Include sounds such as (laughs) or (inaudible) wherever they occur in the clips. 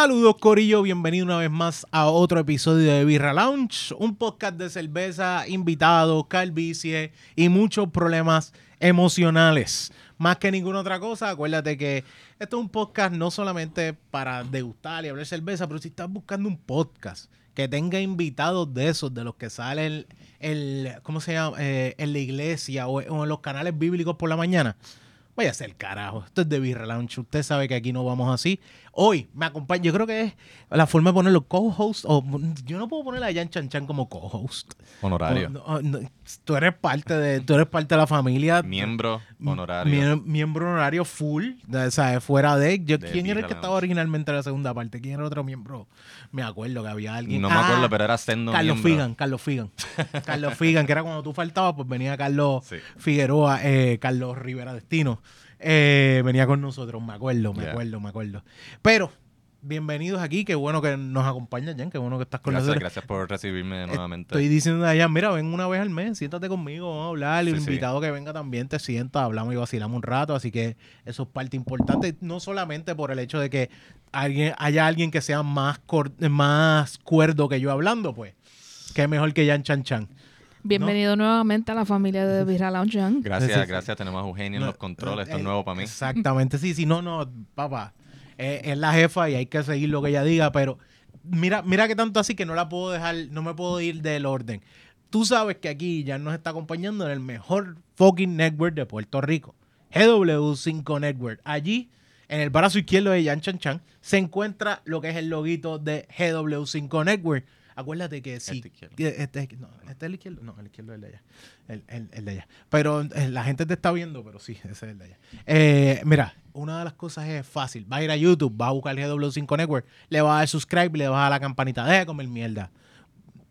Saludos Corillo, bienvenido una vez más a otro episodio de Birra Lounge, un podcast de cerveza, invitados, calvicie y muchos problemas emocionales. Más que ninguna otra cosa, acuérdate que esto es un podcast no solamente para degustar y hablar cerveza, pero si estás buscando un podcast que tenga invitados de esos, de los que salen el, ¿cómo se llama? Eh, en la iglesia o, o en los canales bíblicos por la mañana. Vaya a ser carajo. Esto es de Birra Lounge. Usted sabe que aquí no vamos así. Hoy me acompaña. Yo creo que es la forma de ponerlo co-host. O, yo no puedo poner a Jan Chan Chan como co-host. Honorario. O- no, no, tú eres parte de, tú eres parte de la familia. Miembro honorario. Mie- miembro honorario full. de- O sea, fuera de. Yo, De ¿Quién era el que estaba originalmente en la segunda parte? ¿Quién era otro miembro? Me acuerdo que había alguien. no me Ah, acuerdo, pero era sendo Carlos miembro. Figan, Carlos Figan. (laughs) Carlos Figan, que era cuando tú faltabas, pues venía Carlos Sí. Figueroa, eh, Carlos Rivera Destino. Eh, venía con nosotros, me acuerdo, me Yeah. acuerdo, me acuerdo. Pero, bienvenidos aquí, qué bueno que nos acompañas, Jan, qué bueno que estás con Gracias, nosotros. gracias por recibirme nuevamente. Estoy diciendo a Jan, mira, ven una vez al mes, siéntate conmigo, vamos a hablar. El Sí, sí. invitado que venga también te sienta, hablamos y vacilamos un rato. Así que eso es parte importante, no solamente por el hecho de que alguien, haya alguien que sea más, más cuerdo que yo hablando, pues. Qué mejor que Jan Chan Chan. Bienvenido nuevamente a la familia de Birra Lounge. Jan. Gracias, Sí, sí, sí. gracias. Tenemos a Eugenia en No, los controles. Esto eh, es nuevo para mí. Exactamente, sí, sí, no, no, papá. eh, es la jefa y hay que seguir lo que ella diga, pero mira, mira que tanto así que no la puedo dejar, no me puedo ir del orden. Tú sabes que aquí ya nos está acompañando en el mejor fucking network de Puerto Rico, GW5 Network. Allí, en el brazo izquierdo de Yan Chan Chan, se encuentra lo que es el loguito de GW5 Network. Acuérdate que si... Este izquierdo. que Este, no, este es el izquierdo. No, el izquierdo es el de allá. El, el- el de allá. Pero eh, la gente te está viendo, pero sí, ese es el de allá. Eh, mira, una de las cosas es fácil. Va a ir a YouTube, va a buscar GW5 Network, le va a dar subscribe, le va a dar la campanita. Deja de comer mierda.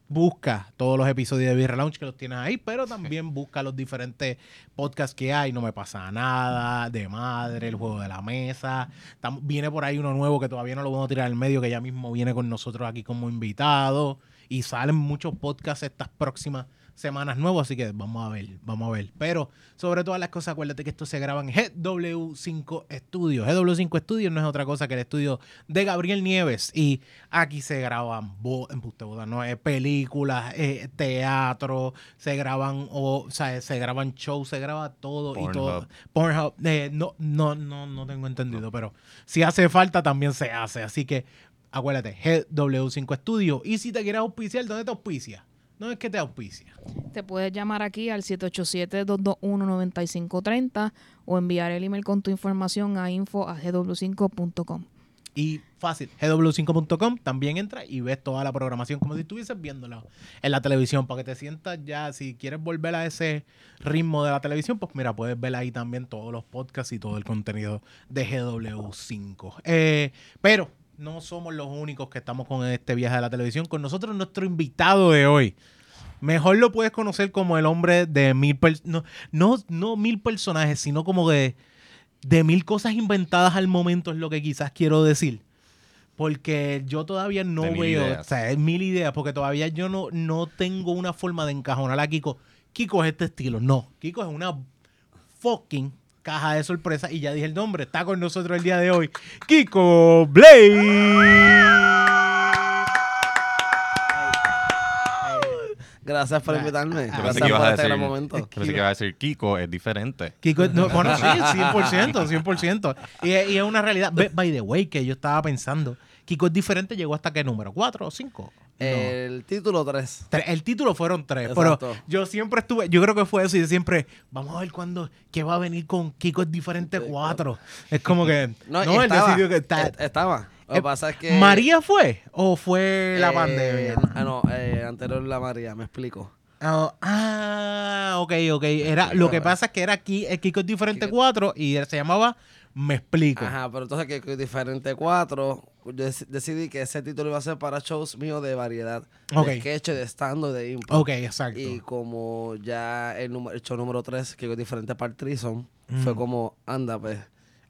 Busca todos los episodios de Birra Lounge que los tienes ahí, pero también busca los diferentes podcasts que hay. No me pasa nada, de madre, el juego de la mesa. Tam- viene por ahí uno nuevo que todavía no lo vamos a tirar al medio, que ya mismo viene con nosotros aquí como invitado. Y salen muchos podcasts estas próximas semanas nuevos, así que vamos a ver, vamos a ver. Pero sobre todas las cosas, acuérdate que esto se graba en GW5 Studios. GW5 Studios no es otra cosa que el estudio de Gabriel Nieves. Y aquí se graban bo- embuste, boda, no, películas, eh, teatro, se graban, o, o sea, se graban shows, se graba todo y todo. Pornhub. Pornhub, eh, no, no, no, no tengo entendido, pero si hace falta también se hace. Así que acuérdate, GW5 Studios. Y si te quieres auspiciar, ¿dónde te auspicia? No es que te auspicia. Te puedes llamar aquí al 787-221-9530 o enviar el email con tu información a info.gw5.com. Y fácil, gw5.com, también entra y ves toda la programación como si estuvieses viéndola en la televisión para que te sientas ya, si quieres volver a ese ritmo de la televisión, pues mira, puedes ver ahí también todos los podcasts y todo el contenido de GW5. Eh, pero no somos los únicos que estamos con este viaje de la televisión. Con nosotros nuestro invitado de hoy. Mejor lo puedes conocer como el hombre de mil no, no, no mil personajes, sino como de, de mil cosas inventadas al momento, es lo que quizás quiero decir. Porque yo todavía no De veo, o sea, es mil ideas, porque todavía yo no, no tengo una forma de encajonar a Kiko. Kiko es este estilo, no. Kiko es una fucking caja de sorpresa y ya dije el nombre. Está con nosotros el día de hoy, Kiko Blade. Gracias por invitarme. Ah, Gracias por este gran momento. Que iba a decir Kiko es diferente. Kiko, no, (laughs) bueno, sí, 100%, 100%. Y, y es una realidad. By the way, que yo estaba pensando, Kiko es diferente, llegó hasta qué número, ¿4 o 5? El título 3. Tres. El título fueron tres, Exacto. pero yo siempre estuve, yo creo que fue eso y yo siempre, vamos a ver cuándo, qué va a venir con Kiko es diferente cuatro. Es como que, (laughs) no, No, él decidió que está. est- estaba. Lo Eh, que pasa es que... ¿María fue o fue la eh, pandemia? Ah, no, eh, anterior la María, me explico. Ah, ah, ok, ok. Era, lo que pasa es que era aquí, el Kiko es diferente Kiko- 4 y él se llamaba Me explico. Ajá, pero entonces que, que diferente 4, yo dec- decidí que ese título iba a ser para shows míos de variedad. Ok. De sketch, de stand de impro. Ok, exacto. Y como ya el, número, el show número 3, que es diferente para el Trison, fue Mm. como, anda, pues,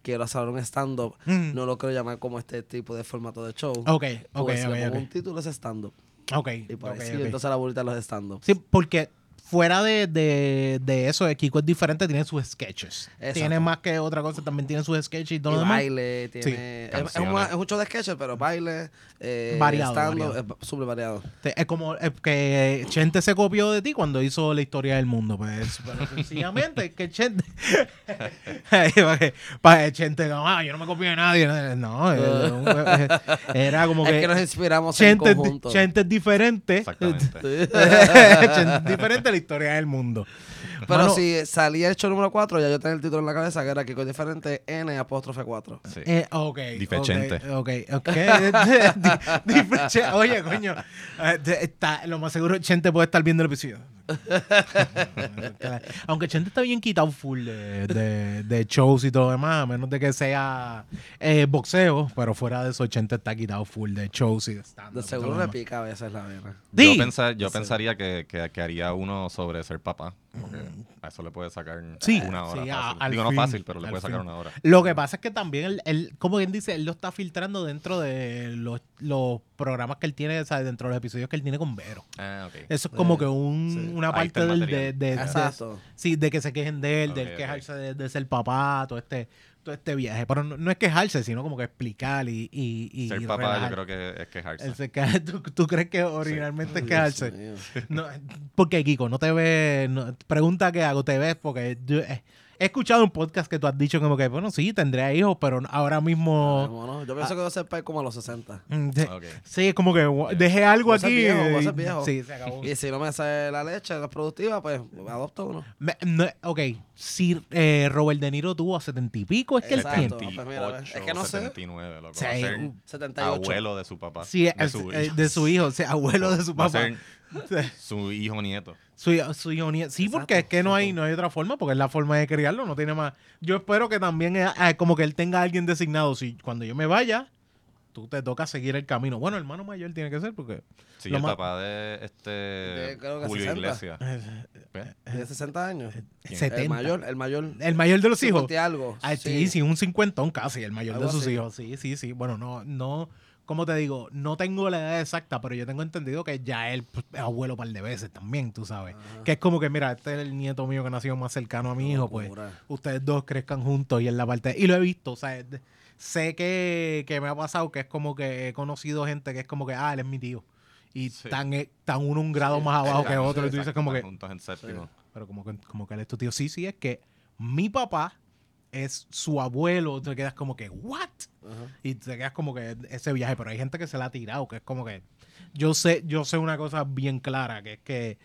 quiero hacer un stand-up. Mm. No lo quiero llamar como este tipo de formato de show. Ok, ok, Pues, si le ok, pongo ok. un título es stand-up. Ok, Y así ok. entonces la bolita de los stand-up. Sí, porque fuera de, de, de eso, de Kiko es diferente, tiene sus sketches. Exacto. Tiene más que otra cosa, también tiene sus sketches y todo Y lo demás. baile, tiene. es, es, Canciones. una- es un show de sketches, pero baile, eh, Variado, variado. es súper variado. Es como es que Chente se copió de ti cuando hizo la historia del mundo. Pues, pero sencillamente es que Chente. (laughs) para Chente, no, ah, yo no me copio de nadie. No, eh, era como Es que. que nos inspiramos Chente, en conjunto. Chente es diferente. Exactamente. (laughs) Chente es diferente la historia del mundo. Pero Mano, si salía el show número 4, ya yo tenía el título en la cabeza, que era Kiko diferente, N apóstrofe 4. Sí. Eh, ok. Diferente. Ok, ok. (laughs) ok. Di- diferente. Oye, coño. eh, está, lo más seguro, Chente puede estar viendo el episodio. (laughs) Aunque Chente está bien quitado full de, de- de shows y todo lo demás, a menos de que sea eh, boxeo, pero fuera de eso, Chente está quitado full de shows y de stand De seguro le pica a veces la vena. Sí. Yo, pensar- yo pensaría que, que, que haría uno sobre ser papá. Porque a eso le puede sacar Sí, una hora. sí, fácil. Digo, no fin, fácil, pero le puede sacar fin. una hora. Lo que pasa es que también, él, él, como bien dice, él lo está filtrando dentro de los, los programas que él tiene, o sea, dentro de los episodios que él tiene con Vero. Ah, ok. Eso es como que un, sí. una parte el del, de, de- de- sí, de que se quejen de él, Ok, del ok. quejarse de, de ser papá, todo este, todo este viaje. Pero no, no es quejarse, sino como que explicar y, y, y Ser papá relajar. yo creo que es quejarse. (laughs) ¿tú, tú crees que originalmente es quejarse? No, porque Kiko, no te ves, no- pregunta qué hago, te ves porque yo, eh, he escuchado un podcast que tú has dicho como que, bueno, sí, tendré hijos, pero ahora mismo... ¿Cómo no? Yo pienso que va a ser como a los 60. mm, de- Ok. Sí, es como que dejé algo Voy aquí. viejo, voy a y- ser viejo. Sí, se acabó. Y si no me sale la leche, es productiva, pues adopto uno. Me- no, ok, si eh, Robert De Niro tuvo a setenta y pico, es que él Exacto. tiene. pues mira, es que no sé. 79, loco. Sí, Va a ser uh, 78. abuelo de su papá. Sí, de, su eh, hijo. de su hijo, o sea, abuelo (laughs) de su Va a papá. ser su hijo nieto. Su, su nie- Sí, porque es que no hay, no hay otra forma, porque es la forma de criarlo, no tiene más. Yo espero que también eh, eh, como que él tenga a alguien designado. Si cuando yo me vaya, tú te toca seguir el camino. Bueno, hermano mayor tiene que ser, porque. Sí, el más- papá de este De, creo que Julio 60. Iglesias. eh, ¿Ves? Tiene 60 años. ¿Quién? 70. El mayor, el mayor. El mayor de los hijos. 50 y algo. Ah, sí, sí, un cincuentón casi, el mayor de sus así. hijos. Sí, sí, sí. Bueno, no, no, como te digo, no tengo la edad exacta, pero yo tengo entendido que ya él pues, es abuelo un par de veces también, tú sabes. Ajá. Que es como que, mira, este es el nieto mío que nació más cercano a mi hijo, pues ustedes dos crezcan juntos y en la parte... Y lo he visto, o sea, sé que, que me ha pasado que es como que he conocido gente que es como que, ah, él es mi tío. Y Sí. tan, eh, tan uno un grado Sí, más abajo que otro, y tú dices como que, juntos en séptimo. pero como que, como que él es tu tío. Sí, sí, es que mi papá es su abuelo. Te quedas como que, ¿what? Ajá. Y te quedas como que ese viaje. Pero hay gente que se la ha tirado, que es como que. Yo sé, yo sé una cosa bien clara, que es que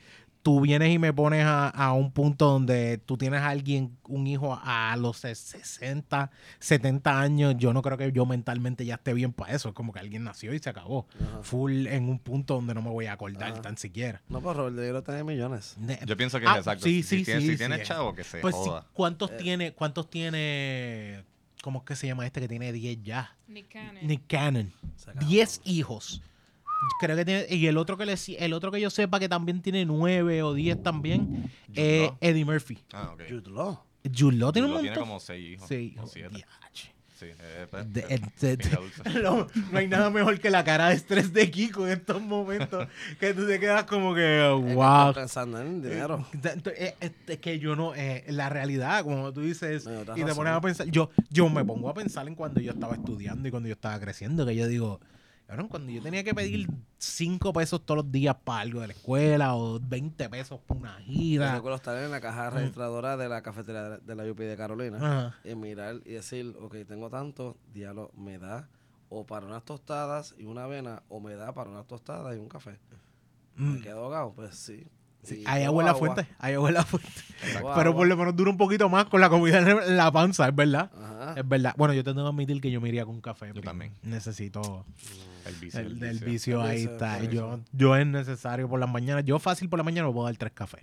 tú vienes y me pones a, a un punto donde tú tienes a alguien, un hijo a los 60, 70 años. Yo no creo que yo mentalmente ya esté bien para eso. Es como que alguien nació y se acabó. Ajá. Full en un punto donde no me voy a acordar Ajá. tan siquiera. No, pues Robert De Niro tiene millones. Ne- Yo pienso que Ah, es exacto. sí, si sí, tiene, sí, si sí, tiene es. chavo, que se Pues. ¿cuántos Eh. tiene, cuántos tiene, cómo es que se llama este que tiene 10 ya? Nick Cannon. Nick Cannon. Se acabó. 10 hijos. Creo que tiene, y el otro que le, el otro que yo sepa que también tiene 9 o 10 también, eh. Eddie Murphy. Ah, ok. Jude Law. Jude Law tiene un Jude Law montón. tiene como seis hijos. Sí, o oh, siete. Sí, eh, pues, De- eh, de- de- (laughs) dulce. no, no hay nada mejor que la cara de estrés de Kiko en estos momentos que tú te quedas como que, Es que wow. pensando en dinero. Es, es- es que yo no, eh, la realidad, como tú dices, No, y te razón. pones a pensar, yo, yo me pongo a pensar en cuando yo estaba estudiando y cuando yo estaba creciendo, que yo digo, cabrón, cuando yo tenía que pedir 5 pesos todos los días para algo de la escuela o 20 pesos para una Yo gira. recuerdo estar en la caja registradora de la cafetería de- de la UP de Carolina Ajá. y mirar y decir, ok, tengo tanto, diablo, me da o para unas tostadas y una avena o me da para unas tostadas y un café. Mm. Me quedo ahogado, pues sí. Sí, ahí agua en la fuente, ahí agua en la fuente. Pero por lo menos dura un poquito más con la comida en la panza, es verdad. Ajá. Es verdad. Bueno, yo tengo que admitir que yo me iría con café. Yo primo. también. Necesito El vicio. el, vicio. El ahí vicio, está. Yo, yo es necesario por las mañanas. Yo fácil por la mañana me puedo dar tres cafés.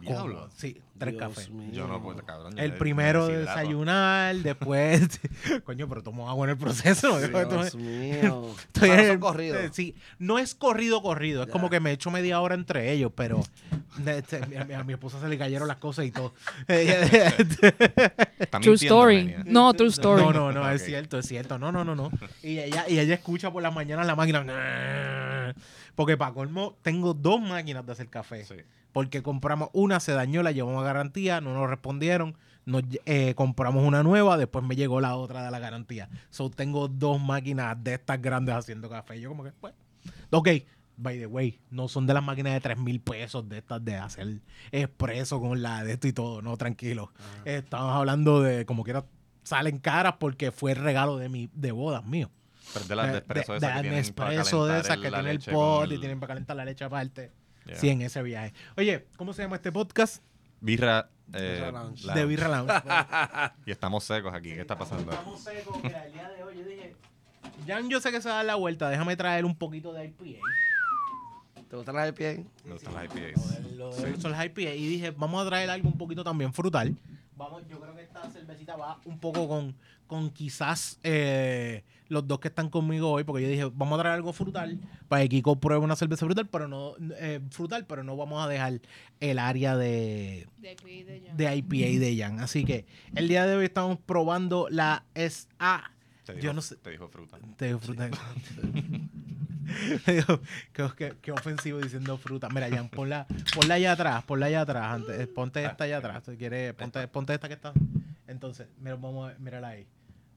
Diablo. Sí, tres Dios cafés. mío. Yo no puedo, cabrón. El me- primero me de desayunar, (laughs) después. (laughs) Coño, pero tomo agua en el proceso. ¿no? Dios mío. (laughs) Estoy en el- corridos. eh, Sí, no es corrido, corrido. Es Ya. como que me echo media hora entre ellos, pero este, a, mi, a mi esposa se le cayeron las cosas y todo. True story. No, true story. No, no, no, es cierto, es cierto. No, no, no, no. Y ella, y ella escucha por las mañanas la máquina. Porque para colmo, tengo dos máquinas de hacer café. Sí. Porque compramos una, se dañó, la llevamos a garantía, no nos respondieron. Nos, eh, compramos una nueva, después me llegó la otra de la garantía. So tengo dos máquinas de estas grandes haciendo café. Yo como que, bueno. Ok, by the way, no son de las máquinas de 3 mil pesos de estas de hacer expreso con la de esto y todo. No, tranquilo. Estamos hablando de como quiera salen caras porque fue el regalo de mi de bodas mío. De las de espresso de, esas de que tienen para Nespresso de calentar esas el- que tiene el pot y tienen para calentar la leche aparte. Yeah. Sí, en ese viaje. Oye, ¿cómo se llama este podcast? Birra. eh, Birra Lounge. De. Birra Lounge. (laughs) Y estamos secos aquí. ¿Qué está pasando? Estamos secos. Mira, el día de hoy yo dije, Jan, yo sé que se va a dar la vuelta, déjame traer un poquito de IPA. ¿Te gustan las IPA? Me gustan las de- Son las IPA. Y dije, vamos a traer algo un poquito también frutal. Vamos, yo creo que esta cervecita va un poco con, con quizás eh, los dos que están conmigo hoy, porque yo dije, vamos a traer algo frutal para que Kiko pruebe una cerveza frutal, pero no eh, frutal, pero no vamos a dejar el área de, de IPA de Jan. Así que el día de hoy estamos probando la SA. Te Yo dijo, no sé. Te dijo fruta. Te digo fruta. (laughs) Qué, qué- qué ofensivo diciendo fruta. Mira, Jan, ponla, ponla allá atrás, ponla allá atrás. Antes, eh, ponte esta allá atrás. Si quieres, ponte, ponte esta que está. Entonces, mira, vamos a mírala ahí.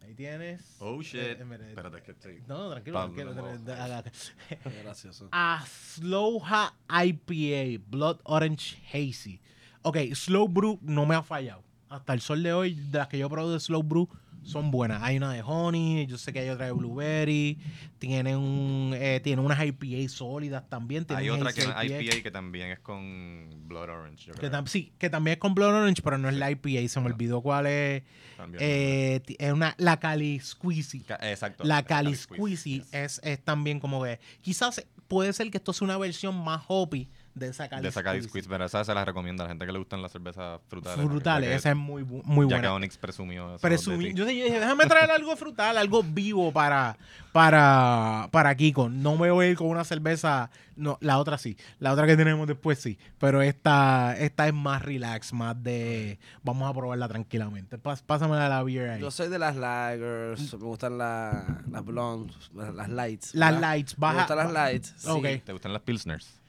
Ahí tienes. Oh shit. Eh, mira, Espérate, que estoy. no, tranquilo, tranquilo. no. tranquilo, (laughs) Qué gracioso. (laughs) A Slowha IPA, Blood Orange Hazy. Ok, Slow Brew no me ha fallado. Hasta el sol de hoy, de las que yo probé de Slow Brew, son buenas. Hay una de Honey, yo sé que hay otra de Blueberry. Tiene, un, eh, tiene unas IPA sólidas también. Hay otra que es hazy IPA que también es con Blood Orange. Yo Que creo. tam- sí, que también es con Blood Orange, pero no es la IPA. Se me olvidó cuál es. Eh, es una, la Cali Squeezy. Ca- Exacto. La Cali Squeezy yes. es, es también como que. Quizás puede ser que esto sea una versión más hoppy de esa Cali De Squeezy. Squeeze, pero esa se la recomiendo a la gente que le gustan las cervezas frutales. Frutales, esa es muy, bu- muy ya buena. que Onyx presumió eso Presumí- yo, dije- yo dije, déjame traer algo frutal, algo vivo para, para, para Kiko. No me voy a ir con una cerveza, no, la otra sí, la otra que tenemos después sí, pero esta, esta es más relax, más de, vamos a probarla tranquilamente. Pas, pásame la beer ahí. Yo soy de las lagers, me gustan la- las blondes, las lights. Las ¿verdad? lights, Me baja. gustan las lights. sí. ¿Te gustan las Pilsners?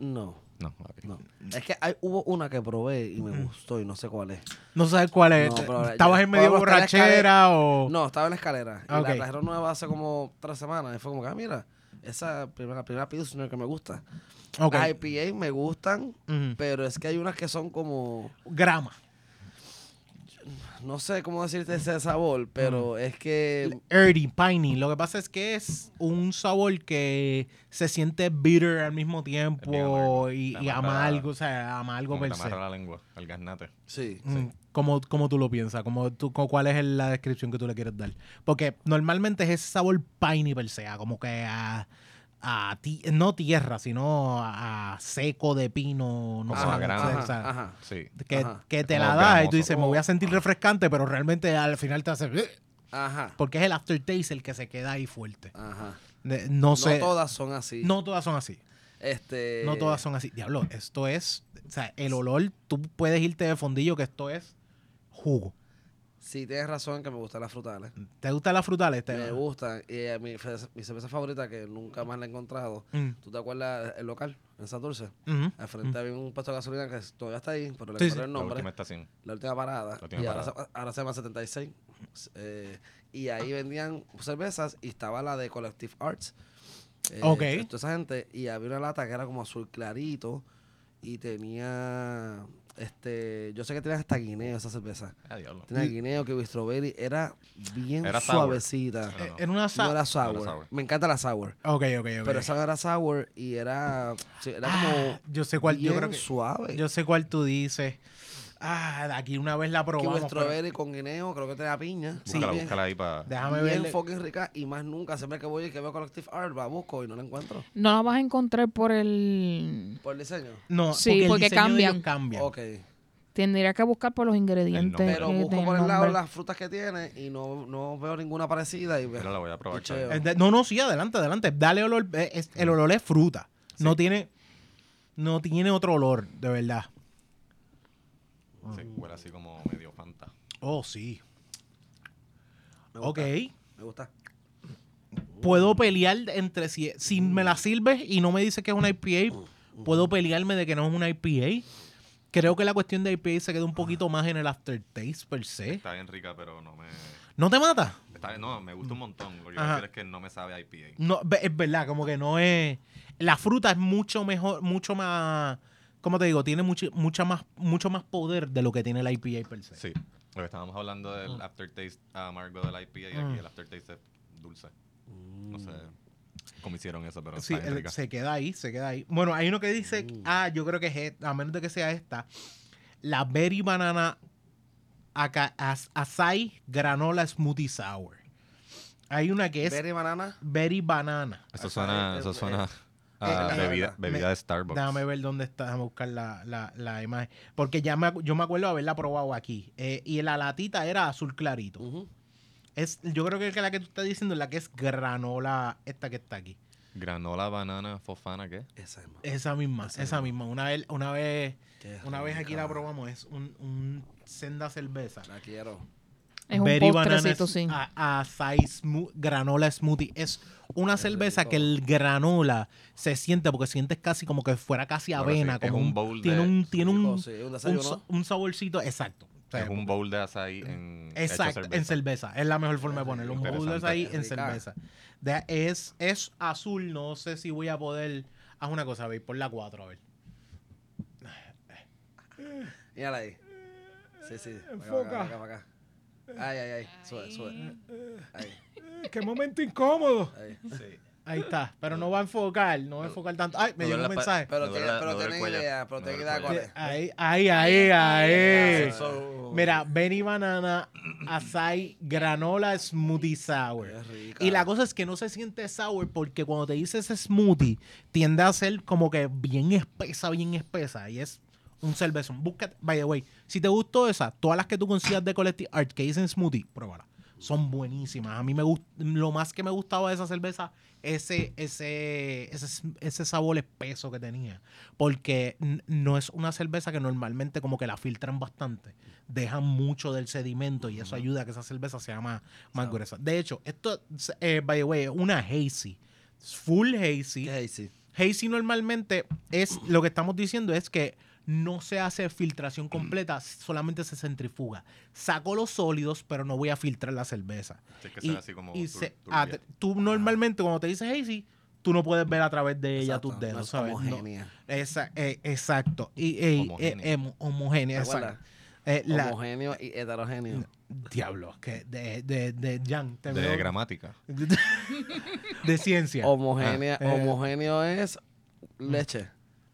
No, No, no. Es que hay, hubo una que probé y me gustó y no sé cuál es. No sabes cuál es. No, ¿Estabas en medio borrachera o...? No, estaba en la escalera. Y Ok. la trajeron nueva hace como tres semanas. Y fue como que, ah, mira, esa primera, primera Pilsner que me gusta. Ok. Las IPA me gustan, pero es que hay unas que son como, Grama. No sé cómo decirte ese sabor, pero es que... Earthy, piney. Lo que pasa es que es un sabor que se siente bitter al mismo tiempo y, y amargo, o sea, amargo Como per te se. amarra la lengua, al gaznate. Sí. Mm, ¿Cómo, cómo tú lo piensas? ¿Cómo tú, cu- ¿Cuál es la descripción que tú le quieres dar? Porque normalmente es ese sabor piney per se, a como que a, a ti- no tierra, sino a, a seco de pino, no sé, a o grama. sea, Ajá, ajá. Sí. que, Ajá. que te Como la das y tú dices, me voy a sentir refrescante, pero realmente al final te hace... Porque es el aftertaste el que se queda ahí fuerte. Ajá. De- no No sé. todas son así. No todas son así. Este... No todas son así. Diablo, esto es. O sea, el olor, tú puedes irte de fondillo que esto es jugo. Sí, tienes razón que me gustan las frutales. ¿Te gustan las frutales? Te- Me gustan. Y eh, mi, mi cerveza favorita, que nunca más la he encontrado. Mm, ¿Tú te acuerdas el local en San Dulce? Al frente había un puesto de gasolina que todavía está ahí, pero le Sí, cambiaron sí. el La nombre. última estación. La última parada. La última y ahora parada. se, ahora se llama 76. Eh, y ahí vendían cervezas y estaba la de Collective Arts. Eh, Ok. Toda esa gente. Y había una lata que era como azul clarito. Y tenía. Este, yo sé que tenía hasta guineo esa cerveza. Ah, diablo. Tenía guineo, que strawberry. Era bien Era sour. suavecita. No, Eh, no. En una No era sour. No era sour. Me encanta la sour. Ok, ok, ok. Pero esa no era sour y era, sí, era como Ah, yo sé cuál, yo bien creo que. suave. Yo sé cuál tú dices. Ah, de aquí una vez la que probamos. strawberry con guineo, creo que tenía piña. Sí, Búscala, bien, búscala ahí para... Déjame bien ver. fucking rica y más nunca. Siempre que voy y que veo Collective Art, la busco y no la encuentro. No la vas a encontrar por el... Por el diseño. No, Sí, el porque diseño de cambian. ellos cambia. Ok. Tendría que buscar por los ingredientes. Pero busco por el lado las frutas que tiene y no, no veo ninguna parecida. Y Pero la voy a probar. Eh, No, no, sí, adelante, adelante. Dale olor. eh, es- el olor es fruta. No tiene. No tiene otro olor, de verdad. Sí, huele así como medio fanta. Oh, sí. me Ok. Me gusta. puedo pelear entre si, si me la sirves y no me dice que es una IPA, puedo pelearme de que no es una IPA. Creo que la cuestión de IPA se queda un poquito más en el aftertaste per se. Está bien rica, pero no me... ¿No te mata? Está, no, me gusta un montón. Lo que Ajá. quiero es que no me sabe a IPA. No, es verdad, como que no es. La fruta es mucho mejor, mucho más. ¿Cómo te digo? Tiene mucho, mucha más, mucho más poder de lo que tiene la IPA per se. Sí. Lo que estábamos hablando del aftertaste amargo del IPA y Mm. aquí el aftertaste es dulce. No sé cómo hicieron eso, pero Sí, el- rica. se queda ahí, se queda ahí. Bueno, hay uno que dice, Mm. ah, yo creo que es, a menos de que sea esta, la Berry Banana Aca- As- Acai Granola Smoothie Sour. Hay una que es Berry banana. Berry Banana. Eso suena, eh, eso eh, suena eh, a eh, bebida, me- bebida de Starbucks. Déjame ver dónde está, déjame buscar la, la, la imagen. Porque ya me, yo me acuerdo haberla probado aquí. Eh, y la latita era azul clarito. Es, yo creo que la que tú estás diciendo es la que es granola, esta que está aquí. Granola, banana, fofana, ¿qué? Esa es más. Esa misma, Esa esa misma. Una vez, una vez, Qué una vez aquí la probamos, es un, un senda cerveza. La quiero. Es un Berry postrecito, Banana sí. a, acai granola smoothie. Es una Qué cerveza rico. que el granola se siente porque sientes casi como que fuera casi sí, avena. es un bowl tiene de- un, tiene un, sí, un un, un saborcito exacto. O sea, es un bowl de açaí en Exacto, en cerveza. Es la mejor forma de ponerlo. Un bowl de Es en cerveza. De- es, es azul, no sé si voy a poder. Haz una cosa, veis, por la 4, a ver. Mírala ahí. Sí, sí. Acá, Enfoca. acá, para acá. Ay, ay, ay. Sube, sube. Ahí, ¡Qué momento incómodo! ahí. Ahí está, pero no va a enfocar, no va a enfocar tanto. ¡Ay, me Me llegó un mensaje! Pero, duele- pero cuello. idea, pero ten idea cuál es. Ahí, ahí, ahí. Mira, Benny Banana, Acai, Granola, Smoothie Sour. Qué rica. Y la cosa es que no se siente sour porque cuando te dices smoothie, tiende a ser como que bien espesa, bien espesa. Y es un cervezón. Busca, by the way, si te gustó esa, todas las que tú consigas de Collective Art que dicen smoothie, pruébala. Son buenísimas. A mí me gust- lo más que me gustaba de esa cerveza, ese, ese, ese, ese sabor espeso que tenía. Porque no es una cerveza que normalmente como que la filtran bastante. Dejan mucho del sedimento y eso ayuda a que esa cerveza sea más, más gruesa. De hecho, esto, eh, by the way, es una hazy. Full hazy. ¿Qué es ahí? Hazy normalmente es, lo que estamos diciendo es que no se hace filtración completa, solamente se centrifuga. Saco los sólidos, pero no voy a filtrar la cerveza. Que Y- sea así como y tur- se- turbia. ah, te- tú normalmente cuando te dices hazy, tú no puedes ver a través de ella Exacto, tus dedos, no es ¿sabes? No. homogénea. Esa- eh, exacto. Y, eh, eh, Homogénea. em- homogénea, exacto. Eh, la- Homogéneo y heterogéneo. diablo, que de, de, de Jan, te De veo- gramática. (laughs) de ciencia. Homogénea, Ah, eh. homogéneo es leche.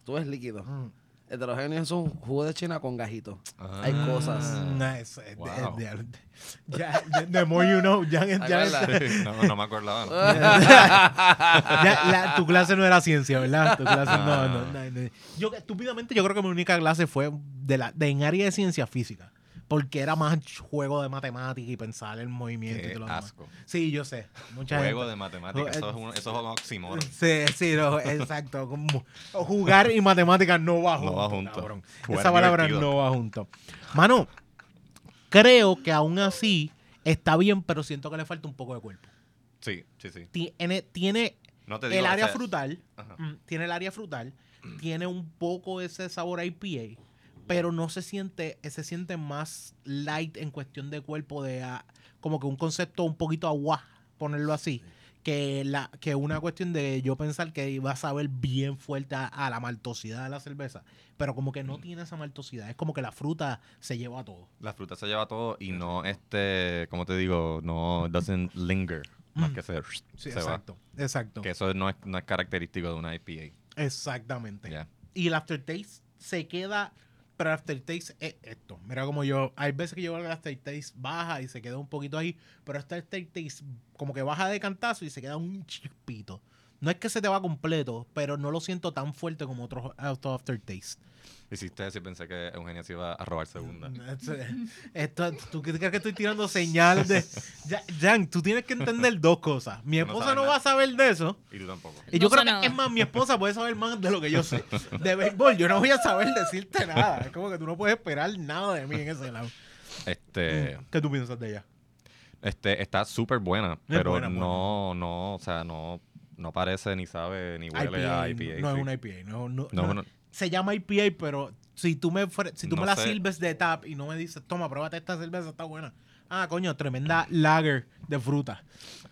Tú es líquido. Mm. Heterogéneo es un jugo de china con gajito. Ah. Hay cosas. Es de- Wow. de- de- ya- de- the more you know. Sí, no, no me acordaba. ¿no? (laughs) ya, la- tu clase no era ciencia, ¿verdad? Tu clase no, no, no, no. Yo estúpidamente yo creo que mi única clase fue de la de en área de ciencia física, porque era más juego de matemática y pensar en movimiento y Qué todo lo demás. asco. Sí, yo sé. Mucha Juego gente- de matemáticas. Eso es un, eso es un oxímoron. Sí, sí, no, exacto. Como jugar y matemáticas no va No junto. va junto. cabrón. Esa palabra divertido. no va junto. Mano, creo que aún así está bien, pero siento que le falta un poco de cuerpo. Sí, sí, sí. Tiene, tiene No te digo, el área o sea, frutal, Ajá. mm, tiene el área frutal, tiene un poco ese sabor a IPA, pero no se siente, se siente más light en cuestión de cuerpo, de ah, como que un concepto un poquito agua, ponerlo así, que la que una cuestión de yo pensar que iba a saber bien fuerte a, a la maltosidad de la cerveza, pero como que Mm. no tiene esa maltosidad, es como que la fruta se lleva a todo. La fruta se lleva todo y no, este, como te digo, no doesn't linger. Más Mm. que se, Sí, se va. exacto, exacto. Que eso no es, no es característico de una IPA. Exactamente. Y el aftertaste se queda, pero el aftertaste es esto. Mira como yo, hay veces que yo veo que el aftertaste baja y se queda un poquito ahí, pero este aftertaste como que baja de cantazo y se queda un chispito. No es que se te va completo, pero no lo siento tan fuerte como otros otros aftertaste. Hiciste y pensé que Eugenia se iba a robar segunda. (laughs) Esto- ¿Tú crees que estoy tirando señales de... Ya- Jan, tú tienes que entender dos cosas. Mi esposa no va a saber de eso. Y tú tampoco. Y No yo creo que, nada. es más, mi esposa puede saber más de lo que yo sé. (laughs) De béisbol, yo no voy a saber decirte nada. Es como que tú no puedes esperar nada de mí en ese lado. Este, ¿Qué tú piensas de ella? Este, está súper buena, Es pero buena, no, no, o sea, no, no parece ni sabe ni huele a IPA. No sí. es una IPA. No, no, No, no. Se llama IPA, pero si tú me, si tú No me la sé. sirves de tap y no me dices, toma, pruébate esta cerveza, está buena. Ah, coño, tremenda lager de fruta.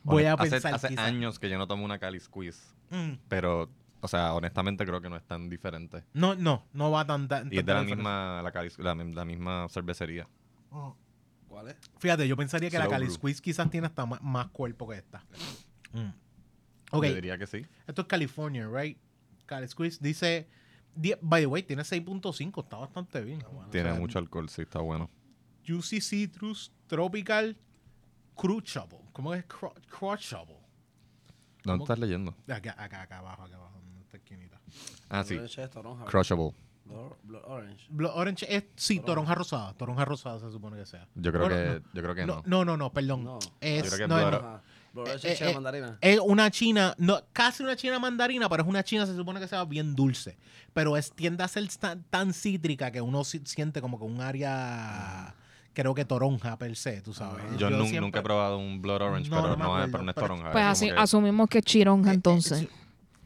Voy a Hace- pensar Hace años que yo no tomo una Cali Squeeze, Mm, pero, o sea, honestamente creo que no es tan diferente. no, no, no va tan tan- Y es de la misma, la, Cali- la, la misma cervecería. Mm. ¿Cuál es? Fíjate, yo pensaría que la Cali brew. Squeeze quizás tiene hasta más, cuerpo que esta. Mm. Ok, Yo diría que sí. esto es California, right? Cali Squeeze dice, die- by the way, tiene 6.5, está bastante bien. Tiene O sea, mucho alcohol, sí, está bueno. Juicy Citrus Tropical Crushable. ¿Cómo es Cru- Crushable? ¿Dónde ¿Cómo? estás leyendo? Acá, acá, acá abajo, acá abajo, en esta esquinita. Ah, sí. Crushable. Blood, Blood Orange. Blood Orange es, sí, Toronja. rosada. Toronja rosada se supone que sea. Yo creo Bueno, que, no. yo creo que No, no. no, no, no, perdón. No. Es, Yo creo que no, Blood Eh, Orange eh, eh, mandarina. Es una china, no, casi una china mandarina, pero es una china, se supone que sea bien dulce. Pero es, tiende a ser tan, tan cítrica que uno si- siente como que un área, creo que toronja per se, tú sabes. Ajá. Yo, siempre- nunca he probado un Blood Orange, No, pero, no es, pero no es pero- toronja. Pues es así, que- asumimos que es chironja entonces.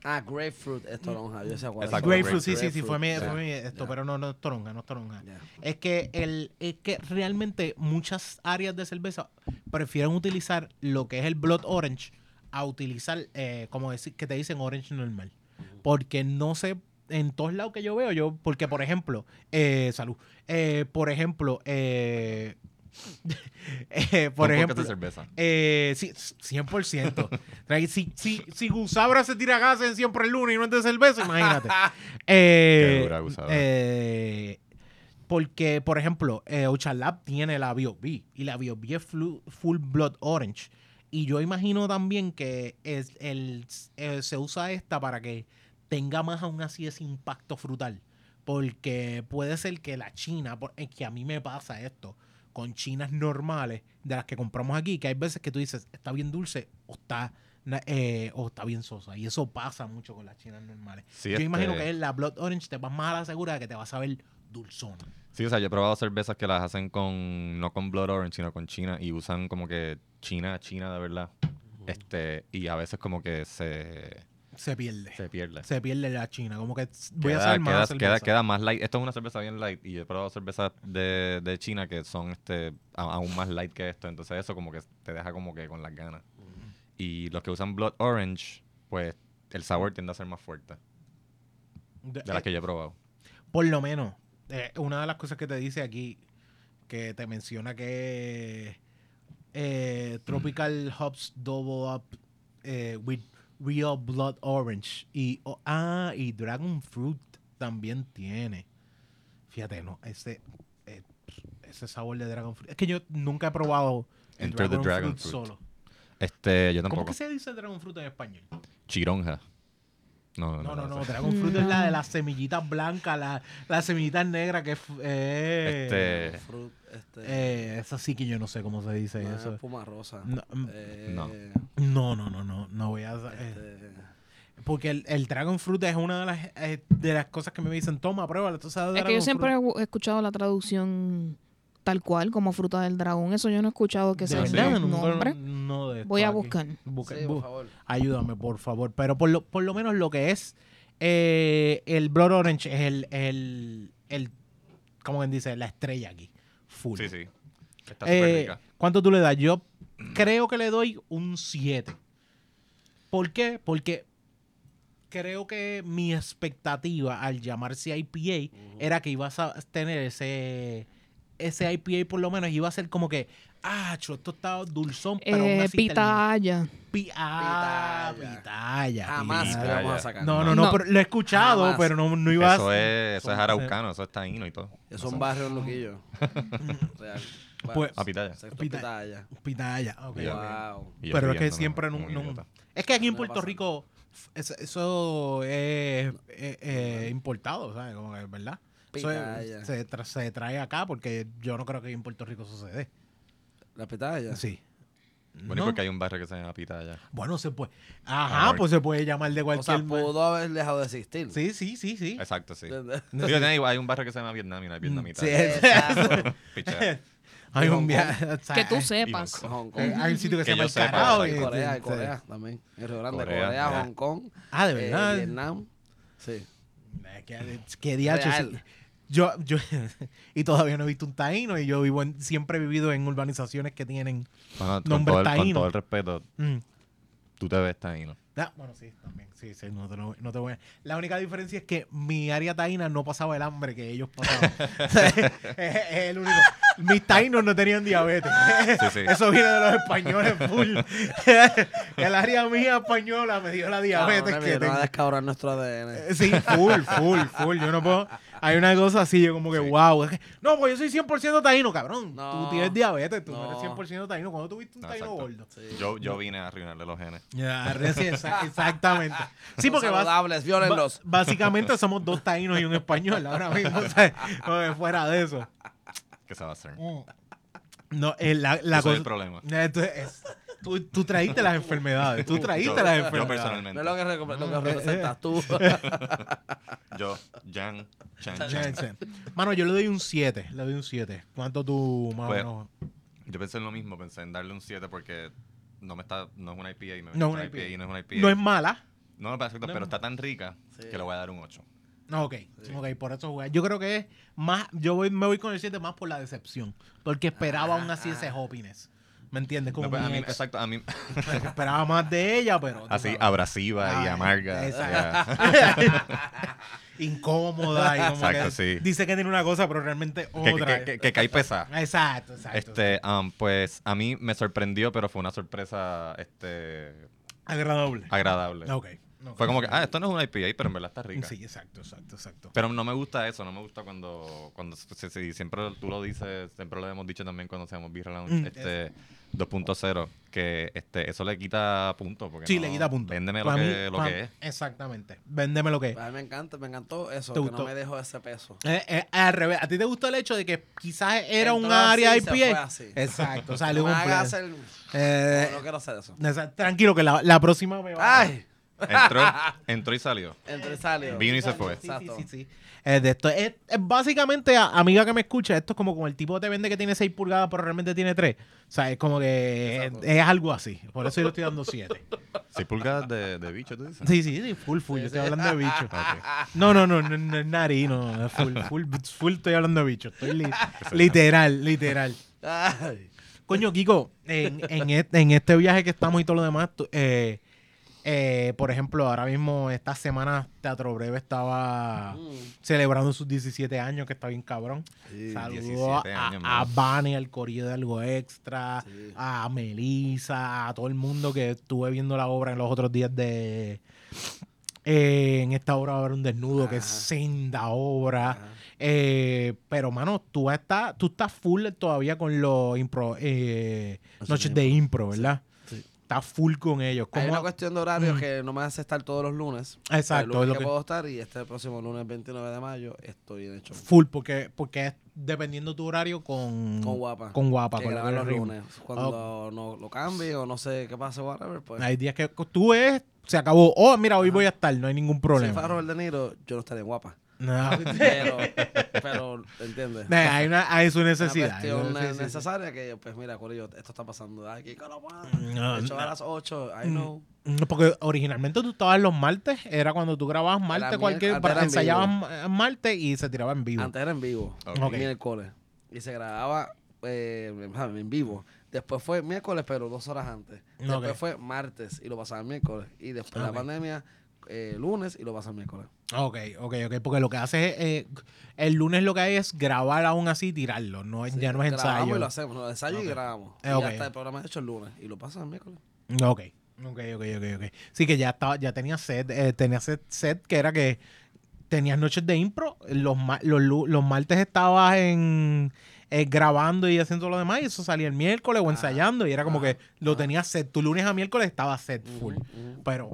Ah, grapefruit es toronja. Yo sé cuál es. Grapefruit, sí, sí, sí, fue mi, fue mi esto, pero no, no es toronja, no es toronja. Es que, el, es que realmente muchas áreas de cerveza prefieren utilizar lo que es el Blood Orange a utilizar, eh, como decir, que te dicen Orange normal. Porque no sé, en todos lados que yo veo, yo, porque por ejemplo, eh, salud, eh, por ejemplo, eh, (laughs) eh, por ejemplo, de cerveza. eh, sí, 100%. Trae- si, si, si Gusabra se tira gas en siempre el lunes y no es de cerveza, imagínate. (laughs) Eh, Qué dura Gusabra. eh, porque, por ejemplo, eh, Ocean Lab tiene la B.O.B. y la B.O.B. es flu- Full Blood Orange. Y yo imagino también que es el, eh, se usa esta para que tenga más aún así ese impacto frutal. Porque puede ser que la china, que a mí me pasa esto, con chinas normales de las que compramos aquí, que hay veces que tú dices, está bien dulce o está, eh, o está bien sosa. Y eso pasa mucho con las chinas normales. Sí, Yo este- imagino que la Blood Orange te vas más a la segura de que te vas a ver dulzona. Sí, o sea, yo he probado cervezas que las hacen con, no con Blood Orange, sino con China, y usan como que China, China de verdad. Este, y a veces como que se, Se pierde. se pierde. Se pierde la china. Como que voy a Queda, hacer más queda, cerveza. queda, queda más light. Esto es una cerveza bien light y he probado cervezas de, de China que son este a- aún más light que esto. Entonces eso como que te deja como que con las ganas. Y los que usan Blood Orange, pues el sabor tiende a ser más fuerte De- de las eh, que yo he probado. Por lo menos, eh, una de las cosas que te dice aquí, que te menciona que eh, Tropical Hops Double Up with Real Blood Orange. Y, oh, ah, y Dragon Fruit también tiene. Fíjate, no, ese, eh, ese sabor de Dragon Fruit. Es que yo nunca he probado el the Dragon Fruit. solo. Este, yo ¿Cómo tampoco. que se dice Dragon Fruit en español? Chironja. No, No, no, no. no. Dragon Fruit es la de las semillitas blancas, la- las semillitas negras que es... eh, Este, Fruit, este. eh, eso sí que yo no sé cómo se dice no, eso. espuma rosa. No, mm, Eh, no. No, no, no, no, no voy a... eh, este, porque el, el Dragon Fruit es una de las, eh, de las cosas que me dicen, toma, pruébalo, tú sabes de Es que yo siempre Fruit". he he escuchado la traducción tal cual, como fruta del dragón. Eso yo no he escuchado que De sea nunca- nombre. no Voy a buscar. Busca- sí, bu- por favor. ayúdame, por favor. Pero por lo, por lo menos lo que es eh, el Blood Orange es el, el, el, como quien dice, la estrella aquí. Full. sí, sí. Está súper Eh, rica. ¿Cuánto tú le das? Yo creo que le doy un 7. ¿Por qué? Porque creo que mi expectativa al llamarse IPA era que ibas a tener ese ese IPA por lo menos iba a ser como que ah, cho, esto está dulzón, pero Eh, está pitaya. Pi- ah, Pitaya. pitaya. Jamás pitaya. lo vamos a sacar. No, no, no, No. pero lo he escuchado, Jamás. pero no, no iba Eso a... es, eso es araucano, eso es taíno y todo. Es No un barrio en Luquillo. (laughs) Real. Bueno, Pues- Ah, pitaya. Pitaya. Pitaya, ok. Wow. Y yo Pero es que siempre no, no-. Es que aquí en Puerto Rico es- eso es eh, eh, importado, ¿sabes? Como que, ¿verdad? Pitaya. se, tra- se trae acá porque yo no creo que en Puerto Rico sucede. La pitaya. Sí. Bueno, ¿No? y porque hay un barrio que se llama Pitaya. Bueno, se puede. Ajá, Amor. pues se puede llamar de O cualquier sea, manera. pudo haber dejado de existir. Sí, sí, sí, sí. Exacto, sí. Hay hay un barrio que se llama Vietnam y no hay vietnamita. Sí, Exacto. (laughs) (laughs) Hay un viaje. o sea, Que tú eh, sepas. Hong Hong Kong. Hay un sitio que, Que se llama el sepa, y- Corea, y- Corea también. En Río Grande, Corea. Hong Kong. Ah, de eh, verdad. Vietnam. Sí. Eh, ¿Qué, qué diacho, Real. sí. Yo, yo, (laughs) y todavía no he visto un taíno y yo vivo en- siempre he vivido en urbanizaciones que tienen... Bueno, con, Nombre todo el, con taíno. todo el respeto, mm, tú te ves taíno. Ah, bueno, sí, también. Sí, sí, no te, lo- no te voy a... La única diferencia es que mi área taína no pasaba el hambre que ellos pasaban. (laughs) (laughs) Es, es el único. Mis taínos no tenían diabetes. Sí, sí. Eso viene de los españoles full. (laughs) el área mía española me dio la diabetes Cabrones, que vinieron tengo. a descabrar nuestro ADN. Eh, Sí, full, full, full. Yo no puedo. Hay una cosa así, yo como que, Sí. wow. es que, no, pues yo soy 100% taíno, cabrón. No, tú tienes diabetes, tú no, no. eres 100% taíno. ¿Cuándo tuviste un No, taíno exacto. gordo? Sí. Yo, yo vine a arruinarle los genes. Ya, sí, exa- (laughs) exactamente. Sí, porque vas, saludables, violenlos. básicamente somos dos taínos y un español ahora mismo. (laughs) o sea, porque fuera de eso. ¿Qué se va a hacer? No, eh, la, la Yo cosa. el problema. Entonces, es- tú, tú traíste las enfermedades. Tú traíste Yo, las yo enfermedades. No personalmente. es lo que, re- lo que Eh, representas tú. (laughs) Yo, Jan, Chan, Chan. Mano, yo le doy un 7. Le doy un 7. ¿Cuánto tú más o Pues, menos? Yo pensé en lo mismo, pensé en darle un 7 porque no me está, no es una IPA y me No es una IPA IPA. y no es una IPA. No es mala. No, perfecto, no es pero ma- está tan rica Sí. que le voy a dar un 8. No, ok, ok, por eso jugué. Yo creo que es más, yo voy, me voy con el 7 más por la decepción, porque esperaba aún así ese hoppiness. ¿Me entiendes? Como No, pues, a mí, ex. exacto, a mí esperaba más de ella, pero... (laughs) así sabes. abrasiva y Ah, amarga. exacto. ya. (laughs) (laughs) Incómoda y como Exacto, que sí. dice que tiene una cosa, pero realmente otra. que, cae pesada. Exacto, exacto. Este, um, pues a mí me sorprendió, pero fue una sorpresa este, Agradable. agradable. Ok. Fue como que, ah, esto no es una IPA, pero en verdad está rica. Sí, exacto, exacto, exacto. Pero no me gusta eso, no me gusta cuando, cuando sí, sí, siempre tú lo dices, siempre lo hemos dicho también cuando hacemos Beer Lounge, Mm, este 2.0, que este, eso le quita puntos. porque Sí, no- le quita punto. Véndeme lo, mí- que, lo que es. Exactamente. Véndeme lo que es. A mí me encanta, me encantó eso, ¿Te que gustó? no me dejó ese peso. Eh, eh, al revés, ¿a ti te gustó el hecho de que quizás era un área y se IPA? fue así. Exacto, (laughs) salió no hagas hacer... Eh, no, no quiero hacer eso. Tranquilo, que la, la próxima me va ¡Ay! Entró, entró y salió. Entre salió. Vino y se fue. Sí, sí, Exacto. sí, sí. Eh, de esto, es, es básicamente, a- amiga que me escucha, esto es como como el tipo te vende que tiene 6 pulgadas, pero realmente tiene 3. O sea, es como que es, algo así. Por eso yo le estoy dando 7. 6 pulgadas de, de bicho, tú dices. Sí, sí, sí, full, full. Yo estoy hablando de bicho. (laughs) No, no, no, no, no es nariz, no. es Full, full, full estoy hablando de bicho. Estoy li- literal, literal. Ay. Coño, Kiko, en, en, este, en este viaje que estamos y todo lo demás, tú- eh, eh, por ejemplo, ahora mismo esta semana Teatro Breve estaba Mm. celebrando sus 17 años, que está bien cabrón. Sí, Saludos 17 a. Vani, al Corillo de Algo Extra, Sí. a Melissa, a todo el mundo que estuve viendo la obra en los otros días de... eh, en esta obra va a haber un desnudo, que es Ajá. senda obra. Ajá. Eh, pero, mano, tú estás, tú estás full todavía con los impro, eh, Noches de de impro, ¿verdad? Sí. Estás full con ellos. Hay ¿Cómo- una cuestión de horario Mm. que no me hace estar todos los lunes. Exacto, El lunes es lo que, que- puedo estar y este próximo lunes 29 de mayo estoy en hecho Full, porque, porque es dependiendo tu horario con, con guapa. con guapa. con los lunes. Cuando no lo cambie o no sé qué pase, whatever, pues. Hay días que tú ves, se acabó. Oh, mira, hoy voy a estar, no hay ningún si problema. fuera Robert De Niro, yo no estaría guapa. No. (laughs) Pero, pero ¿entiendes? Hay, una, hay su Una necesidad. hay cuestión una- sí, sí. necesaria que, pues mira, Corillo, esto está pasando. Aquí, ¿cómo puedo? No, De hecho, no. a las 8, I Mm. know. No, Porque originalmente tú estabas los martes, era cuando tú grababas martes, cualquier, en ensayabas martes y se tiraba en vivo. Antes era en vivo, miércoles. Y se grababa eh, en vivo. Después fue miércoles, pero dos horas antes. Después Ok. fue martes y lo pasaban miércoles. Y después de la pandemia, eh, lunes y lo pasan miércoles. Ok, ok, ok. Porque lo que hace es, eh, el lunes lo que hay es grabar aún así y tirarlo. No, es- Sí, ya no es grabamos ensayo. y lo hacemos. Lo ensayo Ok. y grabamos. Eh, y ok. ya está el programa hecho el lunes. Y lo pasan el miércoles. Ok, ok, ok, ok, ok. Sí que ya estaba, ya tenía set, eh, tenía set, set que era que tenías noches de impro, los, los, los martes estabas en eh, grabando y haciendo lo demás y eso salía el miércoles o Ah, ensayando y era como ah, que lo ah. tenías set, tu lunes a miércoles estaba set full. Pero,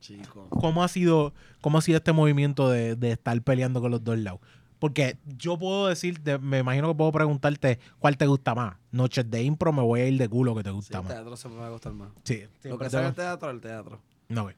Chico. ¿cómo ha sido, cómo ha sido este movimiento de, de estar peleando con los dos lados? Porque yo puedo decirte, me imagino que puedo preguntarte cuál te gusta más. Noches de impro, me voy a ir de culo que te Sí, gusta el más. teatro siempre me va a gustar más. Sí, lo que sea el teatro, el teatro. No, güey.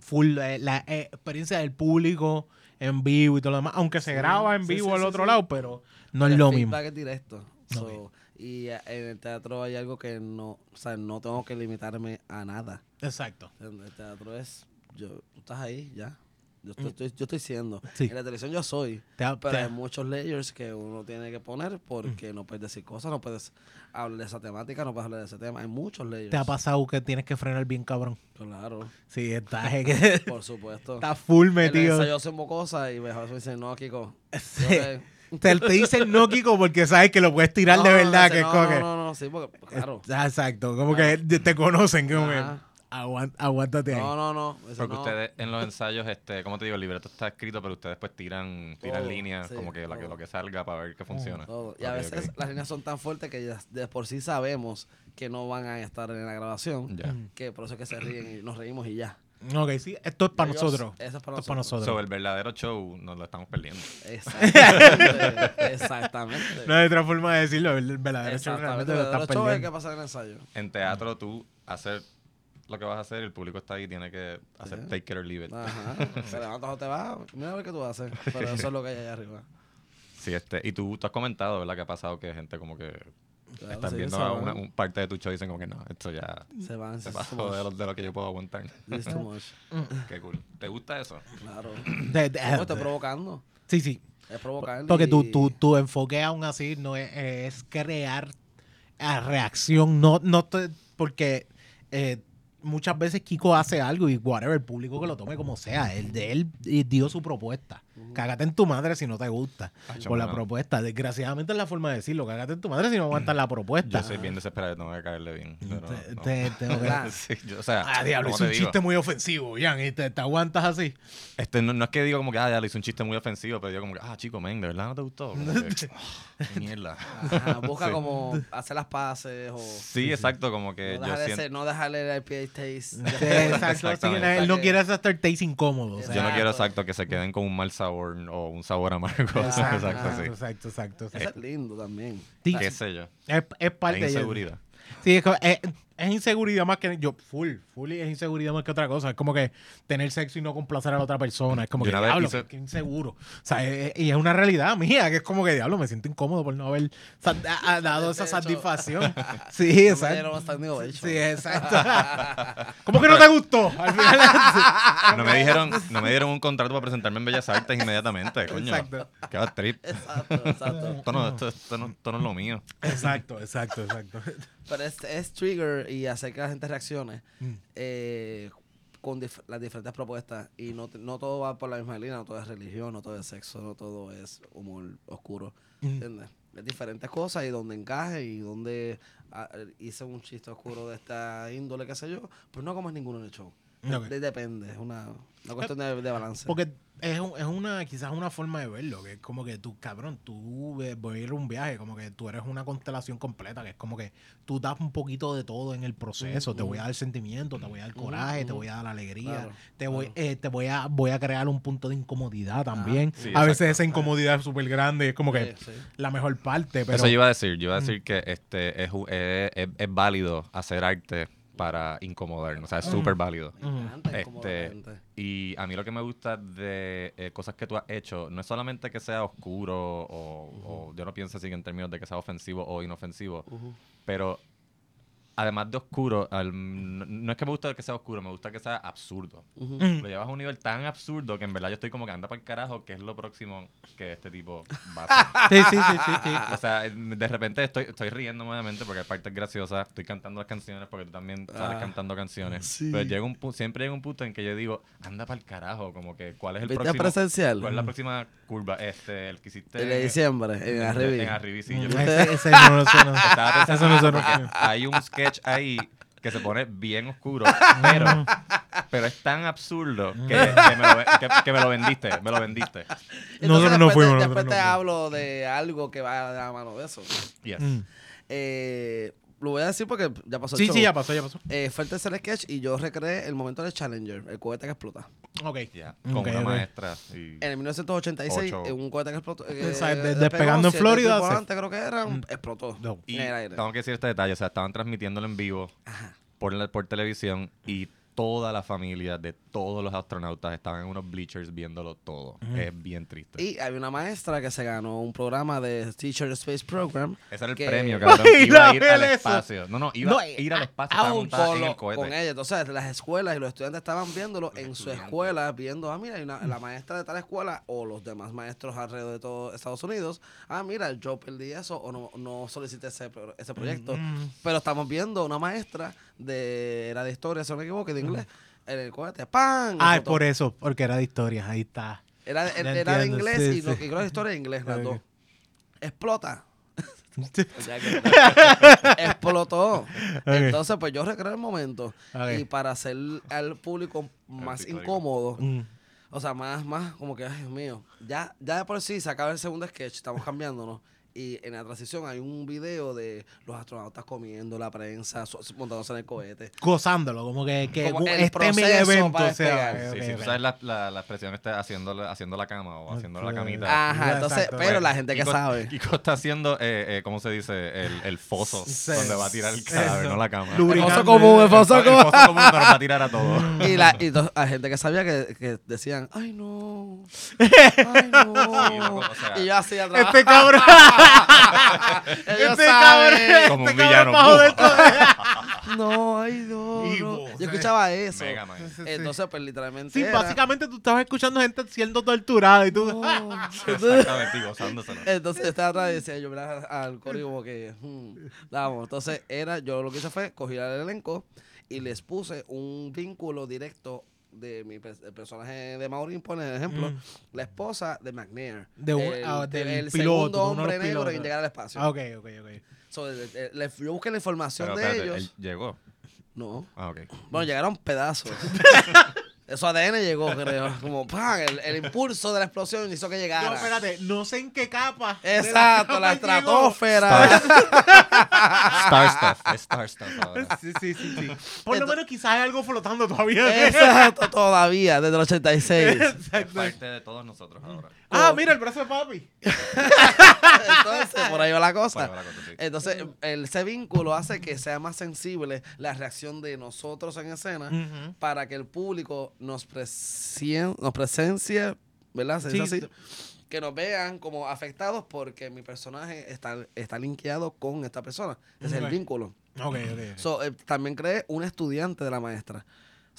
Full, eh, la eh, experiencia del público en vivo y todo lo demás. Aunque se Sí, graba en vivo al otro lado, pero no es el lo mismo. es directo. So, Y eh, en el teatro hay algo que no, o sea, no tengo que limitarme a nada. Exacto. El teatro es, yo, tú estás ahí, ya. Yo estoy, estoy- yo estoy siendo. Sí. En la televisión yo soy. Te Pero te hay muchos layers que uno tiene que poner porque no puedes decir cosas, no puedes hablar de esa temática, no puedes hablar de ese tema. Hay muchos layers. ¿Te ha pasado que tienes que frenar bien, cabrón? Claro, Sí, estás (laughs) que por supuesto. está full metido. ensayo hacemos cosas y mejor me dicen, no, Kiko. (laughs) Sí. yo Te, te dicen no, Kiko, porque sabes que lo puedes tirar No, de no, verdad. dice, que no, no, no, no, sí, porque, claro. Ah, Exacto, como que te conocen. Como que. Aguant- aguántate ahí. No, no, no. Porque no. ustedes en los ensayos, este, como te digo, el libreto está escrito, pero ustedes pues tiran, tiran Todo, líneas, sí, como que, la que todo. lo que salga para ver qué funciona. Todo. Y a veces las líneas son tan fuertes que ya de por sí sabemos que no van a estar en la grabación. Ya. Que por eso es que se ríen y nos reímos y ya. Ok, sí, esto es para Ellos- nosotros. Eso es para Esto es para nosotros. nosotros. Sobre el verdadero show nos lo estamos perdiendo. Exactamente. Exactamente. No hay otra forma de decirlo. El verdadero show realmente lo estás perdiendo. pasar en el ensayo. En teatro tú hacer lo que vas a hacer, el público está ahí, tiene que hacer Sí. take it or leave it. Ajá. (laughs) Te levantas o te vas. Mira a ver qué tú haces. Pero eso es lo que hay allá arriba. (laughs) Sí, este, y tú, tú has comentado, ¿verdad? Que ha pasado que gente como que Claro, están sí, viendo se una un parte de tu show y dicen como que no, esto ya Se van. se pasó de much. lo, de lo que yo puedo aguantar. It's too (laughs) much. Qué cool. ¿Te gusta eso? Claro. (clears throat) De- de- ¿Cómo estoy provocando? sí, sí. Es provocar. Porque tu, y- tu, tu enfoque aún así no es, es crear a reacción, no, no te- porque eh, muchas veces Kiko hace algo y whatever, el público que lo tome como sea, el de él eh, dio su propuesta. Cágate en tu madre si no te gusta Acho, por la propuesta. Desgraciadamente es la forma de decirlo, cágate en tu madre si no aguantas la propuesta. Yo soy bien desesperado, tengo que caerle bien. Pero, Te- no. te- tengo que- (laughs) ¿Verdad? Sí, yo- o sea, Ah, diablo, te un digo, chiste muy ofensivo, Jan, y te, te aguantas así. Este, no, no es que digo como que, ah, ya le hice un chiste muy ofensivo, pero yo como que, ah, chico, men, ¿de verdad no te gustó? Que, (laughs) ah, mierda. Ajá, busca (laughs) Sí. como hacer las paces o. Sí, exacto, como que no, yo dejarle siento... no dejarle el IPA taste. Sí, (laughs) exacto, así que Exactamente. él no quiere hacer taste incómodo. o sea, Yo no quiero Exacto. que se queden con un mal sabor o un sabor amargo. Exacto, (laughs) exacto, exacto, sí. exacto, exacto, Eso es lindo también. Sí, ¿Qué sé yo? es, es parte Hay de inseguridad. Sí, es, co- es- inseguridad más que yo, full, full es inseguridad más que otra cosa. Es como que tener sexo y no complacer a la otra persona. Es como Yo que diablo, hice- inseguro. O sea, es- y es una realidad mía, que es como que diablo, me siento incómodo por no haber dado esa satisfacción. (laughs) Sí, exacto. Sí, (laughs) exacto. ¿Cómo que no te gustó? Al final, (laughs) No me dijeron, no me dieron un contrato para presentarme en Bellas Artes inmediatamente, coño. Exacto. Qué bad trip. Exacto, exacto. Esto no, esto, esto no, esto no es lo mío. exacto, exacto, exacto. Pero es, es trigger y hacer que la gente reaccione Mm. eh, con dif- las diferentes propuestas. Y no, no todo va por la misma línea, no todo es religión, no todo es sexo, no todo es humor oscuro. Mm. ¿Entiendes? Es diferentes cosas y donde encaje y donde ah, hice un chiste oscuro de esta índole, qué sé yo, pues no comes ninguno en el show. Ok. De- depende, es una, una cuestión de, de balance. Porque es, un- es una, quizás una forma de verlo, que es como que tú, cabrón, tú eh, voy a ir a un viaje, como que tú eres una constelación completa, que es como que tú das un poquito de todo en el proceso, te voy a dar sentimiento, te voy a dar coraje, te voy a dar alegría, Claro, te voy, claro. eh, te voy a, voy a crear un punto de incomodidad también. Sí, a veces exacto. esa incomodidad es súper grande, es como que Sí, sí. la mejor parte, pero Eso yo iba a decir. Yo iba a decir que este es, es, es- es válido hacer arte para incomodar. O sea, es súper válido. Me Este, y a mí lo que me gusta de eh, cosas que tú has hecho, no es solamente que sea oscuro o, o yo no pienso así en términos de que sea ofensivo o inofensivo, pero además de oscuro, al- no, no es que me gusta que sea oscuro, me gusta que sea absurdo. Mm. Lo llevas a un nivel tan absurdo que en verdad yo estoy como que anda para el carajo, que es lo próximo que este tipo va a hacer. (laughs) sí, sí, sí, sí, sí. O sea, de repente estoy, estoy riendo nuevamente porque hay partes graciosas, estoy cantando las canciones porque tú también sales Ah, cantando canciones. sí. Pero llega un siempre llega un punto en que yo digo, anda para el carajo, como que cuál es el ¿Viste próximo presencial? ¿Cuál es la próxima curva? Este, el que hiciste El de diciembre, en Arribi. En Arribi, sí. Yo Mm, ese, ese no, ese no. estaba pensando Eso no en suena hay un sketch ahí que se pone bien oscuro, pero, pero es tan absurdo que, que me lo, que- que me lo vendiste, me lo vendiste. Entonces, Nosotros no después fuimos, Después no te fuimos. hablo de algo que va de la mano de eso. Yes. Mm. Eh, lo voy a decir porque ya pasó el Sí, show. sí, ya pasó, ya pasó. Eh, fue el tercer sketch y yo recreé el momento del Challenger, el cohete que explota. Ok. Ya, Ok, con una ok. maestra. y- En el 1986, Ocho. un cohete que explotó. eh, O sea, de- despegando en Florida, se- antes creo que eran, Mm. explotó No. Y en el aire. tengo que decir este detalle, o sea, estaban transmitiéndolo en vivo Ajá. por, la- por televisión y toda la familia de todos los astronautas estaban en unos bleachers viéndolo todo. Es bien triste. Y había una maestra que se ganó un programa de Teacher Space Program. Ese era el que- premio, (laughs) cabrón. Iba a ir al eso. espacio. No, no, iba No, a ir al espacio. ah, estaba un montada con, en lo- el cohete. con ella. Entonces, las escuelas y los estudiantes estaban viéndolo en su escuela, viendo, ah, mira, hay una- la maestra de tal escuela o los demás maestros alrededor de todo Estados Unidos. Ah, mira, yo perdí eso o no, no solicité ese, pro- ese proyecto. Mm. Pero estamos viendo una maestra de, era de historia, si no me equivoco, de inglés, en el cohete. ¡Pam! Ah, es por eso, porque era de historias, ahí está. Era, era, era de inglés sí, y, no- sí. y creo que historia de inglés, las dos. Explota. (laughs) Explotó. Entonces, pues yo recreo el momento. Y para hacer al público más incómodo, Mm. o sea, más, más como que, ay, Dios mío, ya, ya de por sí se acaba el segundo sketch, estamos cambiándonos. Y en la transición hay un video de los astronautas comiendo, la prensa, montándose en el cohete. Gozándolo, como que, que Como el este mega evento sea. despegar. ok, Sí, sí, ok. tú sabes la, la, la expresión este haciendo, haciendo la cama o haciendo la camita. Ajá, entonces, exacto. pero la gente que Kiko- sabe. Kiko está haciendo, eh, eh, ¿cómo se dice? El, el foso Sí. donde va a tirar el cadáver, Eso. no la cama. Lubricante. El foso común, el foso El común. foso común donde va a tirar a todos. (laughs) Y, la, y entonces hay gente que sabía que, que decían, ay no, (laughs) ay no. Sí, loco, o sea, y yo así atrás. Este cabrón. (laughs) Este cabrón. Como un este cabrón villano. (laughs) No, ay no. Yo eh. escuchaba eso. Mega Man. Entonces, pues literalmente. Sí, era- básicamente tú estabas escuchando gente siendo torturada y tú. No. (laughs) Exactamente, y gozándoselo. Entonces estaba atrás y decía, yo miraba al y como que, hmm, vamos. Entonces era, yo lo que hice fue cogí al elenco y les puse un vínculo directo de mi pe- el personaje de Maureen, por ejemplo, Mm. la esposa de McNair. De un- el, ah, del el piloto, segundo hombre negro pilotos. en llegar al espacio. Ah, ok, ok, ok. So, le- yo busqué la información Pero de espérate, ellos. él llegó. No. Ah, ok. Bueno, llegaron pedazos. (laughs) Eso ADN llegó, creo. (laughs) Como ¡pam! El, el impulso de la explosión hizo que llegara. No, espérate, no sé en qué capa. Exacto, la estratosfera. Star Stuff. Es Star Stuff ahora. Sí, sí, sí, sí. Por lo Entonces- menos quizás hay algo flotando todavía. Exacto, todavía, desde el 86. (laughs) Es Exacto. parte de todos nosotros ahora. Ah, mira, el brazo de papi. Entonces, por ahí va la cosa. Por ahí va la cosa, sí. Entonces, el, ese vínculo hace que sea más sensible la reacción de nosotros en escena para que el público nos, presien, nos presencie, ¿verdad? Se dice Sí. así. Que nos vean como afectados porque mi personaje está, está linkeado con esta persona. Ese es el vínculo. Ok, ok. So, eh, también creé un estudiante de la maestra.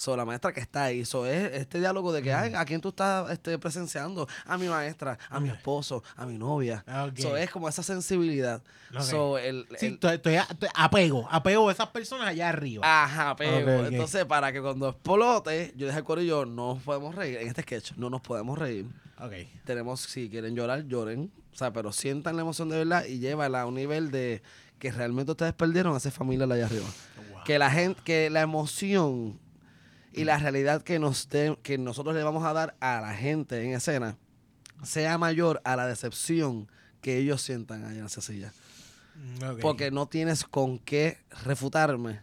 So, la maestra que está ahí. So, es este diálogo de que, ay, ¿a quién tú estás este, presenciando? A mi maestra, a mi esposo, a mi novia. Ok. So, es como esa sensibilidad. Ok. So, el, Sí, estoy, apego, apego a esas personas allá arriba. Ajá, ok. entonces para que cuando explote, yo dije al corillo, no nos podemos reír. En este sketch, no nos podemos reír. Tenemos, si quieren llorar, lloren. O sea, pero sientan la emoción de verdad y llévala a un nivel de que realmente ustedes perdieron a esa familia allá arriba. Wow. que la gente, que la emoción y la realidad que nos que nosotros le vamos a dar a la gente en escena sea mayor a la decepción que ellos sientan ahí en esa silla. Mm. Porque no tienes con qué refutarme.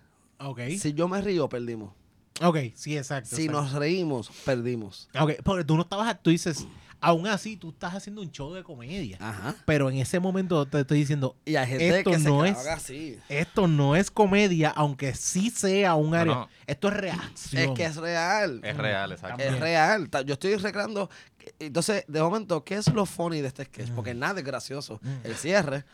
Si yo me río, perdimos. Ok, sí, exacto. Si exacto. nos reímos, perdimos. Ok, porque tú no estabas, tú dices, aún así tú estás haciendo un show de comedia. Ajá. Pero en ese momento te estoy diciendo, Y hay gente Esto que no se es- así. esto no es comedia, aunque sí sea un área. no. Esto es reacción. Es que es real. Es real, exacto. Es real. Yo estoy recreando. Entonces, de momento, ¿qué es lo funny de este sketch? Porque nada es gracioso. El cierre.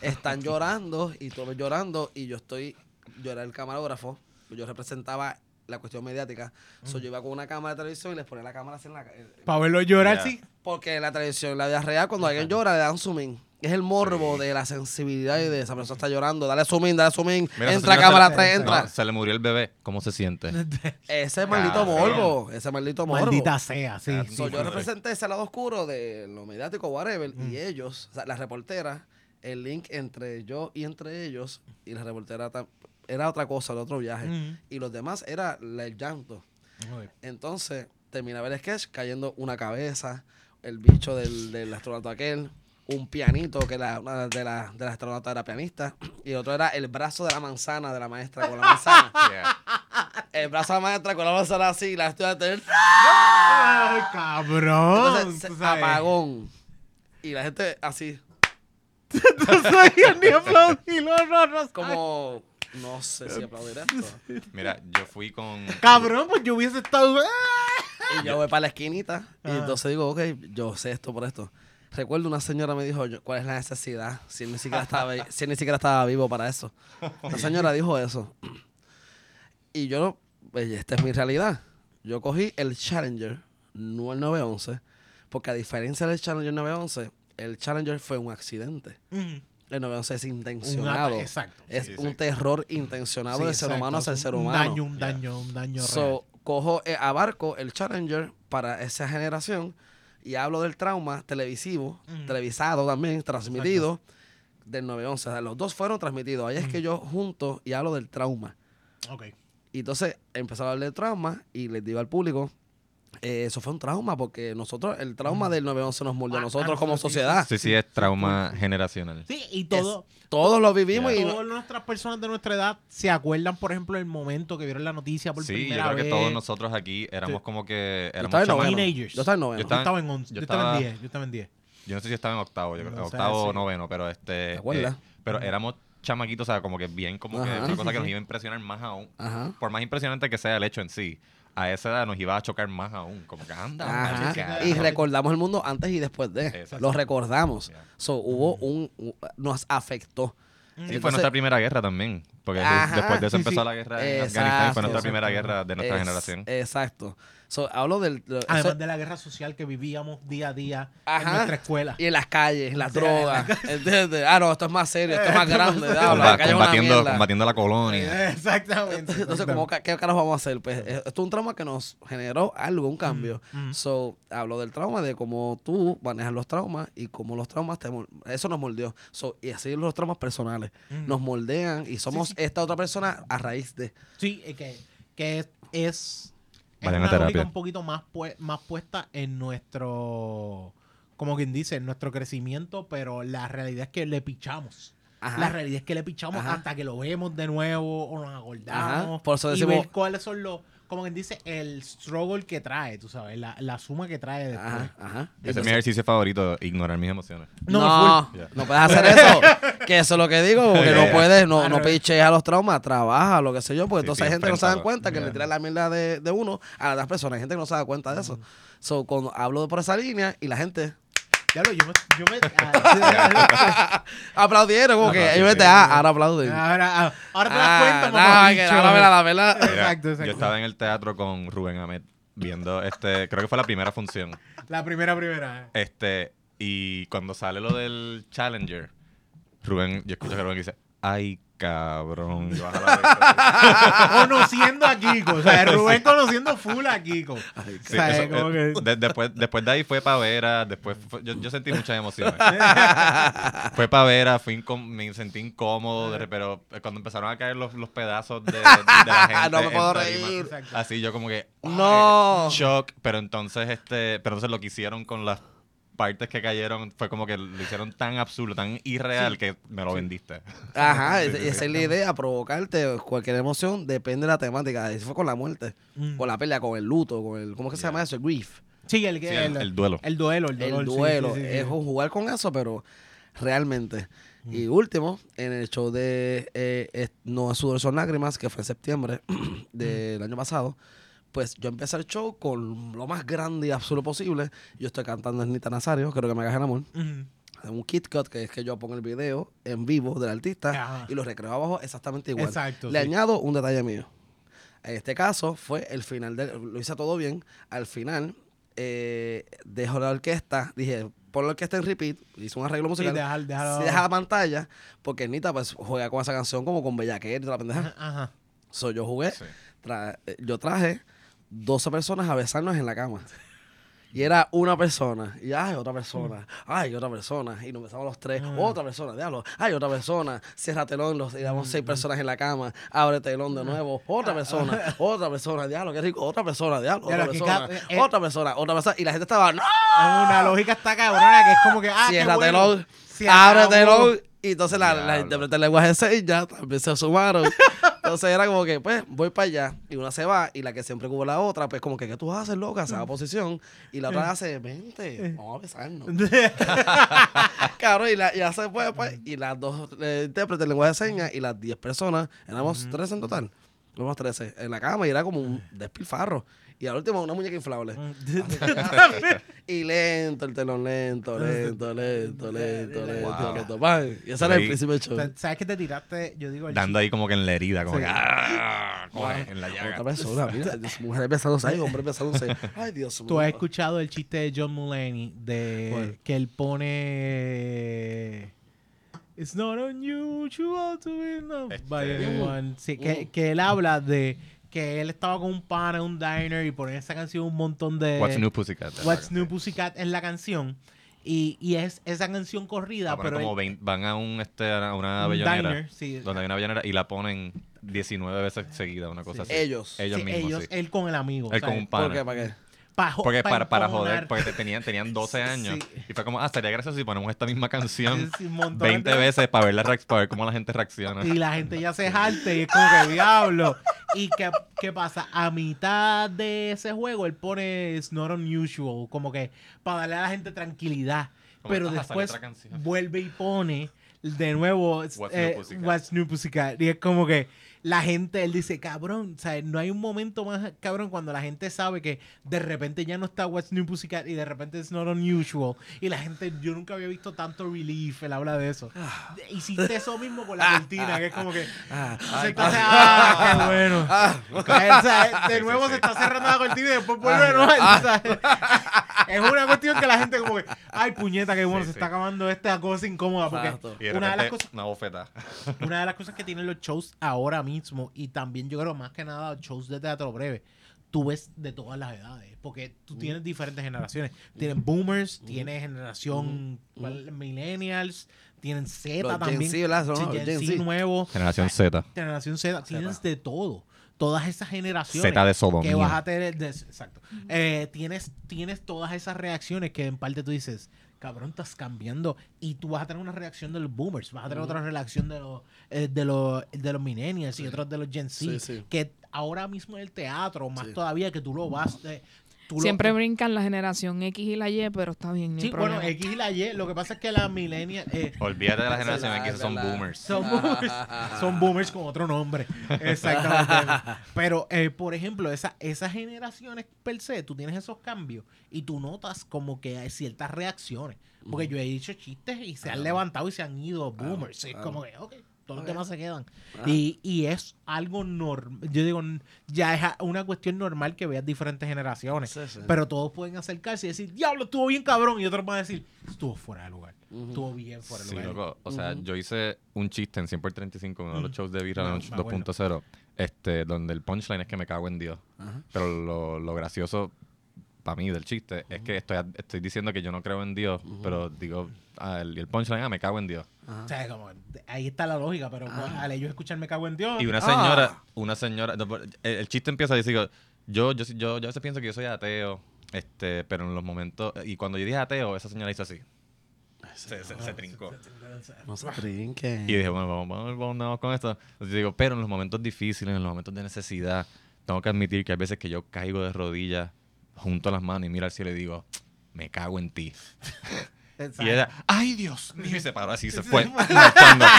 Están llorando y todos llorando y yo estoy. Yo era el camarógrafo. Yo representaba la cuestión mediática. So, yo iba con una cámara de televisión y les ponía la cámara así en la. en- Para verlo llorar, Ya. sí. Porque la televisión, en la vida real, cuando alguien llora, le dan zoom in. Es el morbo de la sensibilidad y de esa persona está llorando. Dale zoom in, dale zoom in. Mira, ese entra cámara se- 3, se- entra. No, se le murió el bebé. ¿Cómo se siente? (laughs) Ese maldito morbo. Ese maldito morbo. Maldita sea, sí. Ah, sí, So, sí, yo representé ese lado oscuro de lo mediático, whatever, Mm. y ellos, o sea, la reportera, el link entre yo y entre ellos, y la reportera tam- era otra cosa, era otro viaje. Y los demás era la- el llanto. Entonces, terminaba el sketch cayendo una cabeza, el bicho del, del astronauta aquel, un pianito, que la, una de las de las astronautas era pianista, y el otro era el brazo de la manzana de la maestra con la manzana. (laughs) Yeah. el brazo de la maestra con la manzana así, la estudiante cabrón. Entonces, apagón. Y la gente así, (laughs) No sabía ni aplaudir. No, no, no. como No sé si aplaudir (laughs) esto. Mira, yo fui con. Cabrón, pues yo hubiese estado. ¡ah! Y yo voy para la esquinita y entonces digo, ok, yo sé esto por esto. Recuerdo una señora me dijo, yo, ¿cuál es la necesidad? Si él ni siquiera estaba, si él ni siquiera estaba vivo para eso. La señora (laughs) dijo eso. Y yo, pues, esta es mi realidad. Yo cogí el Challenger, no el 911, porque a diferencia del Challenger 911, el Challenger fue un accidente. Mm. El 911 es Un intencionado. exacto. Es Sí, un terror intencionado Sí, del ser humano hacia el ser Un humano. daño, un daño, un daño So, cojo, eh, abarco el Challenger para esa generación y hablo del trauma televisivo, Ujú. televisado también, transmitido del 911. O sea, los dos fueron transmitidos. Ahí es que yo junto y hablo del trauma. Ok. Y entonces empecé a hablar del trauma y les digo al público, eh, eso fue un trauma porque nosotros, el trauma del 911 nos moldeó a Ah, nosotros ah, como sí, sí, sociedad. Sí, sí, es trauma generacional. Sí, y todo. Todos lo vivimos y Todas nuestras personas de nuestra edad se acuerdan, por ejemplo, del momento que vieron la noticia por Sí, yo primera creo que vez. todos nosotros aquí éramos Sí. como que yo éramos estaba en. Teenagers. Yo estaba en noveno. Yo Yo estaba- estaba en 11, yo, yo estaba en estaba- 10, yo estaba en 10. Yo no sé si estaba en octavo, yo creo, No octavo o sí. noveno, pero este. ¿Te acuerdas? eh, pero éramos chamaquitos, o sea, como que bien, como que Ajá. una Sí, cosa sí, que nos sí. iba a impresionar más aún. Ajá. Por más impresionante que sea el hecho en sí, a esa edad nos iba a chocar más aún. Como que anda, Ajá. Y recordamos el mundo antes y después de. Exacto. Lo recordamos. Yeah. So, hubo un, un- Nos afectó. Sí, Entonces- fue nuestra primera guerra también. Porque Ajá. después de eso Sí, sí. empezó la guerra en Exacto. Afganistán y fue nuestra primera guerra de nuestra Es- generación. Exacto. So, hablo del. lo- Además eso- de la guerra social que vivíamos día a día Ajá. en nuestra escuela. y en las calles, las Sí, drogas. ¿entiendes? Ah, no, esto es más serio, esto es más grande. la combatiendo, la colonia. (laughs) Exactamente. Entonces, ¿cómo, ca- ¿qué carajo vamos a hacer? Pues eh, esto es un trauma que nos generó algo, un cambio. Mm, mm. So, hablo del trauma, de cómo tú manejas los traumas y cómo los traumas te Eso nos moldeó. So, y así los traumas personales. Mm. Nos moldean y somos sí. esta otra persona a raíz de. Sí, que, que es, es, es Vayan a una lógica terapia. un poquito más, pue- más puesta en nuestro, como quien dice, en nuestro crecimiento, pero la realidad es que le pichamos. Ajá. La realidad es que le pichamos Ajá. hasta que lo vemos de nuevo o nos acordamos. Ajá. Por eso y ver cuáles son los, como quien dice, el struggle que trae, tú sabes, la, la suma que trae después. Ajá, ajá. Ese es mi ejercicio favorito, ignorar mis emociones. No, No, full. no, puedes hacer eso. (laughs) que eso es lo que digo, porque no Yeah. puedes, no, no piches a los traumas, trabaja, lo que sé yo, porque Sí, entonces hay gente que no se dan enfréntalo. cuenta que le tira la mierda de, de uno a las personas. Hay gente que no se da cuenta de eso. So, cuando hablo por esa línea y la gente Ya lo, yo me, yo me- ah, (laughs) aplaudieron, como Ah, que ellos vete, ah, ahora aplauden. ahora, ah, ahora te das Ah, cuenta, no, mamá, que bicho. ahora me la da, ¿verdad? Exacto, exacto. Yo estaba en el teatro con Rubén Ahmed viendo este, creo que fue la primera función. La primera, primera. Este, y cuando sale lo del Challenger, Rubén, yo escucho que Rubén dice, ay cabrón. (laughs) Conociendo a Kiko. O sea, Rubén conociendo full a Kiko. Sí, O sea, eso, como eh, que- de- después, después de ahí fue Pavera, después fue- yo, yo sentí muchas emociones. (laughs) fue Pavera, fui me sentí incómodo, pero eh, cuando empezaron a caer los, los pedazos de, de la (laughs) gente No me puedo tarima, reír. Así yo como que ay, No. shock, pero entonces este, pero entonces lo que hicieron con las partes que cayeron fue como que lo hicieron tan absurdo, tan irreal que me lo vendiste. Ajá, (laughs) Sí, esa sí, esa sí. es la idea, provocarte cualquier emoción, depende de la temática. Eso fue con la muerte, Mm. con la pelea, con el luto, con el, ¿cómo es que se llama eso? El grief. Sí, el, Sí, el, el, el duelo. el duelo. El, dolor, duelo. sí, sí, sí. Es un jugar con eso, pero realmente. Y último, en el show de eh, es- No es sudor, son lágrimas, que fue en septiembre (clears throat) del año pasado, pues yo empecé el show con lo más grande y absurdo posible. Yo estoy cantando Nita Nazario, creo que me hagas el amor. Ujú. Un Kit Cut, que es que yo pongo el video en vivo del artista Ajá. y lo recreo abajo exactamente igual. Exacto. Le sí. añado un detalle mío. En este caso fue el final, del, lo hice todo bien. Al final, eh, dejo la orquesta, dije, pon la orquesta en repeat, hice un arreglo musical. dejar, dejar- Sí, deja la pantalla, porque Nita pues juega con esa canción como con Bellaquer y toda la pendeja. Ajá. So, yo jugué, Sí. tra- eh, yo traje 12 personas a besarnos en la cama. Y era una persona, y ay, otra persona, ay, otra persona, y nos besamos los tres, Ah. otra persona, diablo, ay, otra persona, cierra telón, los digamos seis personas en la cama, abre telón de nuevo, otra persona, (laughs) otra persona, diablo, qué rico, otra persona, diablo, otra persona, ca- eh, otra persona, otra persona, y la gente estaba, ¡no! Es una lógica está cabrona que es como que, ah, cierra bueno. telón, abre telón, y entonces la, la intérprete de lenguaje de señas también se sumaron, (laughs) Entonces era como que, pues, voy para allá. Y una se va. Y la que siempre cubre la otra, pues, como que, ¿qué tú haces, loca? Se va a posición. Y la otra hace, vente, vamos a besarnos. (laughs) Cabrón, y la, ya se fue, pues. Y las dos eh, intérpretes de lenguaje de señas y las 10 personas, éramos 13 en total. Éramos 13 en la cama y era como un despilfarro. Y al último, una muñeca inflable. (laughs) (laughs) y lento, el telón lento, lento, lento, lento, lento, Wow. lento. pan. Y ese era el principio del show. ¿Sabes que te tiraste? Yo digo el Dando ahí como que en la herida, como Sí. que ¡ah! En la Otra llaga. persona, mira, mujeres besándose ahí, hombres besándose. (laughs) Ay, Dios mío. ¿Tú has escuchado el chiste de John Mulaney de que él pone It's not unusual to be loved Este- by anyone. Sí, que, Mm. que él habla de que él estaba con un pana en un diner y pone esa canción un montón de What's New Pussycat. What's New Pussycat en la canción y, y es esa canción corrida, ponen pero como él- 20 van a un este a una un avellonera diner, sí. donde hay una avellonera y la ponen 19 veces seguida, una cosa Sí. así. Ellos. Ellos Sí, mismos, ellos, sí. él con el amigo. Él o sea, con un ¿Por pana. qué? ¿Para qué? Pa Porque pa para, para joder, porque te- tenían, tenían 12 (laughs) años. Sí. Y fue como, ah, sería gracioso si ponemos esta misma canción (laughs) Sí, un montón 20 de- veces para ver, la para ver cómo la gente reacciona. Y la gente ya se jarte y es como que diablo. ¿Y qué, qué pasa? A mitad de ese juego él pone It's not unusual, como que para darle a la gente tranquilidad. Como, Pero después vuelve y pone de nuevo What's eh, New. What's New Pussycat. Y es como que la gente, él dice, cabrón, o sea, no hay un momento más cabrón cuando la gente sabe que de repente ya no está What's New Pussycat y de repente it's not unusual. Y la gente, yo nunca había visto tanto relief, él habla de eso. Hiciste eso mismo con la cortina, que es como que... Ah, ah, qué bueno. ah, O sea, de nuevo se está cerrando la cortina y después vuelve de nuevo. O sea, es una cuestión que la gente como que, ay, puñeta, qué bueno, Sí, se sí. está acabando esta cosa incómoda. Porque. Y de una de las cosas una bofeta. una de las cosas que tienen los shows ahora mismo, y también yo creo más que nada shows de teatro breve, tú ves de todas las edades, porque tú tienes diferentes generaciones. Tienes boomers, tienes generación ¿cuál? millennials, tienen Z Los Gen también. Gen Gen Z nuevo, Generación Z. generación Z, tienes de todo. Todas esas generaciones Z de que sodomía. vas a tener, de- exacto. Eh, tienes, tienes todas esas reacciones que en parte tú dices, cabrón, estás cambiando. Y tú vas a tener una reacción de los boomers, vas a tener otra reacción de los, eh, de los, de los millennials y otros de los Gen Z, Sí, sí. que ahora mismo en el teatro, más todavía que tú lo vas, eh, tú lo- Siempre brincan la generación X y la Y, pero está bien. no Sí, bueno, problema. X y la Y, lo que pasa es que la millennial... eh, Olvídate de la generación X, son boomers. Son boomers, son boomers con otro nombre. Exactamente. Pero, eh, por ejemplo, esa, esas generaciones per se, tú tienes esos cambios y tú notas como que hay ciertas reacciones. Porque yo he dicho chistes y se han levantado y se han ido boomers. es como que, ok, todos los demás se quedan. Y, y es algo normal. Yo digo, ya es una cuestión normal que veas diferentes generaciones. Sí, sí. Pero todos pueden acercarse y decir, diablo, estuvo bien cabrón. Y otros van a decir, estuvo fuera de lugar. Estuvo bien fuera de Sí, lugar. loco. O sea, yo hice un chiste en 100 por 35, uno de los Mm. shows de Vira No, Lounge me acuerdo. 2.0, este, donde el punchline es que me cago en Dios. Pero lo, lo gracioso para mí del chiste es que estoy, estoy diciendo que yo no creo en Dios, pero digo, ah, el, el punchline, ah, me cago en Dios. Ajá. O sea, como, ahí está la lógica, pero Ah. al ellos escuchar me cago en Dios. Y una Ah. señora, una señora, no, pero el, el chiste empieza y digo, yo, yo, yo, yo a veces pienso que yo soy ateo, este, pero en los momentos, y cuando yo dije ateo, esa señora hizo así. Se, se, se trincó. No se trinquen. Y dije, bueno, vamos, vamos, vamos, vamos con esto. Entonces digo, pero en los momentos difíciles, en los momentos de necesidad, tengo que admitir que hay veces que yo caigo de rodillas junto a las manos y miro al cielo y digo, me cago en ti. (laughs) Y ella, ay Dios (laughs) mío, y se paró así, se fue. marchando. (laughs)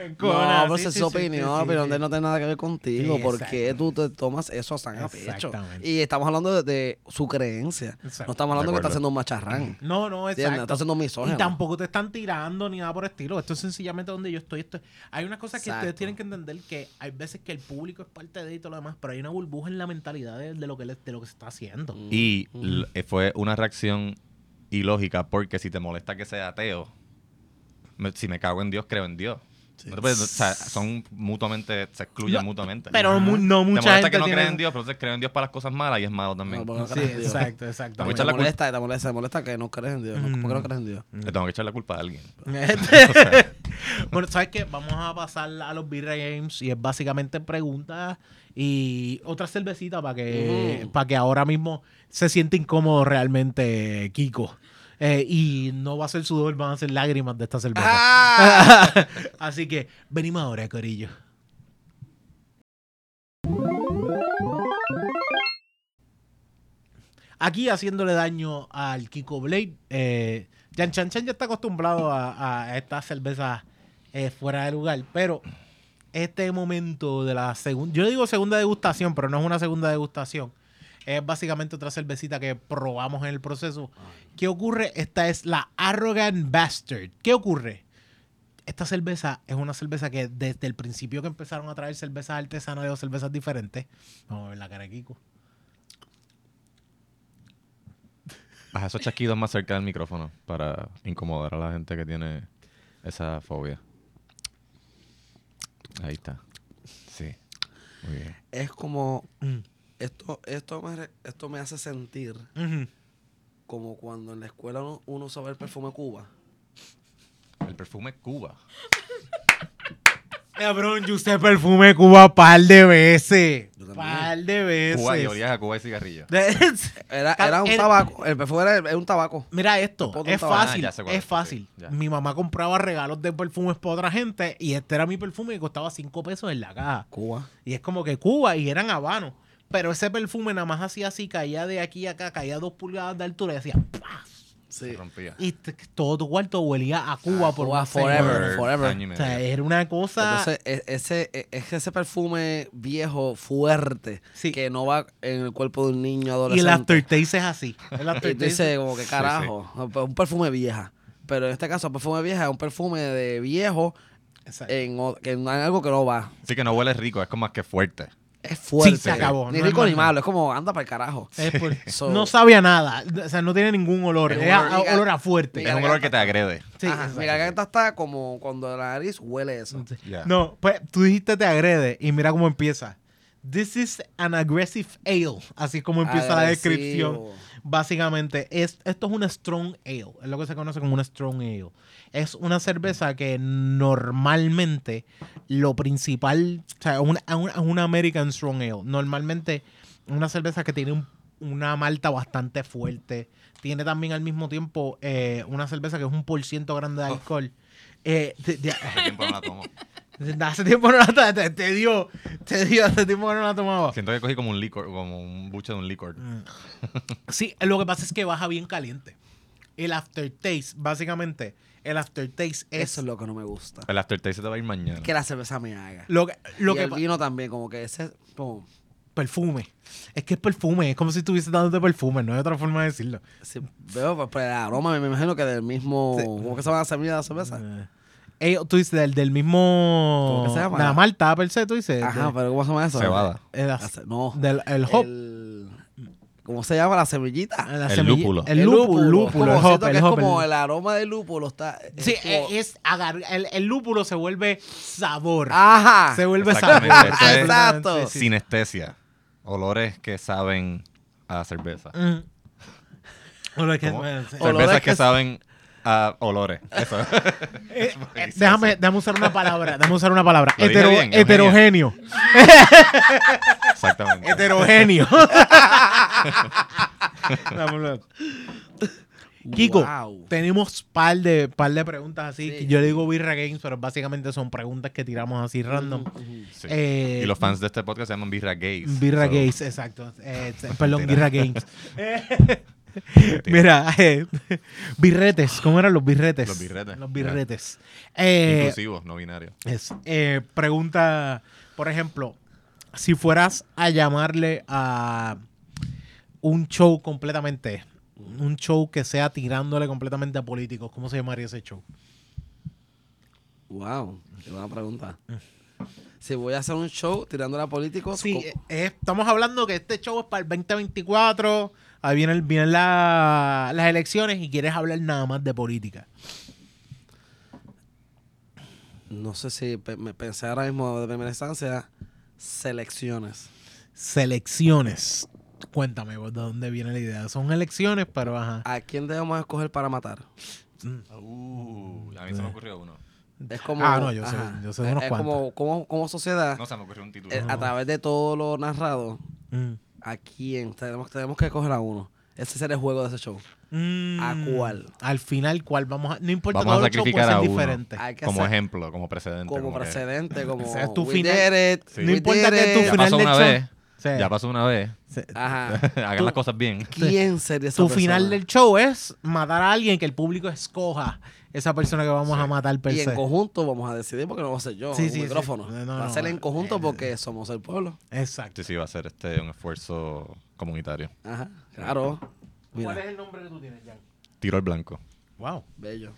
No, pero esa es su opinión. Él no tiene nada que ver contigo. Sí, ¿Por qué tú te tomas eso tan a pecho? Exactamente. Y estamos hablando de, de su creencia. Exacto. No estamos hablando De que está haciendo un macharrán. (clears throat) No, no, exacto. Está haciendo misógino. Y tampoco te están tirando ni nada por el estilo. Esto es sencillamente donde yo estoy. Esto hay una cosa que Exacto. ustedes tienen que entender que hay veces que el público es parte de y todo lo demás, pero hay una burbuja en la mentalidad de, de lo, que le- de lo que se está haciendo. Y Mm. eh, fue una reacción ilógica porque si te molesta que sea ateo, me- si me cago en Dios, creo en Dios. No te o sea, son mutuamente, se excluyen No, mutuamente. Pero no te mucha molesta gente que no tiene... creen en Dios, pero entonces creo en Dios para las cosas malas y es malo también. No, no Sí, exacto, exacto. Te culpa. molesta, te molesta, te molesta que no crees en Dios. ¿no? ¿Por qué no crees en Dios? Le tengo que echar la culpa a alguien. (laughs) bueno, ¿sabes qué? Vamos a pasar a los Birra Games y es básicamente preguntas y otra cervecita para que, para que ahora mismo se siente incómodo realmente Kiko. Eh, y no va a ser sudor, van a ser lágrimas de esta cerveza. Ah. (laughs) Así que venimos ahora, Corillo. Aquí haciéndole daño al Kiko Blade. Eh, Jan Chan Chan ya está acostumbrado a, a estas cervezas eh, fuera de lugar, pero este momento de la segunda, yo digo segunda degustación, pero no es una segunda degustación, es básicamente otra cervecita que probamos en el proceso. ¿Qué ocurre? Esta es la Arrogant Bastard. ¿Qué ocurre? Esta cerveza es una cerveza que desde el principio que empezaron a traer cervezas artesanales o cervezas diferentes. Vamos a ver la cara de Kiko. Baja esos chasquidos más cerca del micrófono para incomodar a la gente que tiene esa fobia. Ahí está. Sí. Muy bien. Es como. Esto, esto, me, esto me hace sentir como cuando en la escuela uno, uno usaba el perfume Cuba. El perfume Cuba. Cabrón, yo usé perfume Cuba par de veces. Par de veces. Cuba y olías a Cuba y cigarrillo. (laughs) Era, era un el- tabaco. El perfume era, era un tabaco. Mira esto, es fácil, Ah, es es, sí, fácil. Mi mamá compraba regalos de perfumes para otra gente y este era mi perfume que costaba 5 pesos en la caja. Cuba. Y es como que Cuba y eran habanos. Pero ese perfume nada más hacía así, caía de aquí a acá, caía dos pulgadas de altura y hacía ¡pah! Sí. Se rompía. Y todo tu cuarto huelía a Cuba A por Cuba forever, forever. O sea, era una cosa. Entonces, e- ese, e- es ese perfume viejo, fuerte, Sí. que no va en el cuerpo de un niño y el adolescente. aftertaste es así. (laughs) El aftertaste dices, como que carajo, un perfume vieja. Pero en este caso, el perfume vieja es un perfume de viejo en, en algo que no va. Sí que no huele rico, es como más que fuerte. Es fuerte. se acabó, Ni no rico ni malo, es como anda para el carajo. Es (laughs) por- So- no sabía nada. O sea, no tiene ningún olor. Es Es, un a- olor- a- olor a fuerte. Es un olor que te agrede. Sí, Ajá, mi garganta está como cuando la nariz huele eso. Sí. No, pues tú dijiste te agrede y mira cómo empieza. This is an aggressive ale. Así es como empieza la descripción. Básicamente, es, esto es una strong ale. Es lo que se conoce como una strong ale. Es una cerveza que normalmente lo principal, o sea, una, una, una American strong ale. Normalmente una cerveza que tiene un- una malta bastante fuerte. Tiene también al mismo tiempo eh, una cerveza que es un por ciento grande de alcohol. Eh, de- de- (laughs) Hace tiempo no la tomo. (laughs) Hace tiempo no la to- te, te dio, te dio, hace tiempo que no la tomaba. Siento que cogí como un licor, como un buche de un licor. Mm. (laughs) Sí, lo que pasa es que baja bien caliente. El aftertaste, básicamente, el aftertaste es Eso es lo que no me gusta. El aftertaste se te va a ir mañana. Que la cerveza me haga. lo que, lo y que el vino también, como que ese... Como, perfume. Es que es perfume, es como si estuviese dándote perfume, no hay otra forma de decirlo. si veo pues, pues, el aroma, me, imagino que del mismo... Sí. ¿Cómo que se la semilla de la cerveza? Eh, eh, tú dices del, del mismo ¿Cómo que se llama? de la malta per se, tú dices. Ajá, de- pero ¿cómo se llama eso? Cebada. el, ce- no. del el hop. El- ¿Cómo se llama? La semillita. la el semilla- lúpulo. El lúpulo, Es lúpulo, como, el hop, siento que el es hop, como el- el aroma del lúpulo está... es Sí, como- eh, es agar- el, el lúpulo se vuelve sabor. Ajá. se vuelve sabor. es- Exacto. Sí, sí. Sinestesia. Olores que saben a cerveza. Mm. Olor que- ¿Cómo? bueno, sí. Olores que saben a olores. Eso. (laughs) (laughs) Eh, eh, déjame, déjame usar una palabra. Déjame usar una palabra. Hetero- bien, heterogéneo. Exactamente. Heterogéneo. (laughs) Kiko, Wow. tenemos par de, par de preguntas así. Sí. Yo le digo Birra Games, pero básicamente son preguntas que tiramos así random. Sí. Eh, y los fans de este podcast se llaman Birra Gays. Birra So, Games, exacto. Eh, perdón. Birra Games. (laughs) Mira, eh, (laughs) birretes, ¿cómo eran los birretes? Los birretes, Los birretes. Eh, Inclusivos, no binarios. es, eh, pregunta, por ejemplo, si fueras a llamarle a un show completamente, un show que sea tirándole completamente a políticos, ¿cómo se llamaría ese show? Wow, qué buena pregunta. Si voy a hacer un show tirando a políticos, Sí, estamos hablando que este show es para el 2024, ahí vienen, vienen la- las elecciones y quieres hablar nada más de política. no sé si pe- me pensé ahora mismo de primera instancia, selecciones. Selecciones. Cuéntame, ¿de dónde viene la idea? Son elecciones, pero ajá. ¿A quién debemos escoger para matar? Uh, a mí se me ocurrió uno. Es como, Ah, no, yo sé- yo sé de unos es cuantos. como, como, como sociedad, No, se me ocurrió un título. eh, a través de todo lo narrado, Mm. ¿A quién? Tenemos, tenemos que escoger a uno. Ese será el juego de ese show. ¿A Mm, cuál? Al final, ¿cuál vamos a.? No importa, Vamos a todo el show sacrificar a ser uno. diferente. Como hacer ejemplo, como precedente. como como que- precedente, como Ese es tu final. did it, Sí. No importa que tu. Ya final pasó del una show- vez. O sea, Ya pasó una vez. Ajá. (laughs) Hagan las cosas bien. ¿Quién sería esa tu persona? final del show es matar a alguien que el público escoja esa persona que vamos a matar per Y se. en conjunto vamos a decidir porque no va a ser yo, Sí, un sí, sí. micrófono. No, no, va a ser en eh, conjunto eh, porque somos el pueblo. Exacto. Sí, sí, va a ser este un esfuerzo comunitario. Ajá, claro. ¿Cuál es el nombre que tú tienes, Jan? Tiro al blanco. Wow. bello.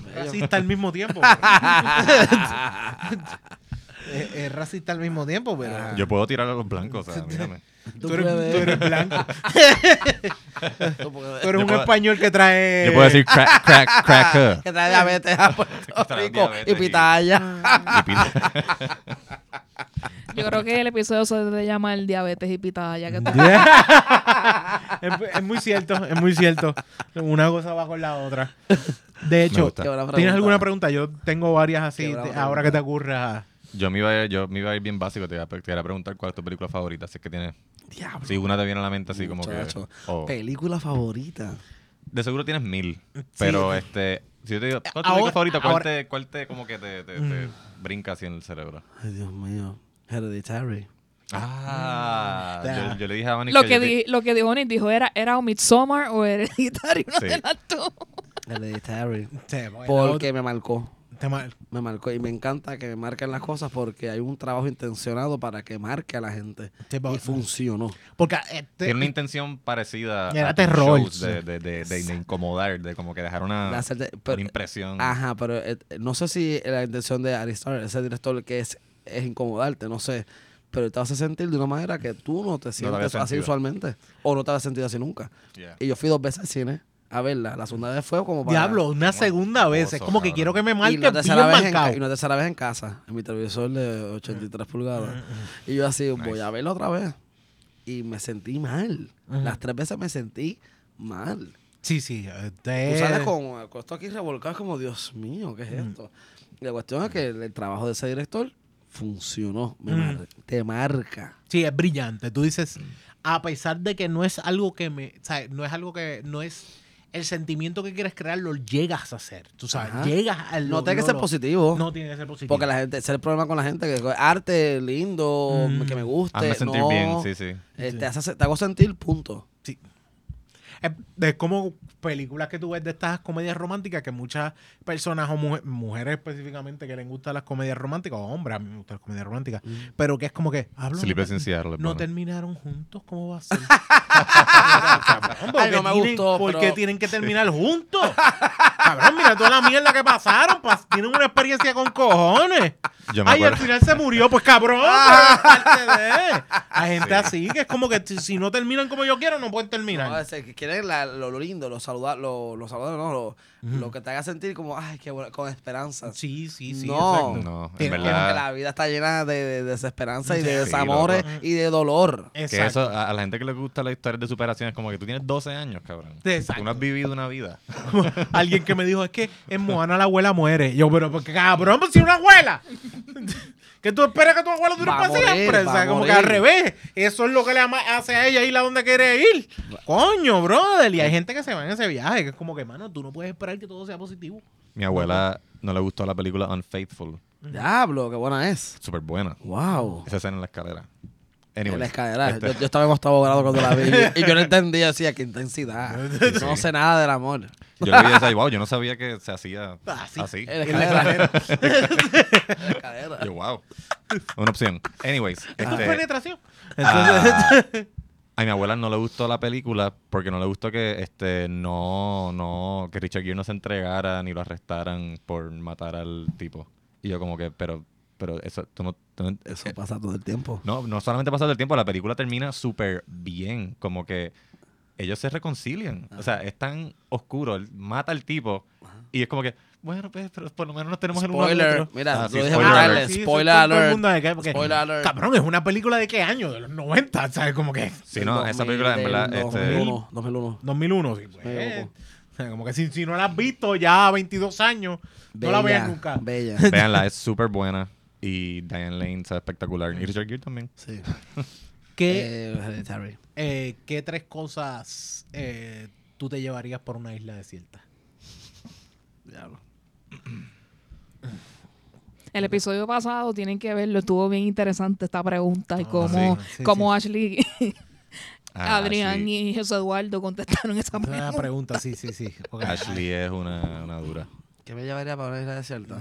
bello. Racista al mismo tiempo. (laughs) (laughs) es, es racista al mismo tiempo, pero. Yo puedo tirar a los blancos, o sea, mírame. Tú eres, (laughs) puedes. tú eres blanco. Tú eres Yo un puedo- español que trae. Yo puedo decir crack, crack, cracker. (laughs) que trae diabetes a Puerto (laughs) Rico y pitaya. Y Yo creo que el episodio se debe llamar Diabetes y Pitaya. Que tú- es, es muy cierto, es muy cierto. Una cosa va con la otra. De hecho, ¿tienes alguna pregunta? Yo tengo varias así, ahora que te ocurra. Yo me iba a ir, yo me iba a ir bien básico, te iba a, te iba a preguntar cuál es tu película favorita, si es que tienes, Diablo. si una te viene a la mente así como que, Muchacho. o- Película favorita. de seguro tienes mil, pero este, si yo te digo, ¿cuál es tu Ahora- película favorita? ¿Cuál, ahora- te, cuál te, como que te, te, te brinca así en el cerebro? Ay, Dios mío. Hereditary. Ah, Ya. yo, yo le dije a Vani lo, que que te- lo que dijo Nick dijo era, era o Midsommar o Hereditario. (laughs) Una Sí. de las dos. Hereditary. Porque me marcó. Te Me marcó. Y me encanta que me marquen las cosas porque hay un trabajo intencionado para que marque a la gente. Sí, Y funcionó. porque este- Tiene una intención parecida Era a terror. shows de, de, de, de- de incomodar, de como que dejar una, De hacerte- una pero- impresión. Ajá, pero eh, no sé si la intención de Aristar, ese director que es, es incomodarte, no sé. Pero te a sentir de una manera que tú no te sientes así usualmente. O no te habías sentido así nunca. Yeah. Y yo fui dos veces al cine a verla. La segunda vez fue como para... Diablo, una Como segunda vez. Es como que quiero que me Y marque una, bien tercera vez en, ca- y una tercera vez en casa, en mi televisor de 83 pulgadas. Y yo así, voy a verla otra vez. Y me sentí mal. Las tres veces me sentí mal. Sí, sí. Tú este- sales con, con esto aquí revolcado, es como, Dios mío, ¿qué es esto? Y la cuestión es que el, el trabajo de ese director funcionó. Me Mm. mar- te marca. Sí, es brillante. Tú dices, a pesar de que no es algo que me. O sea, no es algo que. No es. El sentimiento que quieres crear lo llegas a hacer. Tú sabes, Ajá. llegas al. No lo- tiene que ser lo- positivo. No tiene que ser positivo. Porque la gente, ese es el problema con la gente, que arte lindo, Mm. que me guste. Hazme sentir no, bien, sí, sí. eh, Sí. Te, hace- te hago sentir, punto. Sí. Es, es como películas que tú ves de estas comedias románticas que muchas personas o mujer- mujeres específicamente que les gustan las comedias románticas o hombres a mí me gustan las comedias románticas pero que es como que hablo Sleepless no, no terminaron juntos ¿cómo va a ser? (laughs) Cabrón, ¿por Ay, qué no me tienen- gustó, ¿por qué pero- tienen que terminar juntos? cabrón mira toda la mierda que pasaron pas- tienen una experiencia con cojones Yo me Ay, al final se murió, pues cabrón, pero es (laughs) parte de. Hay gente Sí. así que es como que si, si no terminan como yo quiero, no pueden terminar. No, ese que quieren la- lo, lo lindo, lo saludar, lo, lo saludable, no, lo, lo que te haga sentir como, ay, qué bueno, con esperanza. Sí, sí, sí. No. exacto. No, en Tiene- Porque verdad. la vida está llena de, de desesperanza y de Sí, desamores loco. y de dolor. Que Exacto. eso, a, a la gente que le gusta la historia de superación es como que tú tienes 12 años, cabrón. Exacto. Tú no has vivido una vida. (laughs) Alguien que me dijo, es que en Moana la abuela muere. Yo, pero porque cabrón, pues si una abuela. (laughs) que tú esperas que tu abuela dure para siempre. O sea, como que al revés. Eso es lo que le hace a ella ir a donde quiere ir. Coño, brother. Y hay gente que se va en ese viaje, que es como que, mano, tú no puedes esperar que todo sea positivo. Mi abuela no le gustó la película Unfaithful. Diablo, qué buena es. Súper buena. Wow. Esa escena en la escalera. En Anyways, la escalera. este- Yo, yo estaba en octavo grado cuando la vi. Y yo no entendía, decía, qué intensidad. (laughs) No sé nada del amor. yo le vi esa y wow, yo no sabía que se hacía (laughs) Así. así. En la (laughs) escalera. En la escalera. Yo, wow. Una opción. Anyways, Esto es este, penetración. a, a mi abuela no le gustó la película porque no le gustó que este no no que Richard Gere no se entregara ni lo arrestaran por matar al tipo. Y yo como que, pero pero eso tú no, tú no- Eso pasa todo el tiempo. no, no solamente pasa el tiempo, la película termina súper bien, como que ellos se reconcilian. O sea, es tan oscuro, él mata al tipo y es como que, bueno, pues, pero por lo menos nos tenemos el uno al Spoiler. otro. Mira, Ah, sí, spoiler alert. Sí, Spoiler todo alert. mundo de que- porque- Spoiler alert. Cabrón, es una película de qué año? De los 90, ¿sabes? Como que Sí, no, esa película en verdad este, 2001, 2001. 2001, sí, pues. Como que si, si no la has visto ya a 22 años, no la veas nunca. Bella. Véanla, es súper buena. Y Diane Lane está espectacular. Y Richard Gere también. Sí. (laughs) ¿Qué, Eh, eh, ¿Qué tres cosas eh, tú te llevarías por una isla desierta? Diablo. El episodio pasado tienen que verlo, estuvo bien interesante esta pregunta y Ah, cómo, sí, sí, cómo sí. Ashley, Ah, (laughs) Adrián Ashley. y José Eduardo contestaron esa Esa es pregunta. la pregunta, sí, sí, sí. Ashley es una, una dura. ¿Qué me llevaría para una isla desierta?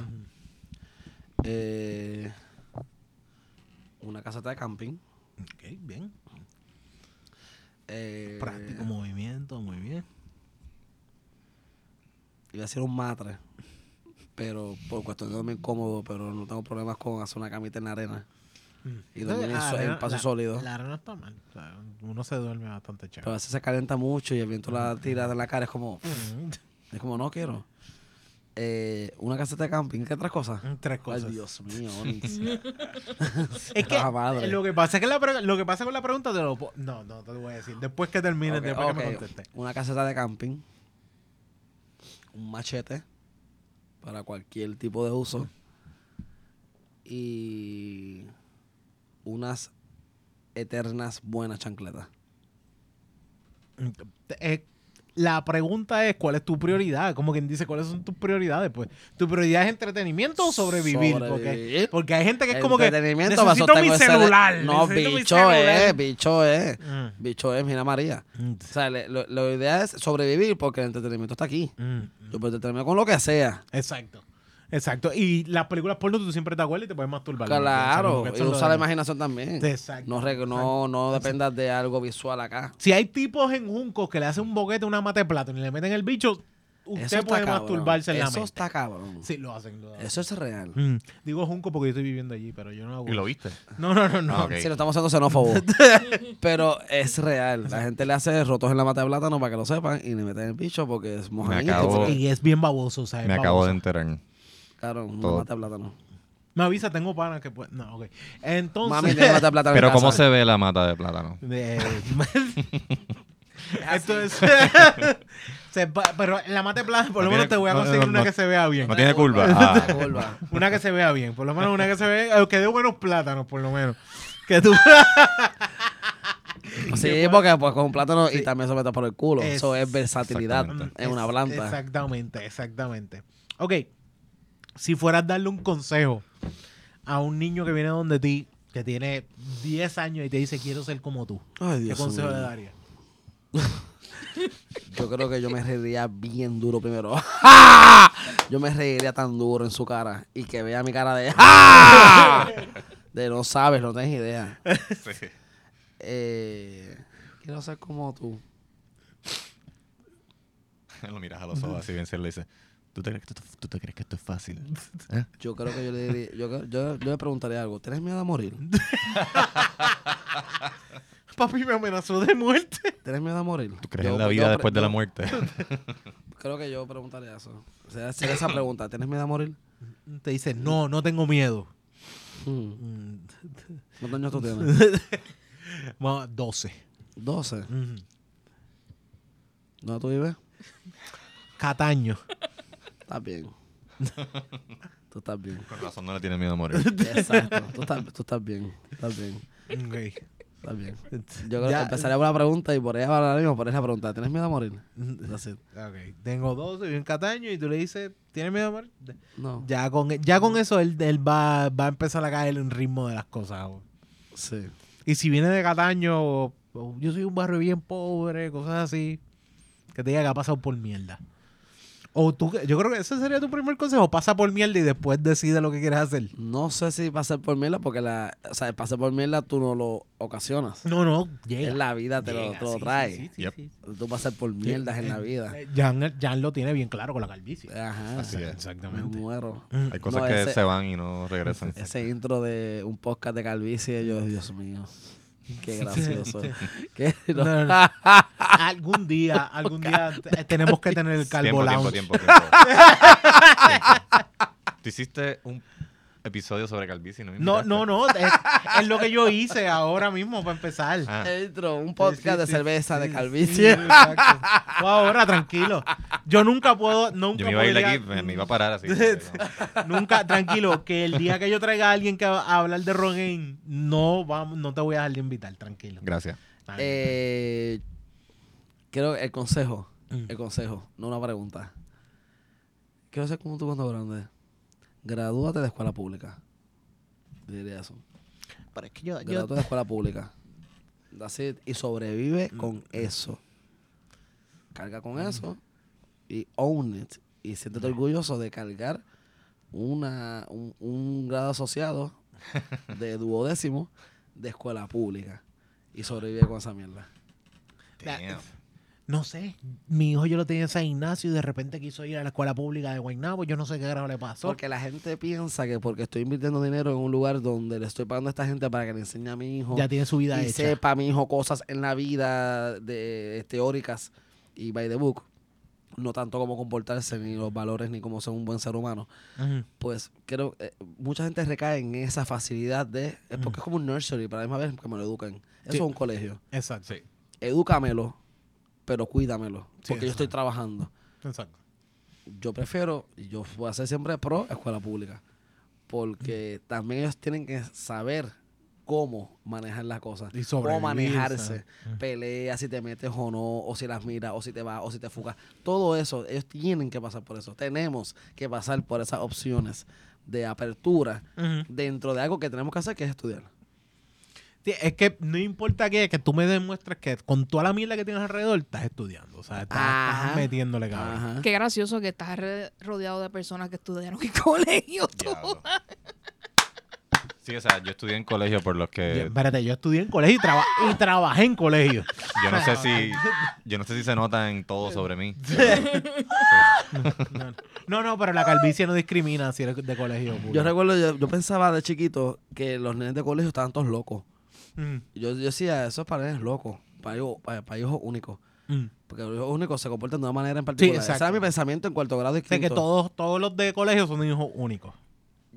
Eh, una caseta de camping. Ok, bien. Eh, Práctico movimiento, muy bien. Iba a ser un matre. Pero por cuestión de dormir cómodo, pero no tengo problemas con hacer una camita en la arena. Y dormir en, arena- paso la- sólido. La arena está mal. o sea, uno se duerme bastante Pero a chévere. veces se calienta mucho y el viento la tira de la cara. Es como, Mm, es como no quiero. Eh, una caseta de camping, ¿qué otras cosas? Tres Ay, cosas. Dios mío. (laughs) Es que madre. lo que pasa es que la pre- lo que pasa con la pregunta te lo po- no, no te lo voy a decir. Después que termine, Ok, después que me ok. conteste. Una caseta de camping, un machete para cualquier tipo de uso y unas eternas buenas chancletas. Eh, la pregunta es cuál es tu prioridad, como quien dice cuáles son tus prioridades, pues tu prioridad es entretenimiento o sobrevivir, Porque, Sobrevivir. porque hay gente que es como que necesito mi celular, No, necesito bicho celular". es, bicho es. Mm, Bicho es, mira María. mm, O sea, le- lo, lo idea es sobrevivir porque el entretenimiento está aquí. mm, Yo puedo entretenerme con lo que sea. Exacto. Exacto. Y las películas porno tú siempre te acuerdas y te puedes masturbar. Claro, y eso lo usa la imaginación también. Exacto. No, re- no, no dependas de algo visual acá. Si hay tipos en Juncos que le hacen un boquete a una mate de plátano y le meten el bicho, usted Eso puede cabrón. masturbarse en la Eso mente. está cabrón. Sí, lo hacen. Lo hacen. Eso es real. Mm. Digo Junco porque yo estoy viviendo allí, pero yo no hago. ¿Y lo viste? No, no, no, no. Ah, ok. Si no estamos siendo xenófobos. (laughs) Pero es real. La gente le hace rotos en la mata de plátano para que lo sepan y le meten el bicho porque es mojadito. Y es bien baboso, o sea, es Me acabo de enterar. Claro, una Todo. mata de plátano. Me avisa, tengo panas que pueden. No, ok. Entonces. Mami tiene mata de plátano en Pero ¿cómo casa. se ve la mata de plátano? Eh, (laughs) Esto es. (laughs) se pa- pero en la mate de plátano, por lo No menos tiene- te voy a no, conseguir no, una no. que se vea bien. No tiene curva. Ah. Curva. Una que se vea bien, por lo menos una que se vea. eh, Que dé buenos plátanos, por lo menos. (laughs) Que tú. Sí, porque pues con un plátano y también se mete por el culo. Es- Eso es versatilidad Exactamente. en una planta. Exactamente, exactamente. Ok, si fueras a darle un consejo a un niño que viene donde ti, que tiene 10 años y te dice quiero ser como tú, Ay, ¿qué consejo le darías? (laughs) Yo creo que yo me reiría bien duro primero. (laughs) Yo me reiría tan duro en su cara y que vea mi cara de (laughs) de no sabes, no tienes idea. Sí. Eh, quiero ser como tú. Lo miras a los ojos así bien y le dices, ¿tú te, crees que esto, ¿tú te crees que esto es fácil? (laughs) ¿Eh? Yo creo que yo le diría, yo, yo, yo le preguntaría algo. ¿Tienes miedo a morir? (laughs) Papi me amenazó de muerte. ¿Tienes miedo a morir? ¿Tú crees Yo- en la yo vida pre- después de la yo muerte? (laughs) Creo que yo preguntaría eso. O sea, hacer esa pregunta. ¿Tienes miedo a morir? Te dice, no, no tengo miedo. Hmm. Mm, ¿Cuántos años tú tienes? Vamos, 12. 12. Mm, ¿Dónde tú vives? Cataño. Estás bien. (laughs) tú estás bien. Con razón no le tiene miedo a morir. (laughs) Exacto. Tú estás, tú estás bien. Estás bien. Ok. Estás bien. Yo creo Ya- que empezaría por la pregunta y por ahí ahora mismo por esa pregunta. ¿Tienes miedo a morir? Ok, tengo 12, vivo en Cataño y tú le dices, ¿tienes miedo a morir? No. Ya con, ya con eso él, él va, va a empezar a caer en ritmo de las cosas. güey. Sí. Y si viene de Cataño, yo soy un barrio bien pobre, cosas así, que te diga que ha pasado por mierda. O tú, yo creo que ese sería tu primer consejo, pasa por mierda y después decide lo que quieres hacer. No sé si pasar por mierda porque la, o sea, el pasar por mierda tú no lo ocasionas. No, no, llega. Es la vida te lo, te lo sí, trae. sí, sí, sí, Yep. sí. Tú pasar por mierdas en la vida. Eh, Jan, Jan lo tiene bien claro con la calvicie. Ajá. Así es. Me Exactamente. muero. Mm. Hay cosas No, que ese- se van y no regresan. (laughs) Ese intro de un podcast de calvicie, yo, Dios mío. Qué gracioso. Qué- No, no, no. algún día, algún día te- tenemos que (laughs) tener el calvo Tiempo, tiempo, lounge. tiempo, tiempo. (laughs) Tiempo. Tú hiciste un episodio sobre calvicie no me No, no, no, es, es lo que yo hice ahora mismo para empezar. Ah, un podcast Sí, sí, de sí, cerveza de calvicie. Tú ahora, tranquilo. Yo nunca puedo, nunca yo me iba a ir de aquí, me, me iba a parar así. (laughs) Nunca, tranquilo, que el día que yo traiga a alguien que va a hablar de Rogaine, no vamos, no te voy a dejar de invitar, tranquilo. Gracias. Eh, creo el consejo, Mm. el consejo, no una pregunta. Quiero ser como tú cuando grande. Gradúate de escuela pública. Diría eso. Pero es que yo, yo- Gradúate de escuela pública. It. Y sobrevive con eso. Carga con eso y own it. Y siéntete orgulloso de cargar una, un, un grado asociado (laughs) de duodécimo de escuela pública. Y sobrevive con esa mierda. Damn. No sé, mi hijo yo lo tenía en San Ignacio y de repente quiso ir a la escuela pública de Guaynabo, yo no sé qué grado le pasó. Porque la gente piensa que porque estoy invirtiendo dinero en un lugar donde le estoy pagando a esta gente para que le enseñe a mi hijo ya tiene su vida y hecha. sepa a mi hijo cosas en la vida de, teóricas y by the book, no tanto cómo comportarse, ni los valores, ni cómo ser un buen ser humano, pues creo eh, mucha gente recae en esa facilidad de, es porque es como un nursery, para la misma vez que me lo educan. Eso Sí. es un colegio. Exacto. Sí. Edúcamelo, pero cuídamelo, Sí, porque yo estoy trabajando. Exacto. Yo prefiero, yo voy a ser siempre pro escuela pública, porque también ellos tienen que saber cómo manejar las cosas, Y cómo manejarse, ¿sabes? Mm. peleas, si te metes o no, o si las miras, o si te vas, o si te fugas. Todo eso, ellos tienen que pasar por eso. Tenemos que pasar por esas opciones de apertura dentro de algo que tenemos que hacer, que es estudiar. Sí, es que no importa qué, que tú me demuestres que con toda la mierda que tienes alrededor estás estudiando. O sea, estás, metiéndole cabrón. Qué gracioso que estás rodeado de personas que estudiaron en (laughs) colegio. Sí, o sea, yo estudié en colegio por los Yo- que espérate, yo estudié en colegio y, traba- y trabajé en colegio. yo no sé si yo no sé si se nota en todo sobre mí. (laughs) No, no, no, pero la calvicie no discrimina si eres de colegio. público. Yo recuerdo, yo, yo pensaba de chiquito que los nenes de colegio estaban todos locos. Mm, Yo, yo decía, eso es para nenes locos, para hijos, para, para hijos únicos. mm. Porque los hijos únicos se comportan de una manera en particular. Ese exacto. era mi pensamiento en cuarto grado y Sé que todos, todos los de colegio son hijos únicos.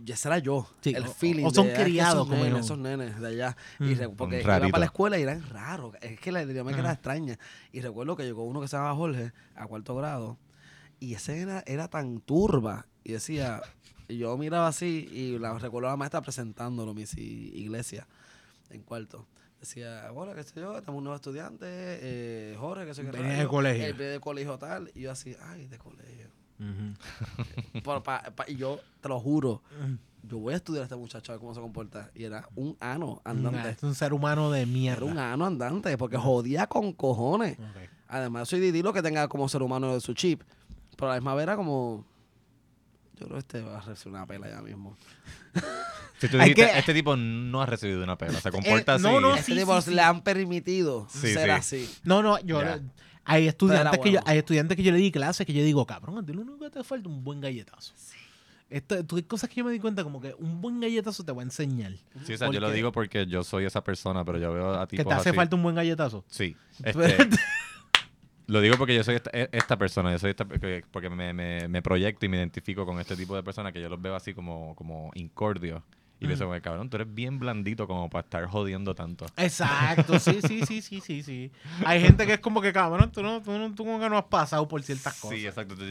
Y ese era yo. Sí, el o- feeling. o son de, "Ah, criados esos como nenes, hijos". esos nenes de allá. Mm. porque iban para la escuela y eran raros. Es que la dinámica era extraña. Y recuerdo que llegó uno que se llamaba Jorge a cuarto grado. Y ese era, era tan turba. Y decía, y yo miraba así y la, recuerdo a la maestra presentándolo, mis i- iglesia, en cuarto. Decía, bueno, qué sé yo, tenemos un nuevo estudiante, eh, Jorge, que sé qué Venía de colegio. Él de colegio tal. Y yo así, ay, de colegio. Ujú. (laughs) Pero pa- pa- y yo te lo juro, Mm. yo voy a estudiar a este muchacho a ver cómo se comporta. Y era un ano Nah, andante. Es un ser humano de mierda. Era un ano andante, porque jodía con cojones. Ok. Además, soy Didi lo que tenga como ser humano de su chip. Pero a la misma vez era como. Yo creo que este va a recibir una pela ya mismo. Si tú (laughs) dijiste, que- este tipo no ha recibido una pela, se comporta Eh, así. no, no, Este sí, tipo sí, le sí. han permitido Sí, ser sí. así. No, no, yo hay estudiantes que yo, hay estudiantes que yo le di clases que yo digo, cabrón, a ti lo único que te falta es un buen galletazo. Esto, tú hay cosas que yo me di cuenta como que un buen galletazo te va a enseñar. Sí, o sea, yo lo digo porque yo soy esa persona, pero yo veo a Que tipos te hace así. falta un buen galletazo. Sí. (laughs) Este, lo digo porque yo soy esta, e- persona, yo soy esta, porque me, me, me proyecto y me identifico con este tipo de personas que yo los veo así como, como incordios. Y pienso, como, cabrón, tú eres bien blandito como para estar jodiendo tanto. Exacto, sí, sí, sí, sí, sí, sí. Hay gente que es como que, cabrón, tú, no, tú, no- tú como que no has pasado por ciertas cosas. Sí, exacto. Yo,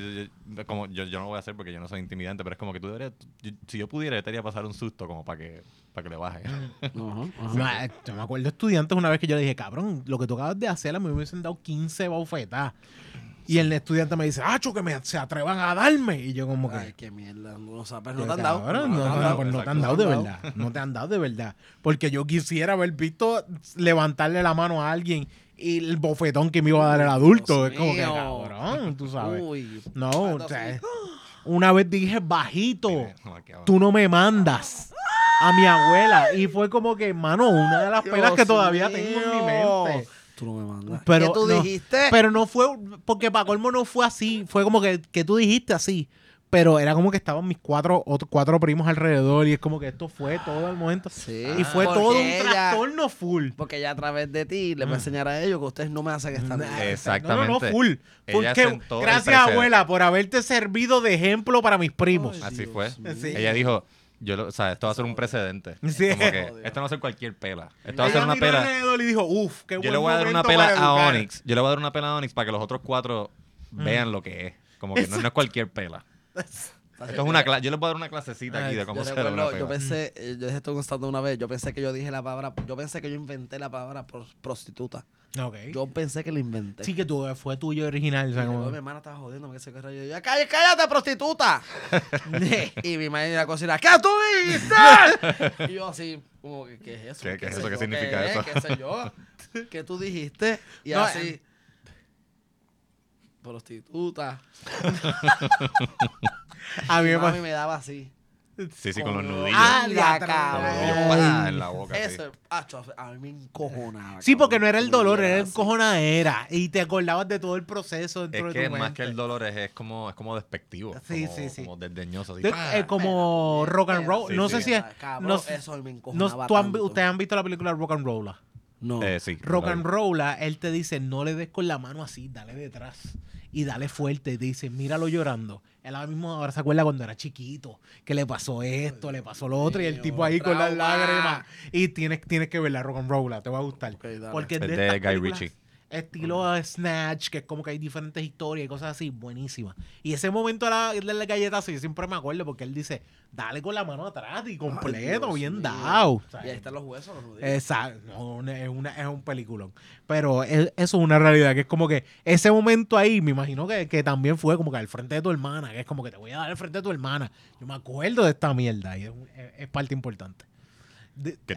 yo- como, yo, yo no lo voy a hacer porque yo no soy intimidante, pero es como que tú deberías, yo- si yo pudiera, yo te haría pasar un susto como para que, para que le baje. Ajá, (laughs) ajá. No, eh, yo me acuerdo de estudiantes una vez que yo le dije, cabrón, lo que tú acabas de hacer, a mí me hubiesen dado 15 bofetas. Y el estudiante me dice, ah, que me, se atrevan a darme. Y yo como que... Ay, qué mierda. No sabes, no te han dado. cabrón, No No, te han no, dado. pues no te han dado de verdad. No te han dado de verdad. Porque yo quisiera haber visto levantarle la mano a alguien y el bofetón que me iba a dar el adulto. Dios es como que, cabrón, tú sabes. Uy. No, o sea, una vez dije bajito, tú no me mandas a mi abuela. Y fue como que, mano, una de las pelas que Dios todavía tengo en mi mente. Tú no me mandas. Pero ¿Qué tú no, dijiste? Pero no fue, porque para colmo no fue así. Fue como que, que tú dijiste así. Pero era como que estaban mis cuatro, otros cuatro primos alrededor y es como que esto fue todo el momento. Sí, y fue porque todo un ella- trastorno full. Porque ya a través de ti le voy a enseñar a ellos que ustedes no me hacen esta mierda. Exactamente. No, no, no, full. full Ella que- sentó el gracias, abuela, por haberte servido de ejemplo para mis primos. Ay, Así Dios fue. mío. Ella dijo, yo lo, o sea, esto va a ser un precedente. Sí. Como que esto no va a ser cualquier pela. Esto va a ser una pela. y dijo, uff, qué Yo le voy a dar una pela a educar". Onyx. Yo le voy a dar una pela a Onyx para que los otros cuatro vean lo que es. Como que no, no es cualquier pela. Esto es una clase. Yo les puedo dar una clasecita aquí de cómo Yo se recuerdo, yo pensé, eh, yo dije esto constando una vez, yo pensé que yo dije la palabra, yo pensé que yo inventé la palabra pros- prostituta. Ok. Yo pensé que la inventé. sí que tú, fue tuyo original. o Y sea, luego como- mi hermana estaba jodiendo, que se qué. Y yo, cállate, cállate, prostituta. (laughs) y mi madre en la cocina, ¿qué tú dijiste? y yo así, como ¿qué es eso? ¿Qué- qué es sé eso? ¿Qué significa es? eso? ¿Qué sé yo? ¿Qué tú dijiste? Y No, así, prostituta. (laughs) a mí me mami pasa. me daba así. Sí, sí, con los nudillos. Ah, la ya, Con los cabrón. nudillos, ¡pah! en la boca. Eso, acho, a mí me encojonaba. Sí, porque no era el dolor, era el así. cojonadera. Y te acordabas de todo el proceso dentro Es de que tu más mente. que el dolor es, es como, es como despectivo. Sí, como, sí, sí. Como desdeñoso. Así, De- ¡pah! es como rock and roll. Sí, no sí. sé si es. Cabrón, no- eso a mí me no- encojonaba tú han ustedes han visto la película Rock and Roll. No. Eh, sí. Rock and. Roll, él te dice, no le des con la mano así, dale detrás. Y dale fuerte. Y te dice, míralo llorando. Él ahora mismo ahora se acuerda cuando era chiquito, que le pasó esto, le pasó lo otro, y el tipo ahí con las lágrimas. Y tienes, tienes que verla, Rock and Roll, te va a gustar. Porque Es de, de Guy Ritchie. Estilo Snatch, que es como que hay diferentes historias y cosas así, buenísimas. Y ese momento de la, de la galletazo, yo siempre me acuerdo porque él dice, dale con la mano atrás y completo, bien mío. dado. O sea, Y ahí están los huesos, los nudillos. Exacto, no, es, una, es un peliculón. Pero es- eso es una realidad, que es como que ese momento ahí, me imagino que, que también fue como que al frente de tu hermana, que es como que te voy a dar al frente de tu hermana. Yo me acuerdo de esta mierda y es parte importante.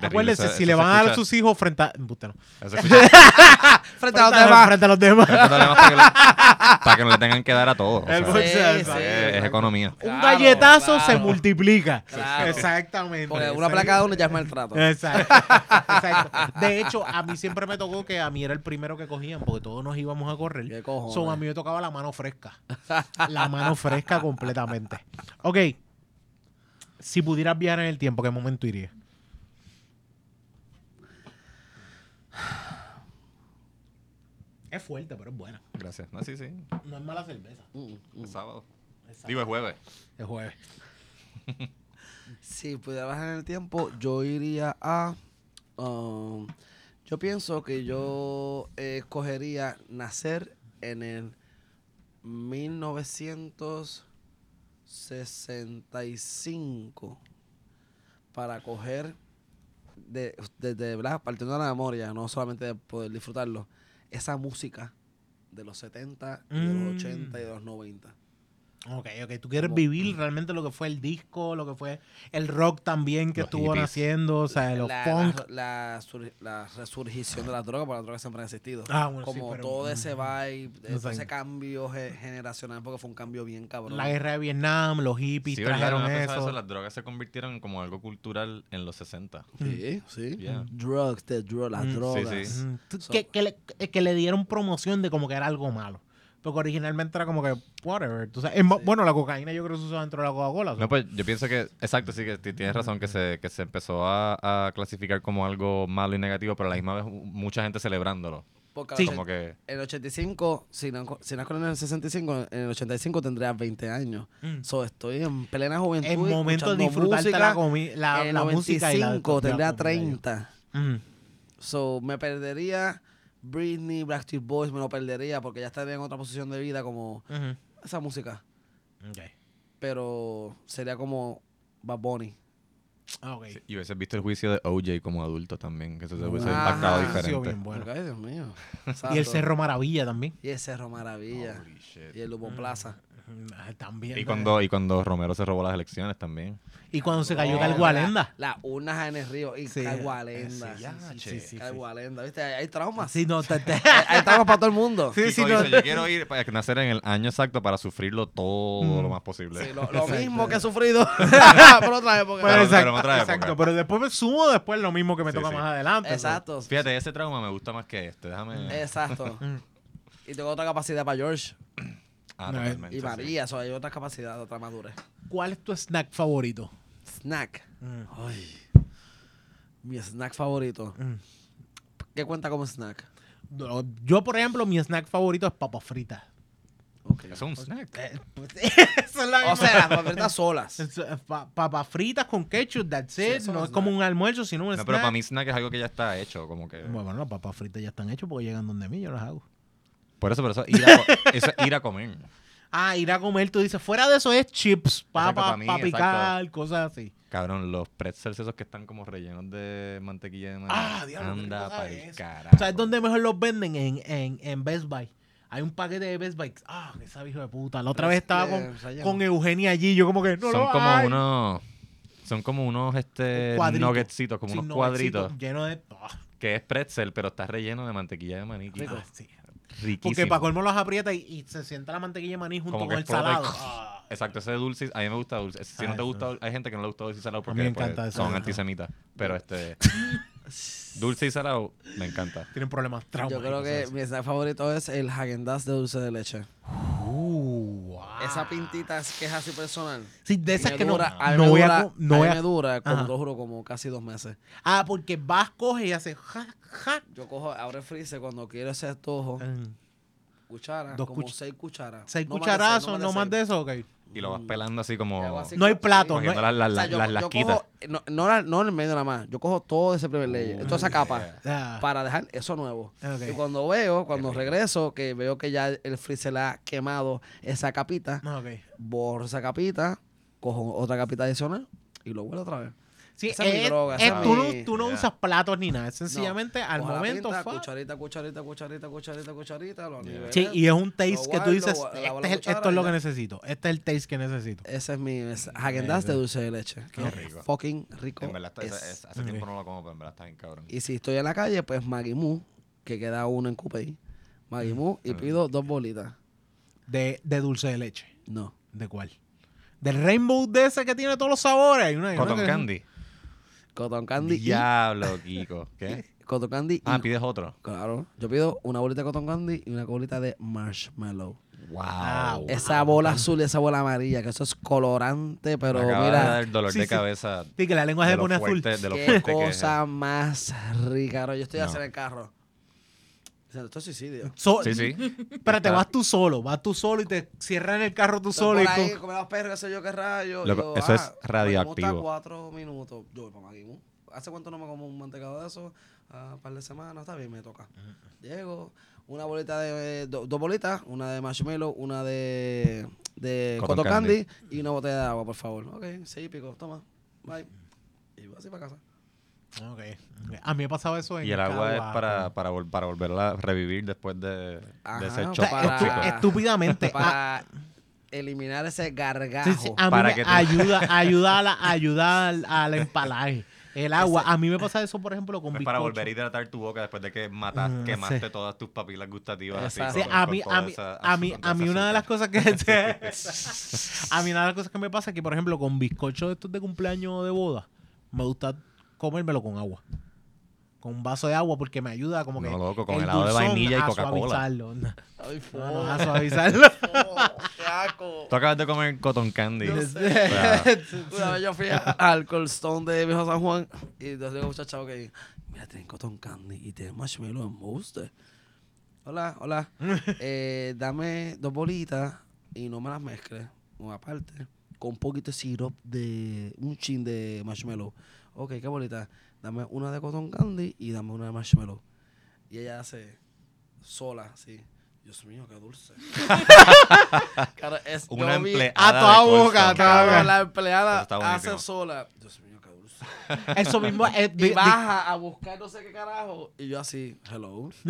Acuérdense, si le van a dar a sus hijos frente a... no. (laughs) Frente a los demás. Frente a los demás. (laughs) Para, que no le tengan que dar a todos. o sea, El es, economía. Un Claro, galletazo se multiplica. Claro. Exactamente. Porque una placa de uno ya es maltrato. Exacto, exacto. De hecho, a mí siempre me tocó que a mí era el primero que cogían porque todos nos íbamos a correr. ¿Qué? So, a mí me tocaba la mano fresca. La mano fresca completamente. Ok. Si pudieras viajar en el tiempo, ¿qué momento irías? Es fuerte, pero es buena. Gracias. No, sí, sí. No es mala cerveza. Mm, mm. Es sábado. Es Digo, es jueves. es jueves. Si pudiera bajar en el tiempo, yo iría a. um, yo pienso que yo eh, escogería nacer en el 1965 para coger de, de, de partiendo de la memoria, no solamente de poder disfrutarlo, esa música de los 70, y de Mm. los 80 y de los 90. Ok, ok. Tú quieres vivir realmente lo que fue el disco, lo que fue el rock también que Los estuvo hippies. naciendo, o sea, los la, funk. La, la sur- la resurgición de las drogas, porque las drogas siempre han existido. Ah, bueno, sí, Como pero- todo ese vibe, No sé. ese cambio ge- generacional, porque fue un cambio bien cabrón. La guerra de Vietnam, los hippies Sí, trajeron pensaba eso. Las drogas se convirtieron en como algo cultural en los 60. Sí, sí. Yeah. Drugs, the dro- las Mm, sí, drogas. sí. Mm, So- que, que le, que le dieron promoción de como que era algo malo. Porque originalmente era como que, whatever. Sí. Bueno, la cocaína yo creo que se usaba dentro de la Coca-Cola. No, pues yo pienso que, exacto, sí, que ti- tienes razón, que se, que se empezó a, a clasificar como algo malo y negativo, pero a la misma vez mucha gente celebrándolo. Porque Sí. Como que, en el 85, si naco- si naco en el 65, en el 85 tendría 20 años. Mm. So, estoy en plena juventud. Es momento de disfrutarte la, la, en el la música y la 95 la tendría comida. 30. Mm. So, me perdería Britney, Backstreet Boys, me lo perdería porque ya estaría en otra posición de vida como esa música. Pero sería como Bad Bunny. Ah, ok. y hubieses visto el juicio de OJ como adulto también, que eso se hubiese Ajá. impactado diferente. bien bueno. Dios mío. Y el. Cerro Maravilla también. Y el Cerro Maravilla. Holy shit. Y el Lupo Plaza. Mm, También. Y cuando, y cuando Romero se robó las elecciones también. Y cuando se cayó No, Calgualenda. La, la urnas en el río y Sí, Calgualenda. sí, sí, sí, sí, sí. Calgualenda, ¿viste? Hay, hay traumas. Sí, no, te, te- (laughs) Hay, hay traumas para todo el mundo. Sí, sí, no. dice, yo quiero ir para nacer en el año exacto para sufrirlo todo Mm. lo más posible. Sí, lo, mismo que he sufrido (laughs) (laughs) por otra época. Pero Pero- exacto, pero en otra época. exacto, pero después me sumo después lo mismo que me Sí, toca sí. más adelante. Exacto. Fíjate, ese trauma me gusta más que este. Déjame. Exacto. Mm. Y tengo otra capacidad para George Ah, No, totalmente, y sí. María. Eso hay otras capacidades, otras madurez. ¿Cuál es tu snack favorito? Snack. Mm. Ay. Mi snack favorito. Mm. ¿Qué cuenta como snack? No, Yo, por ejemplo, mi snack favorito es papas fritas. Ok. Eso es un snack. (laughs) Eso es la O sea, las papitas solas. Es, eh, pa- papas fritas con ketchup, that's it. eso no no es es como un almuerzo, sino un No, snack. pero para mí snack es algo que ya está hecho, como que... Bueno, las papas fritas ya están hechas porque llegan donde mí, yo las hago. Por eso, por eso, ir a, (laughs) eso es ir a comer. Ah, ir a comer, tú dices, fuera de eso es chips, Exacto, papas, para exacto. cosas así. Cabrón, los pretzels esos que están como rellenos de mantequilla de maní. Ah, diablo, Anda para es el carajo. ¿Sabes dónde mejor los venden? En, en, en Best Buy. Hay un paquete de Best Buy. Ah, sabe hijo de puta. La otra vez estaba con, con Eugenia allí. Yo como que no son lo como hay. unos... Son como unos este, Cuadritos. nuggetscitos, como Sí, unos no, cuadritos. éxito, Lleno de... Que es pretzel, pero está relleno de mantequilla de maní. Ah, sí. Riquísimo. Porque para colmo los aprieta y, y se sienta la mantequilla de maní junto Como con el salado. Ah. Exacto, ese dulce, a mí me gusta dulce. Si Ah, no te gusta, hay gente que no le gusta dulce y salado porque me pues, encanta eso. son antisemitas. Pero este, (laughs) dulce y salado, me encanta. Tienen problemas, traumas. Yo creo que mi snack favorito es el Häagen-Dazs de dulce de leche. Uh, wow. Esa pintita es que es así personal. Sí, de esas me que no, dura- a mí no me voy dura, a... No a voy mí a me dura, como Ajá. te lo juro, como casi dos meses. ah, porque vas, coge y hace... Ja, ja. Yo cojo, abro el freezer cuando quiero ese antojo, Mm. cuchara, Dos como cuch- seis cucharas. Seis No cucharazos, no más de eso, ok. Y lo vas pelando así como... No hay plato, no hay- las, las, O sea, las, yo- las yo lasquitas. cojo- no, no, la- no en el medio nada más. Yo cojo todo ese primer layer, toda esa capa, Ah, para dejar eso nuevo. Y cuando veo, cuando regreso, que veo que ya el freezer le ha quemado esa capita, Ok. borro esa capita, cojo otra capita adicional y lo vuelvo otra vez. Sí, Esa es mi es- droga, es- esa es tú, mi- no, tú no Yeah. usas platos ni nada. Es sencillamente al momento. pinta, fa. cucharita, cucharita, cucharita, cucharita, cucharita, lo Yeah. nivelé. Sí, y es un taste Lo que tú dices, este lavo la es el- cuchara esto es lo que ya. necesito. Este es el taste que necesito. Ese es mi es Häagen-Dazs de dulce de leche. Qué rico. fucking rico. En verdad, está- es. hace tiempo no lo como, pero en verdad está bien cabrón. Y si estoy en la calle, pues Maggi Moo, que queda uno en Coupé. Maggi Moo y pido dos bolitas. De, de dulce de leche. No. ¿De cuál? Del rainbow de ese que tiene todos los sabores. Hay una- hay una Cotton que- candy. Cotton candy Diablo, Kiko. ¿Qué? (laughs) cotton candy Ah, y- pides otro. Claro. Yo pido una bolita de cotton candy y una bolita de marshmallow. Wow. Ah, Esa bola azul y esa bola amarilla, que eso es colorante, pero Me acaba de mira, dar dolor Sí, de sí. cabeza. Sí, que la lengua se de pone azul. fuerte- de lo qué fuerte que es. cosa más rica. Yo estoy No. haciendo el carro. Es suicidio. So- Sí, sí. Espérate, vas tú solo. Vas tú solo y te cierras en el carro tú Estoy solo. por Y ahí, con- comer los perros, qué sé yo, qué rayo. Loco, Yo, eso es ah, radioactivo. Me gusta cuatro minutos. Yo voy para Maggi Moo. ¿Hace cuánto no me como un mantecado de eso? Ah, un par de semanas, está bien, me toca. Llego, una bolita de... do- dos bolitas, una de marshmallow, una de... De Cotton cotton candy. candy. y una botella de agua, por favor. Ok, seis pico, toma. Bye. Y voy así para casa. A mí me pasaba eso en Y el agua es para, para, vol- para volverla a revivir después de, de ese sea, (laughs) para-. Estúpidamente. ah, Para eliminar ese gargajo. Sí, sí, a mí Para me que ayuda, (laughs) ayuda, a la- ayuda al, al empalaje. El agua. A mí me pasa eso, por ejemplo, con Es para volver a hidratar tu boca después de que matas, Mm, quemaste sí. todas tus papilas gustativas. así, Exacto. Sí, con- a mí, toda a mí, esa a mí, azúcar, a mí esa una de las cosas que (laughs) a mí una de las cosas que me pasa es que, por ejemplo, con bizcocho de estos de cumpleaños o de boda, me gusta comérmelo con agua. Con un vaso de agua porque me ayuda como que No, loco, con el helado de vainilla y a Coca-Cola. (laughs) No, no, a suavizarlo. (laughs) asco. Tú acabas de comer cotton candy. Yo (laughs) O sé. sea, Una vez yo fui a- al Cold Stone de Viejo San Juan y entonces digo muchacho que mira, tienen cotton candy y tienen marshmallow en booster. Hola, hola. Eh, dame dos bolitas y no me las mezcles. Una aparte. Con un poquito de syrup de un chin de marshmallow. Ok, ¿qué bolita? Dame una de cotton candy y dame una de marshmallow. Y ella hace sola, así. Dios mío, qué dulce. (laughs) Cara, es, una empleada. A toda boca, la empleada hace sola. Dios mío. Eso mismo es. Y baja a buscar no sé qué carajo. Y yo así, hello. (laughs)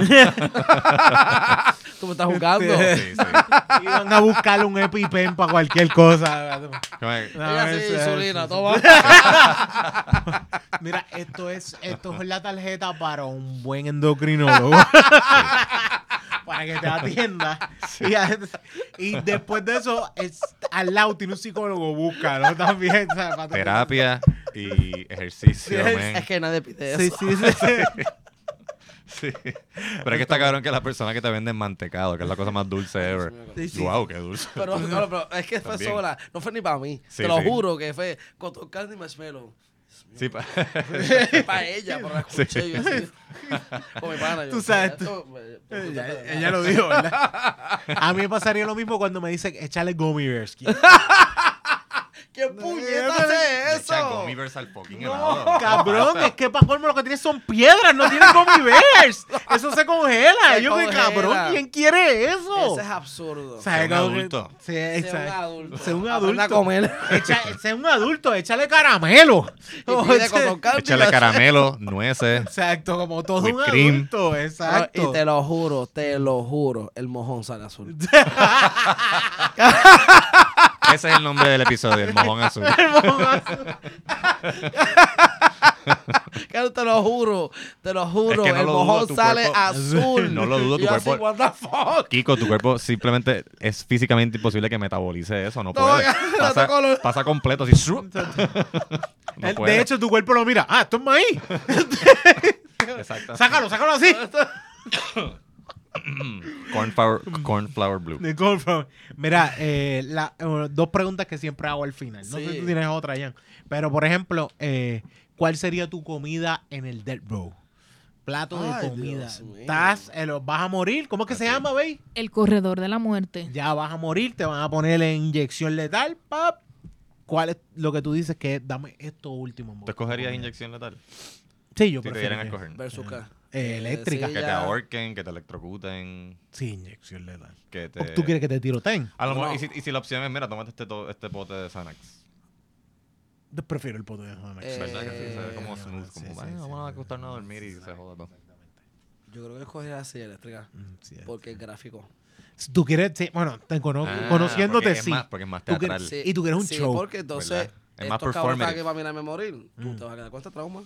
Tú me estás jugando. Sí, sí. Iban a buscar un EpiPen para cualquier cosa. Ella insulina, toma. (laughs) Mira, esto es, esto es la tarjeta para un buen endocrinólogo. Para que te atienda. (laughs) Y, a- y después de eso, es, al lado tiene un psicólogo, búscalo también. ¿sabes? Para- Terapia y ejercicio, Sí, man. Es que nadie pide eso. Sí, sí, sí. sí. (laughs) Sí. Pero es que está cabrón que las personas que te venden mantecado, que es la cosa más dulce ever. Sí, sí. Wow, qué dulce. Pero, no, pero es que fue También. sola. No fue ni para mí. Sí, Te lo sí. juro que fue con tu candy marshmallow. Sí, pa- (laughs) para ella, pero la escuché Sí. yo así. (laughs) Mi pana. yo, Tú sabes, me- me- Ella, lo dijo, ¿verdad? (laughs) A mí me pasaría lo mismo cuando me dicen échale gummy bears. ¿Quién puñeta hace Echa eso? gummy bears al fucking No, helado. (laughs) cabrón, es que para colmo lo que tiene son piedras, no tiene gummy bears. Eso se congela. Se Yo congela. cabrón, ¿quién quiere eso? Ese es absurdo. O sea, Sea un adulto. Sí, Sea un exacto. adulto. Sea un Aprende a adulto. comer. Echa, sea un adulto, échale caramelo. (laughs) Y pide Échale caramelo, nueces. Exacto, como todo Whipped un cream. adulto, exacto. Y te lo juro, te lo juro, el mojón sale azul. (laughs) Ese es el nombre del episodio, el mojón azul. (laughs) Claro, te lo juro, te lo juro, Es que no el lo mojón sale cuerpo- azul. (laughs) No lo dudo, tu yo así, cuerpo- what the fuck? Kiko, tu cuerpo simplemente es físicamente imposible que metabolice eso, no No, puede. Pasa, pasa completo así. (laughs) El- de hecho, tu cuerpo lo mira. Ah, esto es maíz. Exacto. Sácalo, sácalo así. Cornflower, cornflower blue. De Goldfarb. Mira, eh, la- eh, dos preguntas que siempre hago al final. No sé si tú tienes otra, Jan. Pero, por ejemplo, eh, ¿cuál sería tu comida en el Dead Row? Plato Ay, de comida. Estás, eh, lo- vas a morir. ¿Cómo es que se llama, Bey? El corredor de la muerte. Ya vas a morir, te van a poner la inyección letal, pap. ¿Cuál es lo que tú dices que es, dame esto último? ¿Tú escogerías inyección letal? Sí, yo Si te prefiero. dieran a escoger. Versus qué? Eh, eléctrica. Sí, Que te ahorquen, que te electrocuten, Sí, inyección letal. que te... ¿O ¿Tú quieres que te tiroteen? A lo mejor, No. y, si, y si la opción es, mira, tómate este, este pote de Xanax. Yo prefiero el poder de Xanax. Eh, ¿Verdad que sí? Se ve como sí, smooth, sí, como, sí, "Bueno, sí, vamos a sí, acostarnos a sí, dormir y se joda todo. Yo creo que escogería la silla eléctrica. Mm, sí, Porque es gráfico. Tú quieres, sí, bueno, te cono- Ah, conociéndote, porque sí. más- porque es más Tú teatral. quieres- Y tú quieres un sí, show. porque entonces. Es más performative. para mirarme morir. Tú Mm. te vas a quedar con este trauma.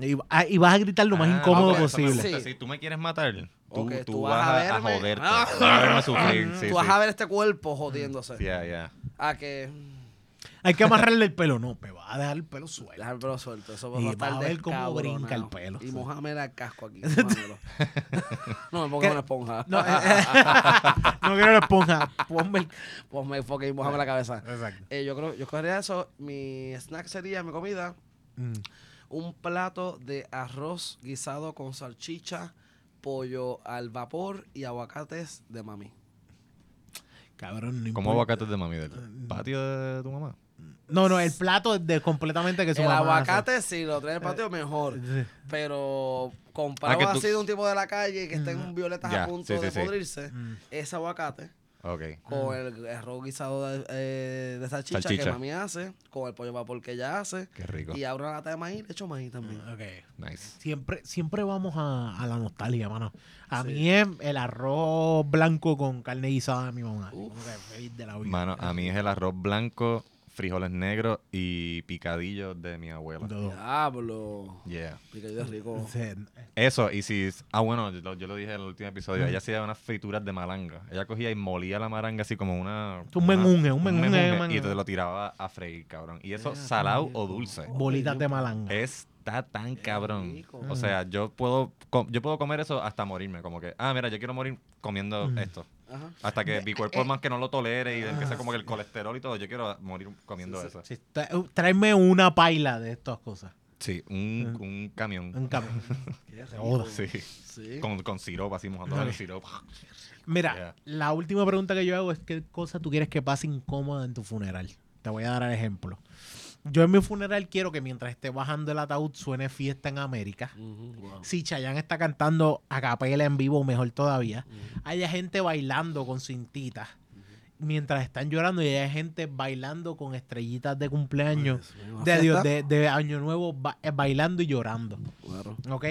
Y, ah, y vas a gritar lo más Ah, incómodo posible. Sí. Si tú me quieres matar, tú, Ok, tú tú vas, vas a a, a verme. joderte. Ah. Vas a verme sufrir. (laughs) Sí, tú vas sí. a ver este cuerpo jodiéndose. Ya, ya. A que. Hay que amarrarle el pelo. No, me va a dejar el pelo suelto. Dejar el pelo suelto. Eso Y va a estar va a ver cómo brinca el pelo, Y mojame el casco aquí. (laughs) (laughs) no me pongas una esponja. No, eh, (laughs) no quiero la esponja. Ponme el... Ponme fucking mojame la cabeza. Exacto. Eh, yo creo, yo cogería eso. Mi snack sería, mi comida, Mm. un plato de arroz guisado con salchicha, pollo al vapor y aguacates de mami. Cabrón, no ¿Cómo aguacates de mami? ¿Del patio de tu mamá? No, no, el plato es de completamente que su El mamá hace. aguacate, si lo trae en el patio, mejor. Sí. Pero comprado Ah, tú- así de un tipo de la calle que estén violetas Ya, a punto sí, sí, de sí. podrirse, Mm. ese aguacate Ok. con el arroz guisado de, eh, de salchicha, que mami hace, con el pollo vapor que ella hace, Qué rico. y abro una lata de maíz, le echo maíz también. Ok. Nice. Siempre, siempre vamos a, a la nostalgia, mano. A Sí. mí es el arroz blanco con carne guisada de mi mamá. Uf. Como que feliz de la vida. Mano, a mí es el arroz blanco, frijoles negros y picadillos de mi abuela. Todo. Diablo. Yeah. Picadillo rico. (laughs) Sí. Eso, y si... Ah, bueno, yo, lo- yo lo dije en el último episodio. Ella hacía unas frituras de malanga. Ella cogía y molía la malanga así como una... Un menjunje, un menjunje de Y te lo tiraba a freír, cabrón. Y eso, Yeah, salado o dulce. Bolitas de malanga. Está tan cabrón. O sea, yo puedo, yo puedo comer eso hasta morirme. Como que, ah, mira, yo quiero morir comiendo Mm. esto. Ajá. Hasta que mi cuerpo eh, más que no lo tolere y empiece ah, como que el colesterol y todo, yo quiero morir comiendo Sí, eso. Sí, tra- tráeme una paila de estas cosas. Sí, un, un camión. Un camión. (laughs) Joda. Sí. Sí. Con, con siropa, así mojando el Ok. siropa. (laughs) Mira, Yeah. la última pregunta que yo hago es qué cosa tú quieres que pase incómoda en tu funeral. Te voy a dar el ejemplo. Yo en mi funeral quiero que mientras esté bajando el ataúd suene fiesta en América. Wow. Si Chayanne está cantando a capela en vivo, mejor todavía. Ujú. Haya gente bailando con cintitas mientras están llorando y haya gente bailando con estrellitas de cumpleaños. De, Dios, fiesta. de, de Año Nuevo ba- eh, bailando y llorando. Claro. ¿Ok?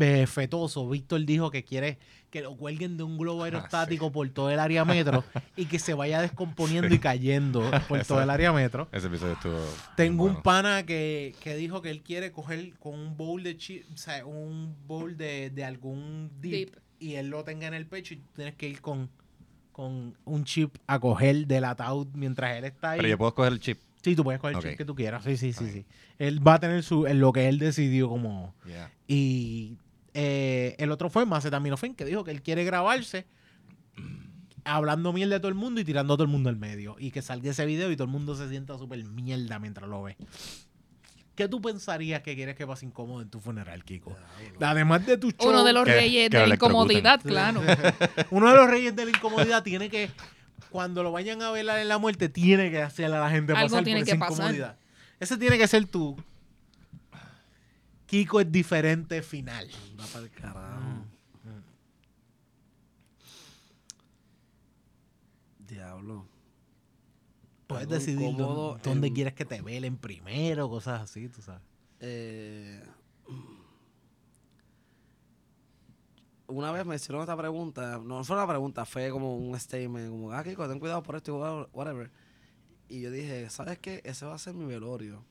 Eh, Fetoso, Víctor dijo que quiere que lo cuelguen de un globo aerostático por todo el área metro (laughs) y que se vaya descomponiendo y cayendo por todo el área metro. Ese episodio estuvo. Tengo un pana que, que dijo que él quiere coger con un bowl de chip, o sea, un bowl de, de algún dip, Dip. y él lo tenga en el pecho y tú tienes que ir con, con un chip a coger del ataúd mientras él está ahí. Pero yo puedo coger el chip. Sí, tú puedes coger el chip que tú quieras. Sí, sí, sí, sí. Él va a tener su, en lo que él decidió como... Yeah. Y eh, el otro fue Macetaminofen, que dijo que él quiere grabarse hablando mierda de todo el mundo y tirando a todo el mundo al medio. Y que salga ese video y todo el mundo se sienta súper mierda mientras lo ve. ¿Qué tú pensarías que quieres que pase incómodo en tu funeral, Kiko? Además de tu show, Uno de los Que- reyes que de la incomodidad, claro. (laughs) uno de los reyes de la incomodidad tiene que cuando lo vayan a velar en la muerte, tiene que hacerle a la gente Algo pasar tiene por que esa pasar. incomodidad. Ese tiene que ser tú. Kiko es diferente final. Va para el carajo. Diablo. Puedes Algo decidir incómodo dónde, dónde en- quieres que te velen primero, cosas así, tú sabes. Eh, una vez me hicieron esta pregunta, no fue una pregunta, fue como un statement, como, ah, Kiko, ten cuidado por esto y whatever. Y yo dije, ¿sabes qué? Ese va a ser mi velorio.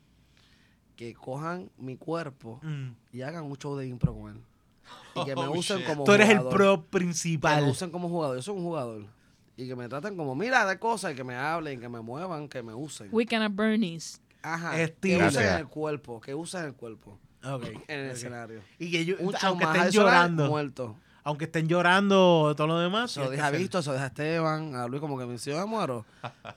Que cojan mi cuerpo y hagan un show de impro con él. Y que me Oh, usen shit. como Tú eres el pro Que me principal. usen como jugador. Yo soy un jugador. Y que me traten como, mira, de cosas, y que me hablen, que me muevan, que me usen. Weekend at Bernie's. Ajá. Estilo. Que usen el cuerpo, que usen el cuerpo Ok, en el escenario. Y que yo, aunque estén llorando, muerto. aunque estén llorando todo lo demás. Se lo tienes dije que a hacer- Víctor, se lo dije a Esteban, a Luis, como que me si yo me muero.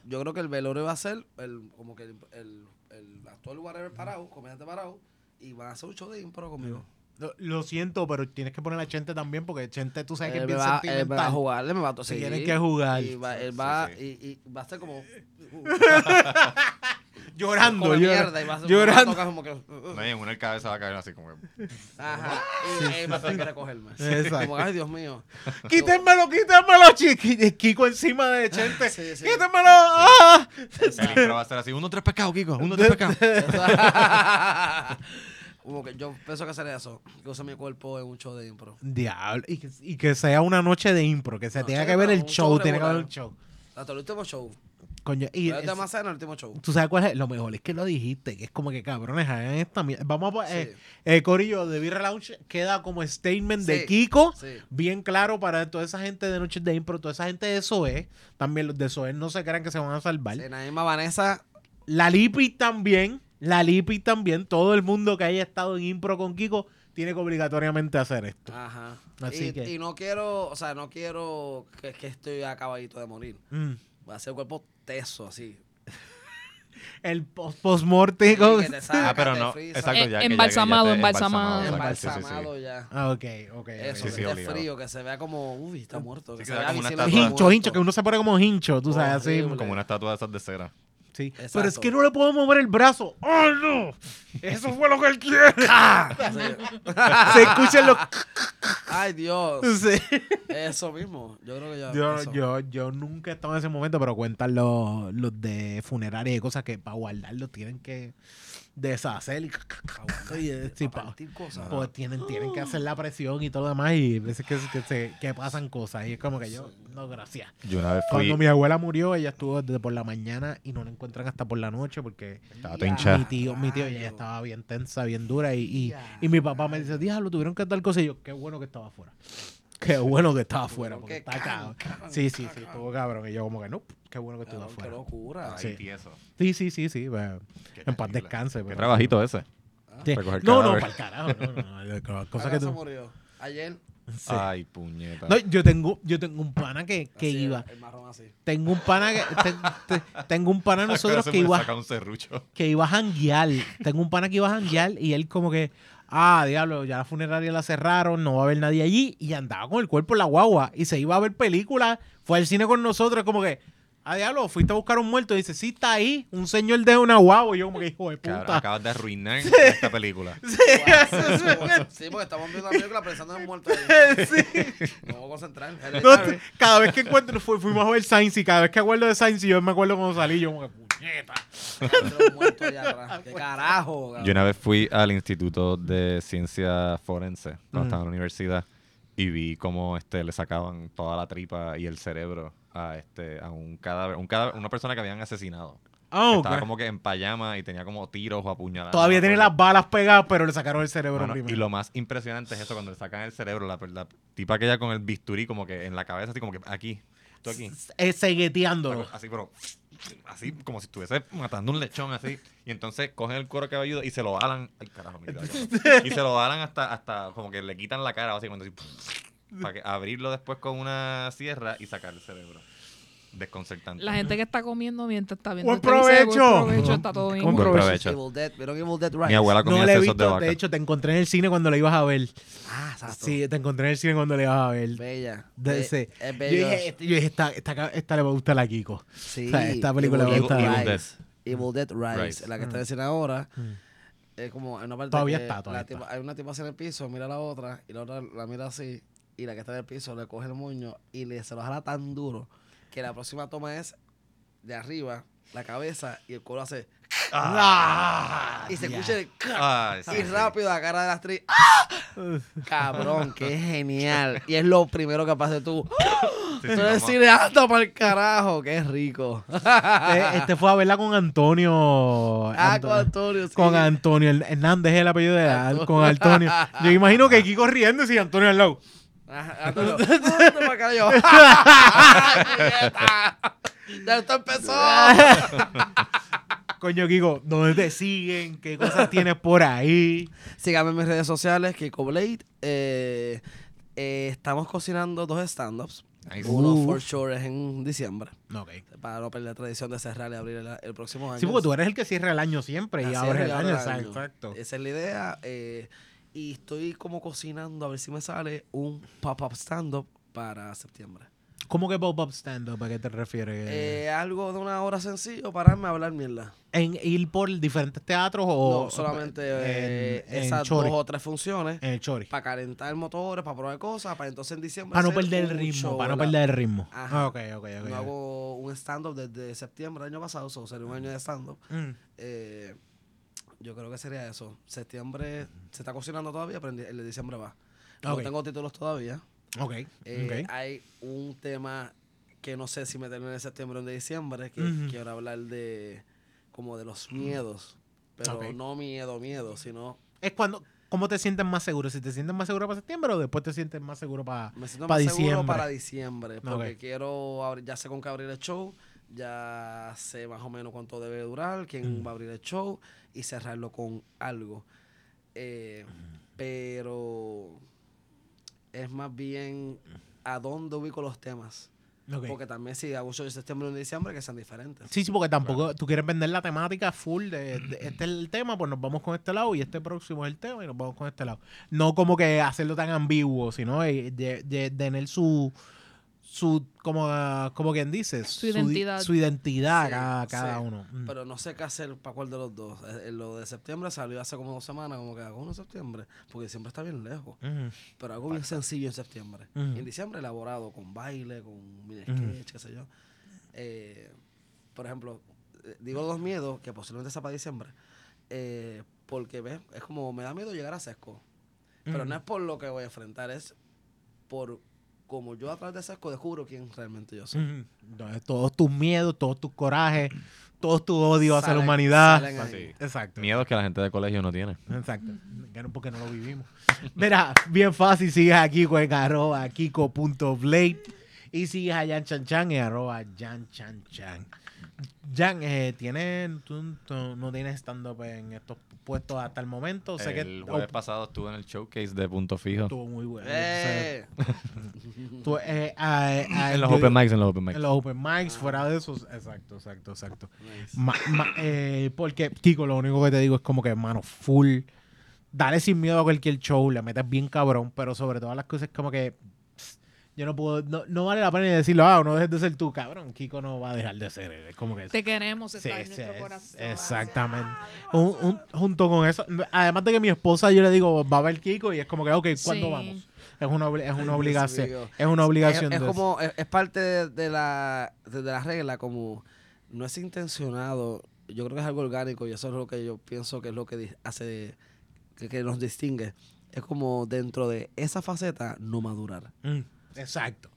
Yo creo que el velorio va a ser el, como que el, el, el actor whatever parado, comediante parado, y van a hacer un show de impro conmigo. Lo, lo siento, pero tienes que poner a Chente también, porque Chente tú sabes que es bien va, él me va a jugar, él me va a to- Se sí. tienen que jugar. Y va, él va, sí. Y, y va a ser como. (laughs) (laughs) Llorando, llora- mierda, y va a ser, llorando. como que. No, y en una el cabeza va a caer así como que... Ajá. Y él va a tener que recogerme. (laughs) Exacto. Como, ay, Dios mío. Quítenmelo, quítenmelo, chiqui. Kiko encima de Chente. Sí, sí. Quítenmelo. ¡Ah! El intro va a ser así, uno, tres pescados, Kiko, uno, tres pescados. (laughs) como que yo pienso que hacer eso. Que use mi cuerpo en un show de impro. Diablo. Y que, y que sea una noche de impro, que se No, tenga que ver pero el show, tiene que haber regular. un show. Hasta el último show. Coño, y es- el último show. tú sabes cuál es lo mejor, es que lo dijiste, que es como que cabrones, hagan esta mierda. Vamos a Sí. eh, eh, Corillo de Beer Lounge queda como statement de. Kiko, Sí. bien claro para toda esa gente de Noches de Impro, toda esa gente de SOE, también los de SOE no se crean que se van a salvar. Sí, Naima Vanessa. La Lipi también, la Lipi también, todo el mundo que haya estado en Impro con Kiko tiene que obligatoriamente hacer esto. Ajá. Así y, que- y no quiero, o sea, no quiero que, que estoy acabadito de morir. Mm. Va a ser cuerpo teso, así. El post- postmortem. Sí, Ah, pero no, frisa. exacto, ya. Eh, ya- embalsamado, ya te- embalsamado. sí, sí. Embalsamado ya. Ah, ok, ok. Eso, Sí, que sí, esté frío, que se vea como, uy, está muerto. Que Sí, se sea vea como una estatua. Hincho, hincho, que uno se pone como hincho, tú sabes, así. Horrible. Como una estatua de esas de cera. Sí. Exacto. Pero es que no le puedo mover el brazo. ¡Oh, no! Eso fue lo que él quiere. (laughs) Se escuchan los... Ay, Dios. (laughs) Sí. Eso mismo. Yo creo que ya. Yo, yo, yo nunca he estado en ese momento, pero cuentan los, los de funeraria y cosas que para guardarlos tienen que deshacer y... Partir cosas. pues tienen, tienen que hacer la presión y todo lo demás y a veces que, que, se, que pasan cosas y es como que yo, no, gracias. Yo una vez fui... Cuando mi abuela murió, ella estuvo desde por la mañana y no la encuentran hasta por la noche porque Estaba Ya. mi tío, mi tío, ella estaba bien tensa, bien dura y, y, y mi papá me dice, diablo, tuvieron que tal cosa y yo, qué bueno que estaba afuera. Qué bueno que estaba afuera, porque que está cabrón. Sí, sí, sí, estuvo cabrón. Y yo como que, no, qué bueno que estuvo Cabrón, Qué afuera. locura. Sí. Sí, sí, sí, sí. bueno, Qué en paz descanse. Qué pero- trabajito ese. Sí. recoger No, no, cadáver. para el carajo. No, no, no, no, Cosa que se tú... murió. Ayer. sí. Ay, puñeta. No, yo tengo, yo tengo un pana que, que así, iba. El marrón así. Tengo un pana que. te- te- tengo un pana de (laughs) nosotros que iba. Saca un serrucho. que iba a janguear. Tengo un pana que iba a janguear y él como que, ah, diablo, ya la funeraria la cerraron, no va a haber nadie allí. Y andaba con el cuerpo en la guagua y se iba a ver películas. Fue al cine con nosotros, como que, ah, diablo, fuiste a buscar un muerto. Y dice, sí, está ahí, un señor de una guagua. Y yo como que, hijo de Cabrón, puta. acabas de arruinar (laughs) esta película. (laughs) Sí, porque estamos viendo la película pensando en muerto. ahí. (laughs) Sí. No voy a concentrar. No, cada vez que encuentro, fu- fuimos a ver Science y cada vez que acuerdo de Science, yo me acuerdo cuando salí, yo como que, puñeta. Los muertos allá atrás. (laughs) ¿Qué carajo? cabrón? Yo una vez fui al Instituto de Ciencia Forense, cuando Mm. estaba en la universidad, y vi cómo este, le sacaban toda la tripa y el cerebro a este a un cadáver, un cadáver, una persona que habían asesinado. Oh, Estaba ok. como que en payama y tenía como tiros o apuñaladas. Todavía no tiene las balas pegadas, pero le sacaron el cerebro Mano, primero. y lo más impresionante es eso, cuando le sacan el cerebro, la, la tipa aquella con el bisturí como que en la cabeza, así como que aquí, tú aquí. Eh, segueteándolo. Así, pero así como si estuviese matando un lechón así. Y entonces cogen el cuero cabelludo y se lo alan. Ay, carajo, mira, Y se lo alan hasta, hasta como que le quitan la cara, básicamente así. (laughs) Para que abrirlo después con una sierra y sacar el cerebro. Desconcertante. La gente que está comiendo mientras está viendo ¡Buen el provecho! buen provecho, está todo bien. Buen provecho. provecho. Evil Dead, ¿vieron Evil Dead Rise? Mi abuela comía No la he sesos de vaca. De hecho, te encontré en el cine cuando la ibas a ver. Ah, exacto. Sí, te encontré en el cine cuando la ibas a ver. Bella. De Es Yo bello. dije, este- yo dije esta, esta, esta le va a gustar a Kiko. Sí, o sea, esta película Evil me gusta. Dead Evil Dead. Rise. Evil Dead Rise. Rise. La que está Mm. diciendo ahora. Mm. Es como hay una parte Todavía que está, todavía la tipa- está. hay una tipa así en el piso, mira a la otra y la otra la mira así y la que está en el piso le coge el moño y le se lo jala tan duro que la próxima toma es de arriba, la cabeza y el culo hace Ah, y se ya. escucha el sí, y sí. rápido la cara de la actriz. ¡Ah! Cabrón, qué genial. Y es lo primero que pasa tú. Sí, Tú sí, eres vamos. cineasta para el carajo, qué rico. Este, este fue a verla con Antonio. Ah, Anto- con Antonio, sí. con Antonio Hernández es el apellido de con Antonio. Yo imagino que Kiko riendo y Antonio al lado. Ajá. (laughs) ¡Ya esto empezó! Coño, Kiko, ¿dónde te siguen? ¿Qué cosas tienes por ahí? Síganme en mis redes sociales, Kiko Blade. Eh, eh, estamos cocinando dos stand-ups. Nice. Uno Uh. for sure es en diciembre. Ok. Para no perder la tradición de cerrar y abrir el, el próximo año. Sí, porque tú eres el que cierra el año siempre y Así ahora es, el y año. abre el exacto, año. exacto. Esa es la idea. eh, y estoy como cocinando a ver si me sale un pop-up stand-up para septiembre. ¿Cómo que pop-up stand-up? ¿A qué te refieres? Eh, algo de una hora sencillo, pararme a hablar mierda. ¿En ir por diferentes teatros o no, solamente eh, en, esas dos o tres funciones. En el Chori. Para calentar motores, para probar cosas, para entonces en diciembre. Para no perder el ritmo, show, para no perder el ritmo. Ajá. Ah, ok, ok, ok. Ok. hago un stand-up desde septiembre del año pasado, o sería un año de stand-up. Mm. Eh, yo creo que sería eso. Septiembre se está cocinando todavía, pero el de diciembre va. No tengo títulos todavía. Ok, Eh, ok. Hay un tema que no sé si meterlo en septiembre o en diciembre, que quiero hablar de como de los miedos. Pero no miedo, miedo, sino Es cuando, ¿cómo te sientes más seguro? ¿Si te sientes más seguro para septiembre o después te sientes más seguro para... me siento Pa' más seguro diciembre. para diciembre. Porque quiero, ya sé con qué abrir el show, ya sé más o menos cuánto debe durar, quién Mm. va a abrir el show y cerrarlo con algo. Eh, pero es más bien a dónde ubico los temas. Porque también si hago un show de septiembre o en diciembre, que sean diferentes. Sí, sí, porque tampoco tú quieres vender la temática full de, de- este es el tema, pues nos vamos con este lado y este próximo es el tema y nos vamos con este lado. No como que hacerlo tan ambiguo, sino eh, de, de- de tener su su como ah, como quien dice, Su identidad. su identidad Sí, cada, cada sí. uno. Mm. Pero no sé qué hacer para cuál de los dos. Eh, eh, Lo de septiembre salió hace como dos semanas, como que hago uno en septiembre, porque siempre está bien lejos. Pero algo bien sencillo en septiembre. En diciembre elaborado con baile, con mini qué sé yo. Eh, por ejemplo, eh, digo dos miedos que posiblemente sea para diciembre. eh, porque ves, es como me da miedo llegar a sesco. Pero no es por lo que voy a enfrentar, es por como yo a través de sesco descubro quién realmente yo soy. Entonces, todos tus miedos, todos tus corajes, todos tus odios hacia la humanidad. Exacto. Miedos que la gente de colegio no tiene. Exacto. Porque no lo vivimos. Mira, bien fácil, sigues a Kiko en arroba kiko.blade y sigues a Jan Chan Chan en arroba Jan Chan Chan. Jan, eh, ¿tienes, tú, tú no tienes stand-up en estos puestos hasta el momento? El que jueves oh, pasado estuve en el showcase de Punto Fijo. estuvo muy bueno. ¡Eh! (laughs) Tú, eh, ah, eh, ah, En los yo- open mics, en los open mics. En los open mics, fuera de esos. Exacto, exacto, exacto. Nice. Ma- ma- eh, porque, Kiko, lo único que te digo es como que, hermano, full. Dale sin miedo a cualquier show, le metes bien cabrón, pero sobre todas las cosas como que. Yo no puedo, no, no vale la pena ni decirlo, ah, no dejes de ser tú, cabrón. Kiko no va a dejar de ser él. Es como que. Te queremos, Sí, está en sí, nuestro es- corazón. exactamente. Un- un- junto con eso, además de que mi esposa, yo le digo, va a ver Kiko y es como que, ok, ¿cuándo Sí. vamos? Es una, es una obligación. Es una obligación. Es, es de eso. como, es, es parte de, de la, de, de la regla, como no es intencionado. Yo creo que es algo orgánico y eso es lo que yo pienso que es lo que hace, que, que nos distingue. Es como dentro de esa faceta, no madurar. Mm, exacto.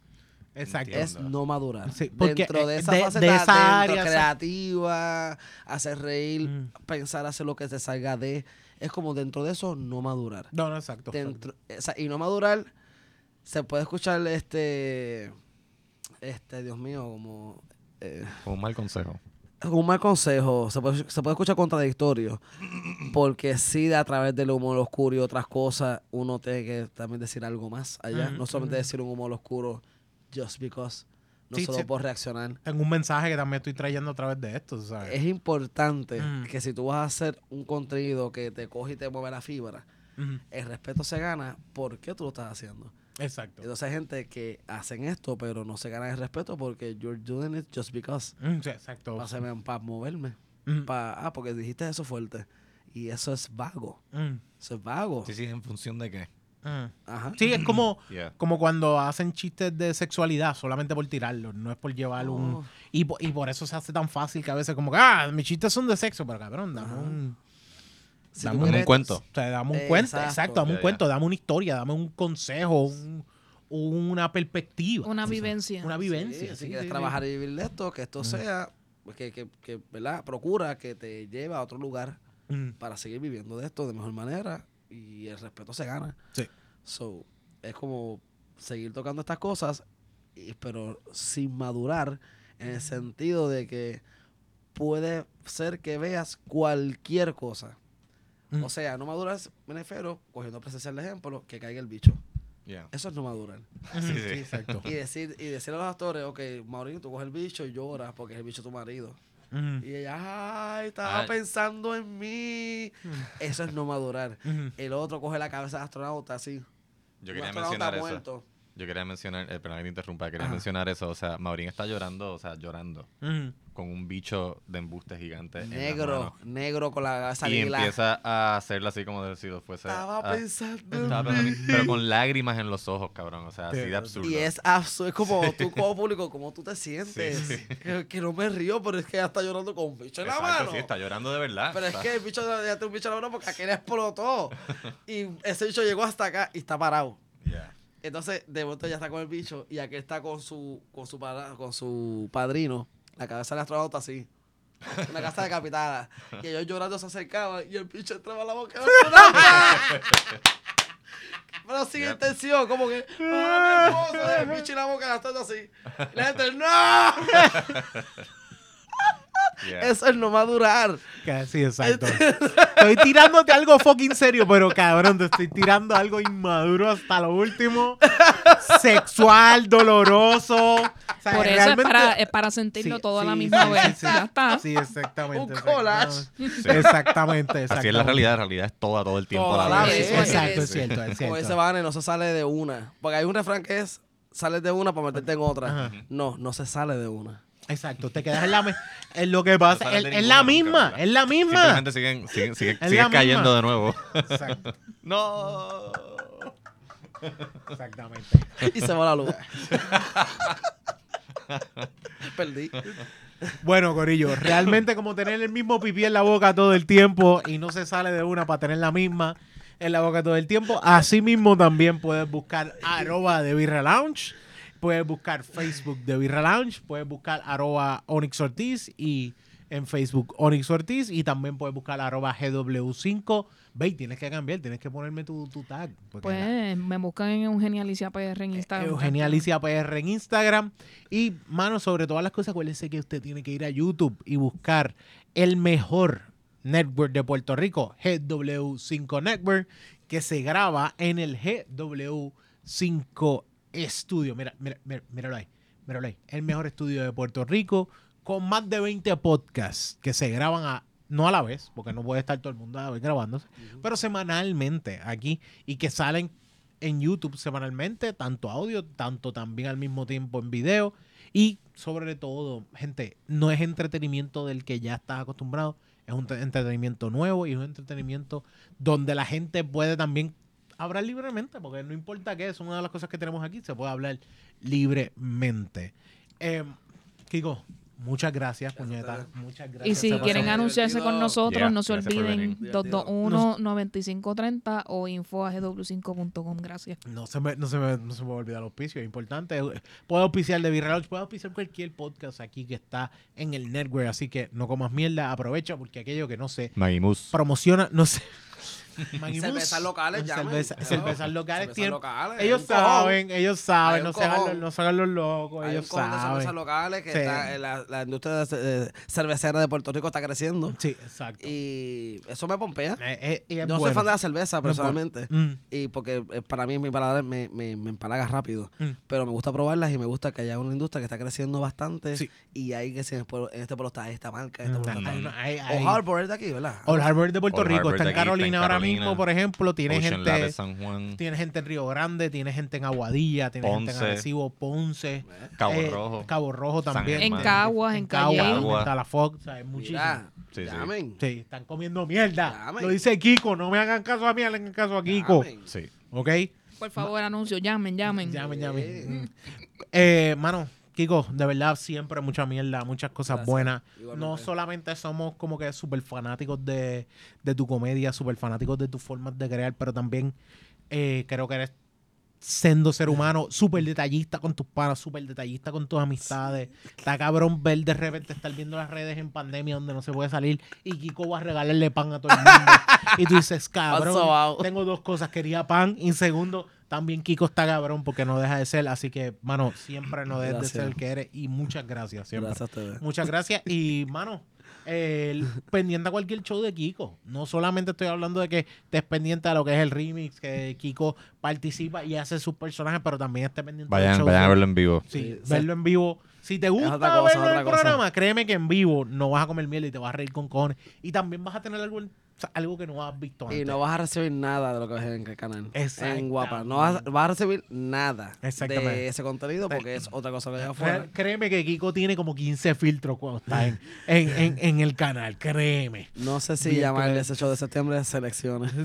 Exacto. Es no madurar. Sí, porque, dentro de eh, esa de- de esa área, creativa, hacer reír, Mm. pensar, hacer lo que te salga de. Es como dentro de eso, no madurar. No, no, exacto. dentro, y no madurar, se puede escuchar este, este, Dios mío, como eh, Un mal consejo. Un mal consejo, se puede, se puede escuchar contradictorio, porque sí, a través del humor oscuro y otras cosas, uno tiene que también decir algo más allá, no solamente decir un humor oscuro just because, no Sí, solo sí. por reaccionar. Tengo un mensaje que también estoy trayendo a través de esto, ¿sabes? Es importante Mm. que si tú vas a hacer un contenido que te coge y te mueve la fibra, el respeto se gana porque tú lo estás haciendo. Exacto. Entonces hay gente que hacen esto, pero no se ganan el respeto porque you're doing it just because. Mm, sí, exacto. Para moverme. Mm, Pa, ah, porque dijiste eso fuerte. Y eso es vago. mm, Eso es vago. Sí, sí, ¿en función de qué? mm. Ajá. Sí, es como, (clears throat) Yeah. como cuando hacen chistes de sexualidad solamente por tirarlo, no es por llevar un... No. Y, y por eso se hace tan fácil que a veces como que, ah, mis chistes son de sexo, pero cabrón, dame Ajá. un... Si dame un quieres- cuento. O sea, dame un cuento, Exacto. exacto, dame un Ya, ya. cuento, dame una historia, dame un consejo, un- una perspectiva. Una O sea, vivencia. Una Sí, vivencia. si sí, quieres sí, trabajar sí. y vivir de esto, que esto sea, pues, que, que, que, ¿verdad? Procura que te lleve a otro lugar Mm, para seguir viviendo de esto de mejor manera y el respeto se gana. Sí. So, es como seguir tocando estas cosas, y- pero sin madurar en el sentido de que puede ser que veas cualquier cosa. Mm. O sea, no maduras, me refiero, cogiendo presencial de ejemplo, que caiga el bicho. Yeah. Eso es no madurar. Ujú, Sí, sí, sí. exacto. (laughs) Y decir, y decirle a los actores, ok, Maureen, tú coges el bicho y lloras porque es el bicho de tu marido. Y ella, ay, estaba Ay. pensando en mí. Eso es no madurar. El otro coge la cabeza de astronauta así. Yo Un quería astronauta mencionar eso. Yo quería mencionar, eh, perdón que te interrumpa, quería Ajá. mencionar eso. O sea, Maurín está llorando, o sea, llorando con un bicho de embuste gigante. en la Negro, mano. negro con la cabeza Y empieza a hacerlo así como si lo fuese. Estaba a- pensando en estaba pensando en pero con lágrimas en los ojos, cabrón. O sea, así Sí, de absurdo. Y es absurdo, es como tú como público, como tú te sientes. Sí, sí. Que, que no me río, pero es que ella está llorando con un bicho en la Exacto, mano. sí, está llorando de verdad. Pero es Está- que el bicho ya tiene un bicho en la mano porque aquel explotó. (laughs) y ese bicho llegó hasta acá y está parado. Entonces, de momento ya está con el bicho y aquel está con su, con su, para- con su padrino. La cabeza del astronauta así. Una casa decapitada. (laughs) Y ellos llorando se acercaban y el bicho entraba a la boca del astronauta. (laughs) Pero sin Yep. intención, como que, ¡ah, mi esposo! El bicho y la boca gastando así. Y la gente, ¡no! (laughs) Yeah. Eso es no madurar. Sí, exacto. Estoy tirándote algo fucking serio, pero cabrón, te estoy tirando algo inmaduro hasta lo último. Sexual, doloroso. O sea, Por eso realmente- es para, es para sentirlo Sí, todo a la misma sí, vez. sí, sí. Ya está. Sí, exactamente. Un exactamente. collage. Exactamente, exactamente. Así es la realidad, la realidad es toda, todo el tiempo. Toda la vez. Exacto, es cierto, es Como cierto. dice Vane, no se sale de una. Porque hay un refrán que es, sales de una para meterte en otra. Ajá. No, no se sale de una. Exacto, te quedas en la en lo que pasa, es la misma, es la misma. Simplemente siguen, siguen, siguen, cayendo misma. de nuevo. Exacto, (laughs) no. exactamente. Y se va la luz. (laughs) Perdí. Bueno, Corillo, realmente como tener el mismo pipí en la boca todo el tiempo y no se sale de una para tener la misma en la boca todo el tiempo, así mismo también puedes buscar arroba de Birra Lounge, puedes buscar Facebook de Birra Lounge, puedes buscar arroba Onyx Ortiz y en Facebook Onyx Ortiz y también puedes buscar arroba GW5. Ve, tienes que cambiar, tienes que ponerme tu, tu tag. la- Pues me buscan en Eugenia Alicia PR en Instagram. Eugenia Alicia PR en Instagram. Y, mano, sobre todas las cosas, acuérdense que usted tiene que ir a YouTube y buscar el mejor network de Puerto Rico, GW5 Network, que se graba en el GW5 Studio. Mira, mira, mira, míralo ahí. Míralo ahí. El mejor estudio de Puerto Rico, con más de 20 podcasts que se graban a. No a la vez, porque no puede estar todo el mundo a la vez grabándose, pero semanalmente aquí y que salen en YouTube semanalmente, tanto audio, tanto también al mismo tiempo en video. Y sobre todo, gente, no es entretenimiento del que ya estás acostumbrado, es un te- entretenimiento nuevo y es un entretenimiento donde la gente puede también hablar libremente, porque no importa qué, es una de las cosas que tenemos aquí, se puede hablar libremente. Eh, Kiko, muchas gracias, puñeta. Muchas gracias. Y si Se quieren anunciarse con nosotros, Yeah, no se olviden venir. Divertido. 221-9530 o info a gw5.com. Gracias. No se, me, no, se me, no se me va a olvidar el auspicio, es importante. Puedo auspiciar de Virreal, puedo auspiciar cualquier podcast aquí que está en el network, así que no comas mierda, aprovecha porque aquello que no se Magimus. promociona, no Maggie (laughs) Cervezas locales. Cerveza- Claro. cervezas locales Cervezas tienen- locales, Ellos saben, ellos saben, no se, hagan no se hagan los locos, Hay un ellos de cervezas saben. locales que Sí. está, la, la industria de- cervecera de Puerto Rico está creciendo. Sí, exacto. Y eso me pompea. Eh, eh, no soy fan de la cerveza No personalmente. Mm, Y porque eh, para mí mi paladar me, me, me empalaga rápido. mm. Pero me gusta probarlas y me gusta que haya una industria que está creciendo bastante. Sí. Y hay que si en, el pueblo- en este pueblo está esta marca, Mm, hay esta. hay- hay- O Harbor es de aquí, ¿verdad? Old Harbor de Puerto Old Rico, Harbor está en en Carolina ahora Carolina. Mismo, por ejemplo, tiene Ocean Lab de gente, San Juan, tiene gente en Río Grande, tiene gente en Aguadilla, tiene gente en. Arecibo, Ponce, Cabo eh, Rojo. Cabo Rojo también. En Caguas, en Caguas, en Talafox, o sea, hay muchísimo. Mira, Sí, sí. llamen. Sí, están comiendo mierda. Llamen. Lo dice Kiko, no me hagan caso a mí, hagan caso a Kiko. Llamen. Sí. ¿Ok? Por favor, anuncio, llamen, llamen. Llamen, llamen. Mm. Eh, mano, Kiko, de verdad siempre mucha mierda, muchas cosas Gracias. buenas. Igualmente. No solamente somos como que súper fanáticos de, de tu comedia, súper fanáticos de tus formas de crear, pero también eh, creo que eres sendo ser humano, (laughs) súper detallista con tus panas, súper detallista con tus amistades. Está cabrón ver de repente estar viendo las redes en pandemia donde no se puede salir y Kiko va a regalarle pan a todo el mundo. (laughs) y tú dices, cabrón, tengo dos cosas, quería pan y segundo, también Kiko está cabrón porque no deja de ser, así que, mano, siempre no dejes de ser el que eres y muchas gracias, siempre. Gracias a ustedes. Muchas gracias. Y, mano, el- pendiente a cualquier show de Kiko. No solamente estoy hablando de que estés pendiente a lo que es el remix, que Kiko participa y hace sus personajes, pero también esté pendiente del Vayan, show. vayan a verlo en vivo. Sí, Sí, verlo en vivo. Si te gusta cosa, verlo en el cosa. programa, créeme que en vivo no vas a comer miel y te vas a reír con cojones. Y también vas a tener algo, o sea, algo que no has visto antes. Y no vas a recibir nada de lo que ves en el canal. Exactamente. En Guapa. No vas, vas a recibir nada de ese contenido porque es otra cosa que hay Re- afuera. Créeme que Kiko tiene como 15 filtros cuando está en, en, en- en el canal, créeme. No sé si Bien, llamarle ese show de septiembre selecciones. (laughs)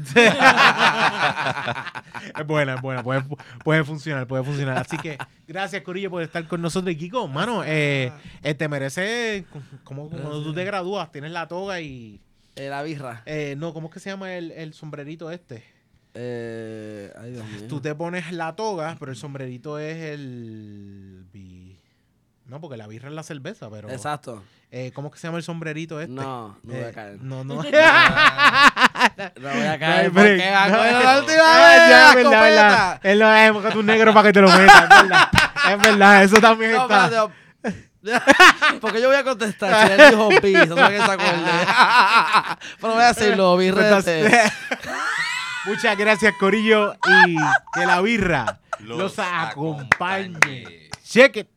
es buena, es buena, puede, puede funcionar, puede funcionar. Así que gracias, Corillo, por estar con nosotros. Kiko, mano, eh, eh, te merece, como cuando tú te gradúas, tienes la toga y... Eh, la birra. eh, no, ¿cómo es que se llama el, el sombrerito este? Eh, ay, Dios mío. Tú te pones la toga, pero el sombrerito es el... bi- No, porque la birra es la cerveza, pero... Exacto. Eh, ¿Cómo es que se llama el sombrerito este? No, no voy Eh, a caer. No, no. No voy a No hay caer break. porque me acuerdo No. la última Ah, vez. ya, la es verdad, es verdad. escopeta. Es lo es, busca tu negro para que te lo metas, es verdad. Es verdad, eso también No, está. no. (laughs) Porque yo voy a contestar si él dijo bis, no sé que se acuerde. (laughs) Pero voy a decirlo, (laughs) birrete. Muchas gracias, Corillo, y que la birra Los los acompañe. acompañe. Check it.